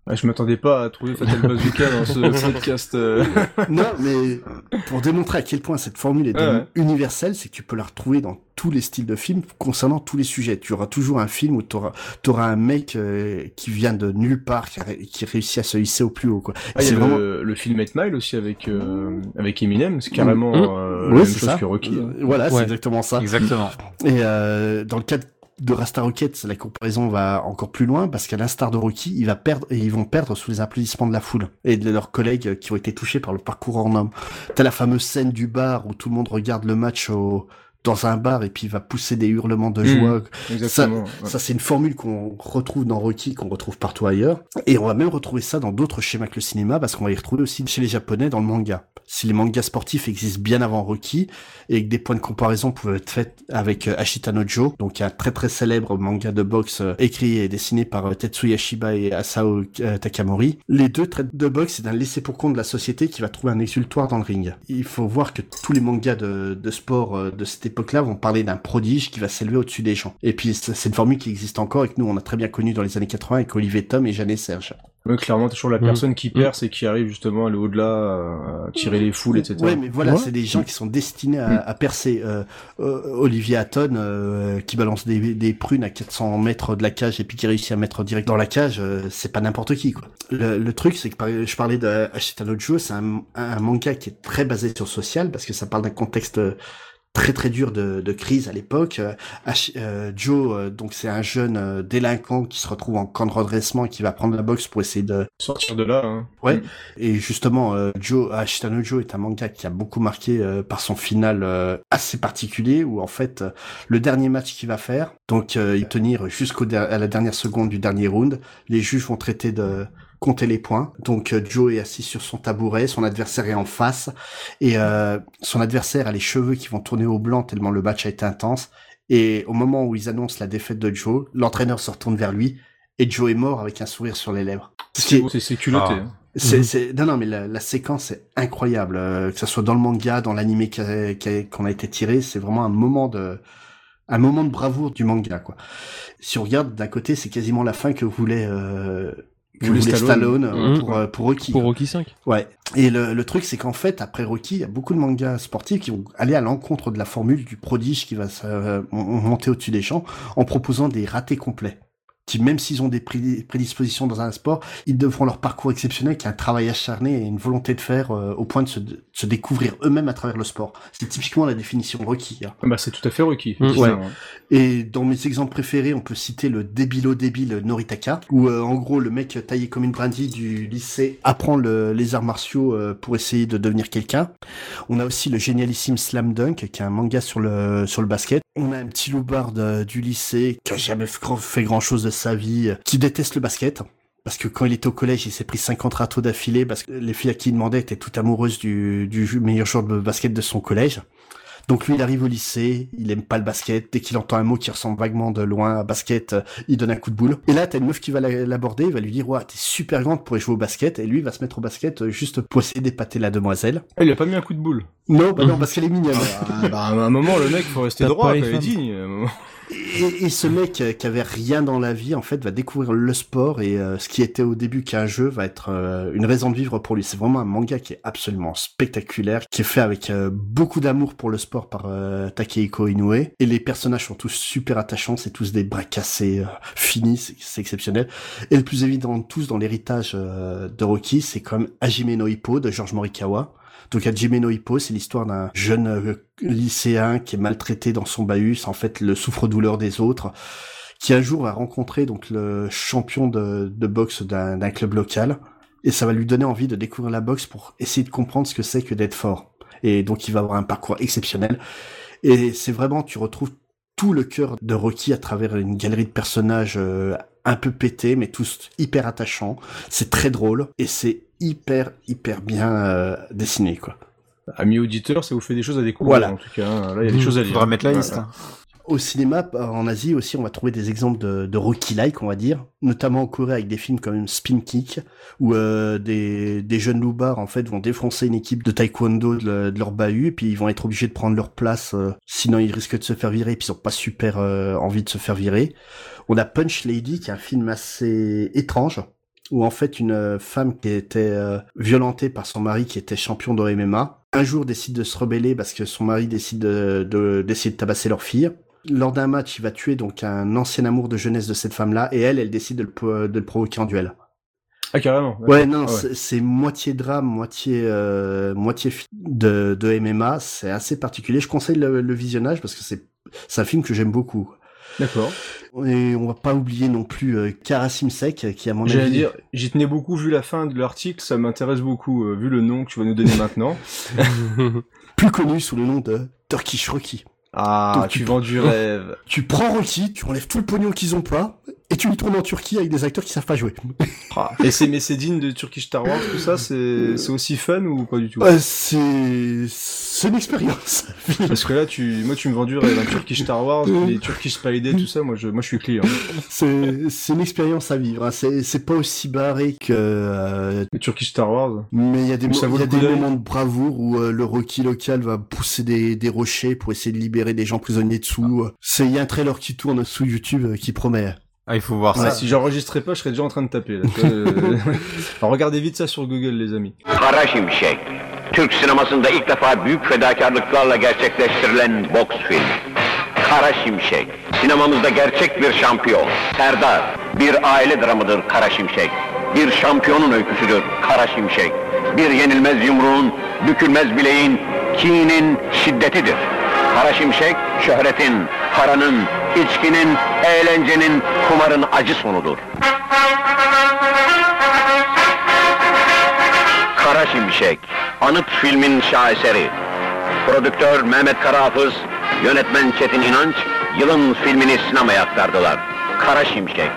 Ah, je m'attendais pas à trouver Fatal Bazooka dans ce *laughs* podcast. euh. non, mais pour démontrer à quel point cette formule est Ouais, ouais. universelle, c'est que tu peux la retrouver dans tous les styles de films concernant tous les sujets. Tu auras toujours un film où tu auras, un mec euh, qui vient de nulle part, qui, a ré- qui réussit à se hisser au plus haut. Quoi. Ah, il y c'est a vraiment... le, le film 8 Mile aussi avec, euh, avec Eminem, c'est carrément Mmh. euh, Ouais, la même chose ça. que Rocky. hein. Euh, Voilà, c'est exactement ça. Exactement. Et euh, dans le cas de Rasta Rocket, la comparaison va encore plus loin parce qu'à l'instar de Rocky, il va perdre et ils vont perdre sous les applaudissements de la foule et de leurs collègues qui ont été touchés par le parcours en homme. T'as la fameuse scène du bar où tout le monde regarde le match au dans un bar et puis il va pousser des hurlements de Mmh, joie. exactement, ça, ouais. ça c'est une formule qu'on retrouve dans Rocky, qu'on retrouve partout ailleurs. Et on va même retrouver ça dans d'autres schémas que le cinéma parce qu'on va y retrouver aussi chez les Japonais dans le manga. Si les mangas sportifs existent bien avant Rocky et que des points de comparaison pouvaient être faits avec euh, Ashita no Joe, donc un très très célèbre manga de boxe euh, écrit et dessiné par euh, Tetsuya Shiba et Asao Takamori, les deux traitent de boxe et d'un laissé pour compte de la société qui va trouver un exultoire dans le ring. Il faut voir que tous les mangas de, de sport de cette époque-là vont parler d'un prodige qui va s'élever au-dessus des gens. Et puis c'est une formule qui existe encore et que nous on a très bien connu dans les années 80 avec Olivier Tom et Jeannet Serge. Ouais, clairement, toujours la Mmh. personne qui Mmh. perce et qui arrive justement à aller au-delà, euh, à tirer les foules, etc. Ouais, mais voilà, c'est des gens qui sont destinés à, Mm. à percer. Euh, euh, Olivier Hatton, euh, qui balance des, des prunes à 400 mètres de la cage et puis qui réussit à mettre direct dans la cage, euh, c'est pas n'importe qui, quoi. Le, le truc, c'est que par- je parlais de Ashita no Joe, c'est un, un manga qui est très basé sur social parce que ça parle d'un contexte euh, très très dur de, de crise à l'époque. Euh, euh, Joe, euh, donc c'est un jeune euh, délinquant qui se retrouve en camp de redressement et qui va prendre la boxe pour essayer de Sortir de là, hein. Ouais. Mm. Et justement, euh, Joe, Ashitano Joe est un manga qui a beaucoup marqué euh, par son final euh, assez particulier où en fait le dernier match qu'il va faire, donc euh, il tenir jusqu'au der- à la dernière seconde du dernier round, les juges vont traiter de compter les points. Donc euh, Joe est assis sur son tabouret, son adversaire est en face et euh, son adversaire a les cheveux qui vont tourner au blanc tellement le match a été intense. Et au moment où ils annoncent la défaite de Joe, l'entraîneur se retourne vers lui et Joe est mort avec un sourire sur les lèvres. Est- C'est c'est culotté. Ah. hein. c'est, Mhm. c'est, non, non, mais la, la séquence est incroyable. euh, que ce soit dans le manga, dans l'animé qui a- qu'on a été tiré, c'est vraiment un moment de, un moment de bravoure du manga, quoi. Si on regarde d'un côté, c'est quasiment la fin que voulait, euh, que voulait Stallone. Stallone, pour, euh, pour Rocky. Pour quoi. Rocky 5. Ouais. Et le, le truc, c'est qu'en fait, après Rocky, il y a beaucoup de mangas sportifs qui vont aller à l'encontre de la formule du prodige qui va se, euh, mon- monter au-dessus des champs en proposant des ratés complets. Qui, même s'ils ont des pré- prédispositions dans un sport, ils devront leur parcours exceptionnel, qui est un travail acharné et une volonté de faire euh, au point de se, de se découvrir eux-mêmes à travers le sport. C'est typiquement la définition Rocky. hein. Ah Bah, c'est tout à fait Rocky. Mm. Ouais. Et dans mes exemples préférés, on peut citer le débilo débile Noritaka, où euh, en gros le mec taillé comme une brindille du lycée apprend le- les arts martiaux euh, pour essayer de devenir quelqu'un. On a aussi le génialissime Slam Dunk, qui est un manga sur le sur le basket. On a un petit loupard du lycée qui a jamais fait grand chose de sa vie, qui déteste le basket. Parce que quand il était au collège, il s'est pris 50 râteaux d'affilée parce que les filles à qui il demandait étaient toutes amoureuses du, du meilleur joueur de basket de son collège. Donc lui, il arrive au lycée, il aime pas le basket. Dès qu'il entend un mot qui ressemble vaguement de loin à basket, euh, il donne un coup de boule. Et là, t'as une meuf qui va la- l'aborder, il va lui dire, ouais, t'es super grande pour jouer au basket. Et lui, il va se mettre au basket euh, juste pour essayer d'épater la demoiselle. Ah, il a pas mis un coup de boule. Non, bah non, *laughs* parce qu'elle est mignonne. Ah, bah, à un moment, le mec, faut rester droit, pas les quoi, il est digne. Et, et ce mec euh, qui avait rien dans la vie, en fait, va découvrir le sport et euh, ce qui était au début qu'un jeu va être euh, une raison de vivre pour lui. C'est vraiment un manga qui est absolument spectaculaire, qui est fait avec euh, beaucoup d'amour pour le sport par euh, Takehiko Inoue. Et les personnages sont tous super attachants, c'est tous des bras cassés, euh, finis, c'est- exceptionnel. Et le plus évident de tous dans l'héritage de Rocky, c'est comme Hajime no Ippo de George Morikawa. Donc Hajime no Ippo, c'est l'histoire d'un jeune euh, lycéen qui est maltraité dans son bahut, en fait le souffre-douleur des autres, qui un jour va rencontrer donc le champion de, boxe d'un d'un club local, et ça va lui donner envie de découvrir la boxe pour essayer de comprendre ce que c'est que d'être fort. Et donc il va avoir un parcours exceptionnel. Et c'est vraiment, tu retrouves tout le cœur de Rocky à travers une galerie de personnages euh, un peu pétés, mais tous hyper attachants. C'est très drôle et c'est hyper hyper bien euh, dessiné quoi. Amis auditeurs, ça vous fait des choses à découvrir, Voilà. en tout cas. hein. Là, il y a des choses à lire. Faudra mettre la liste. hein. Au cinéma, en Asie aussi, on va trouver des exemples de, de Rocky-like, on va dire, notamment en Corée avec des films comme Spin Kick, où euh, des, des jeunes loupards en fait vont défoncer une équipe de taekwondo de, le- de leur bahut, et puis ils vont être obligés de prendre leur place, euh, sinon ils risquent de se faire virer, et puis ils ont pas super euh, envie de se faire virer. On a Punch Lady, qui est un film assez étrange, où en fait une euh, femme qui était euh, violentée par son mari qui était champion de MMA, un jour décide de se rebeller parce que son mari décide de, de- d'essayer de tabasser leur fille. Lors d'un match, il va tuer donc un ancien amour de jeunesse de cette femme-là, et elle, elle décide de le, de le provoquer en duel. Ah, carrément. Ouais, non, Ah ouais. c'est- c'est moitié drame, moitié euh, moitié de, de MMA. C'est assez particulier. Je conseille le, le visionnage parce que c'est c'est un film que j'aime beaucoup. D'accord. Et on va pas oublier non plus euh, Karasim Sek, qui à mon J'allais avis dire, j'y tenais beaucoup vu la fin de l'article, ça m'intéresse beaucoup, euh, vu le nom que tu vas nous donner maintenant. *laughs* *laughs* plus connu sous le nom de Turkish Rocky. Ah, Donc, tu tu- vends du rêve. Tu prends Rocky, tu enlèves tout le pognon qu'ils ont pas, et tu le tournes en Turquie avec des acteurs qui savent pas jouer. Ah, Et c'est, mais c'est digne de Turkish Star Wars, tout ça, c'est, c'est aussi fun ou pas du tout? Euh, c'est c'est une expérience. Parce que là, tu, moi, tu me vends du rêve, un Turkish Star Wars, les Turkish Spy Day, tout ça, moi, je, moi, je suis client. c'est c'est une expérience à vivre. hein. C'est c'est pas aussi barré que euh, Le Turkish Star Wars. Mais il y a des, ça y a moments de bravoure où euh, le Rocky local va pousser des, des rochers pour essayer de libérer des gens prisonniers dessous. C'est il y a un trailer qui tourne sous YouTube euh, qui promet. Ah, il faut voir Ah, ça. si j'enregistrais pas, je serais déjà en train de taper. Là. *laughs* Alors, regardez vite ça sur Google, les amis. Kara Şimşek. Türk sinemasında ilk defa büyük fedakarlıklarla gerçekleştirilen boks filmi. Kara Şimşek. Sinemamızda gerçek bir şampiyon. Serdar. Bir aile dramıdır Kara Şimşek. Bir şampiyonun öyküsüdür Kara Şimşek. Bir yenilmez yumruğun, bükülmez bileğin, kinin şiddetidir. Kara Şimşek, şöhretin, paranın, içkinin, eğlencenin, kumarın acı sonudur. Kara Şimşek, anıt filmin şaheseri. Prodüktör Mehmet Karahafız, yönetmen Çetin İnanç, yılın filmini sinemaya aktardılar. Kara Şimşek.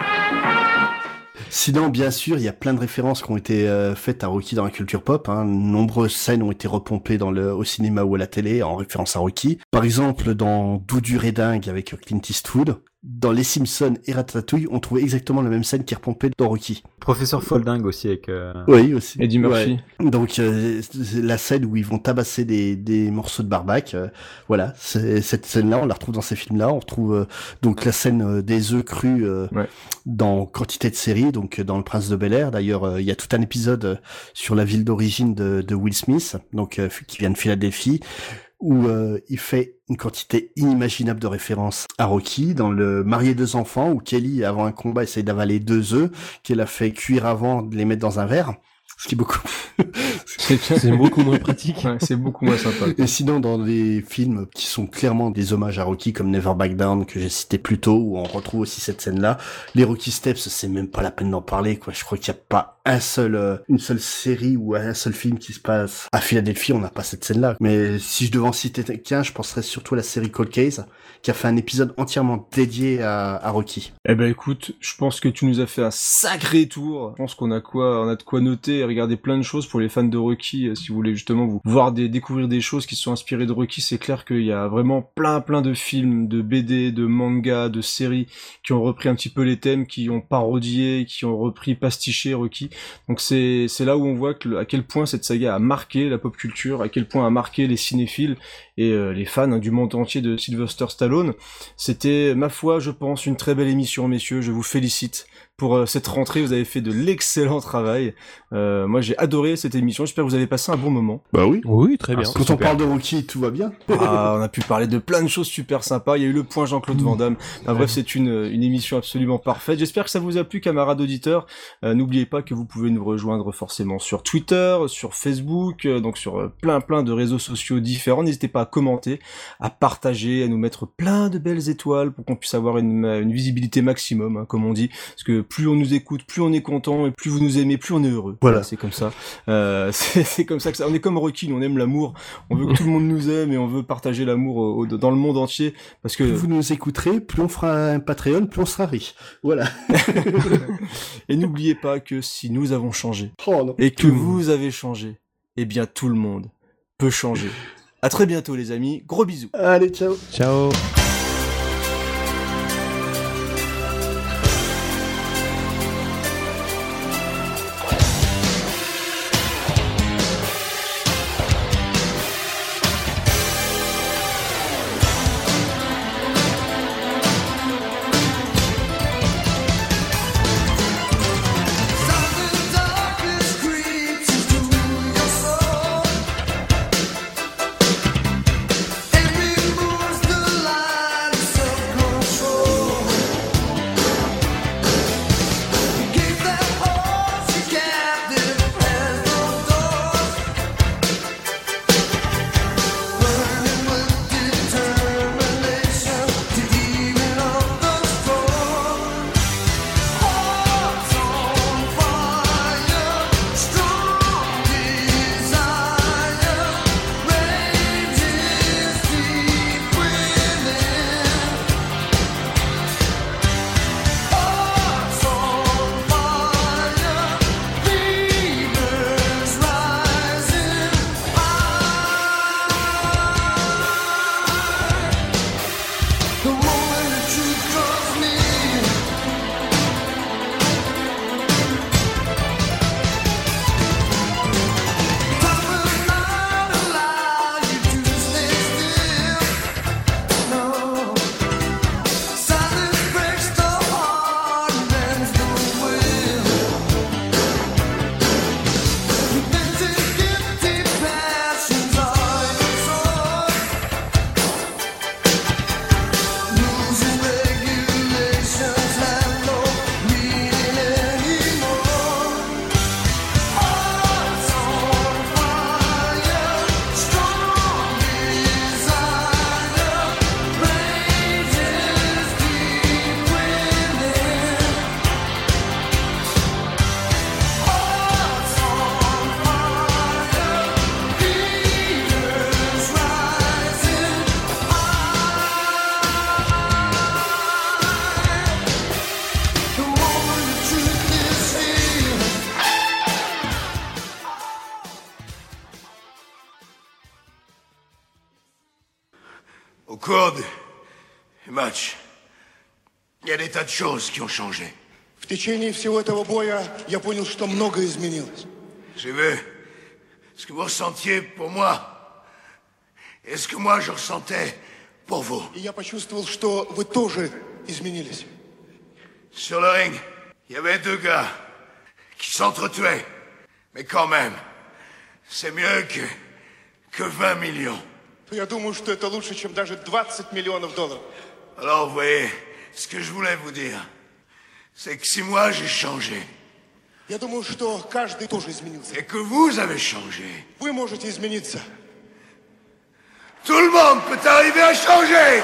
Sinon, bien sûr, il y a plein de références qui ont été euh, faites à Rocky dans la culture pop. Hein. Nombreuses scènes ont été repompées dans le, au cinéma ou à la télé en référence à Rocky. Par exemple, dans Doudou et dingue avec Clint Eastwood. Dans Les Simpsons et Ratatouille, on trouvait exactement la même scène qui est repompée dans Rocky. Professeur Folding aussi avec. euh, Oui, aussi. Eddie Murphy. Ouais. Donc, euh, la scène où ils vont tabasser des, des morceaux de barbac. euh, voilà, c'est- cette scène-là, on la retrouve dans ces films-là. On retrouve euh, donc la scène euh, des œufs crus euh, dans quantité de séries, donc dans Le Prince de Bel Air. D'ailleurs, euh, il y a tout un épisode sur la ville d'origine de, de Will Smith, donc euh, qui vient de Philadelphie où euh, il fait une quantité inimaginable de références à Rocky, dans le Marié deux enfants, où Kelly, avant un combat, essaye d'avaler deux œufs, qu'elle a fait cuire avant de les mettre dans un verre. Ce qui est beaucoup... *laughs* C'est beaucoup moins pratique. Ouais, c'est beaucoup moins sympa. Et sinon, dans les films qui sont clairement des hommages à Rocky, comme Never Back Down, que j'ai cité plus tôt, où on retrouve aussi cette scène-là, les Rocky Steps, c'est même pas la peine d'en parler, quoi. Je crois qu'il n'y a pas un seul, euh, une seule série ou un seul film qui se passe à Philadelphie, on n'a pas cette scène-là. Mais si je devais en citer qu'un, je penserais surtout à la série Cold Case, qui a fait un épisode entièrement dédié à, à Rocky. Eh ben écoute, je pense que tu nous as fait un sacré tour. Je pense qu'on a quoi, on a de quoi noter et regarder plein de choses pour les fans de Rocky. euh, Si vous voulez justement vous voir des, découvrir des choses qui sont inspirées de Rocky, c'est clair qu'il y a vraiment plein plein de films, de BD, de mangas, de séries qui ont repris un petit peu les thèmes, qui ont parodié, qui ont repris pastiché Rocky. Donc c'est là où on voit que à quel point cette saga a marqué la pop culture, à quel point a marqué les cinéphiles et euh, les fans hein, du monde entier de Sylvester Stallone. C'était, ma foi, je pense, une très belle émission, messieurs. Je vous félicite pour euh, cette rentrée. Vous avez fait de l'excellent travail. Euh, moi, j'ai adoré cette émission. J'espère que vous avez passé un bon moment. Bah oui. Oui, très bien. Quand on parle de Rocky, tout va bien. Ah, on a pu parler de plein de choses super sympas. Il y a eu le point Jean-Claude Van Damme. Enfin, bref, c'est une, une émission absolument parfaite. J'espère que ça vous a plu, camarades auditeurs. Euh, N'oubliez pas que vous pouvez nous rejoindre forcément sur Twitter, sur Facebook, euh, donc sur euh, plein plein de réseaux sociaux différents. N'hésitez pas à commenter, à partager, à nous mettre plein de belles étoiles pour qu'on puisse avoir une, une visibilité maximum, hein, comme on dit. Parce que plus on nous écoute, plus on est content, et plus vous nous aimez, plus on est heureux. Voilà. c'est comme ça. Euh, *laughs* c'est comme ça que ça. On est comme Rocky, on aime l'amour. On veut que tout le monde nous aime et on veut partager l'amour dans le monde entier parce que Plus vous nous écouterez, plus on fera un Patreon, plus on sera riche. Voilà. *laughs* et n'oubliez pas que si nous avons changé Oh non. et que vous avez changé, eh bien tout le monde peut changer. À très bientôt les amis, gros bisous. Allez, ciao. Ciao. Changé. В течение всего этого боя я понял, что многое изменилось. J'ai vu ce que vous ressentiez pour moi et ce que moi je ressentais pour vous. И я почувствовал, что вы тоже изменились. Sur le ring, il y avait deux gars qui s'entretuaient. Mais quand même, c'est mieux que, que 20 millions. Я думаю, что это лучше, чем даже 20 миллионов долларов. Alors vous voyez, ce que je voulais vous dire, c'est que si moi j'ai changé, Я que vous avez changé, Вы можете измениться. tout le monde peut arriver à changer.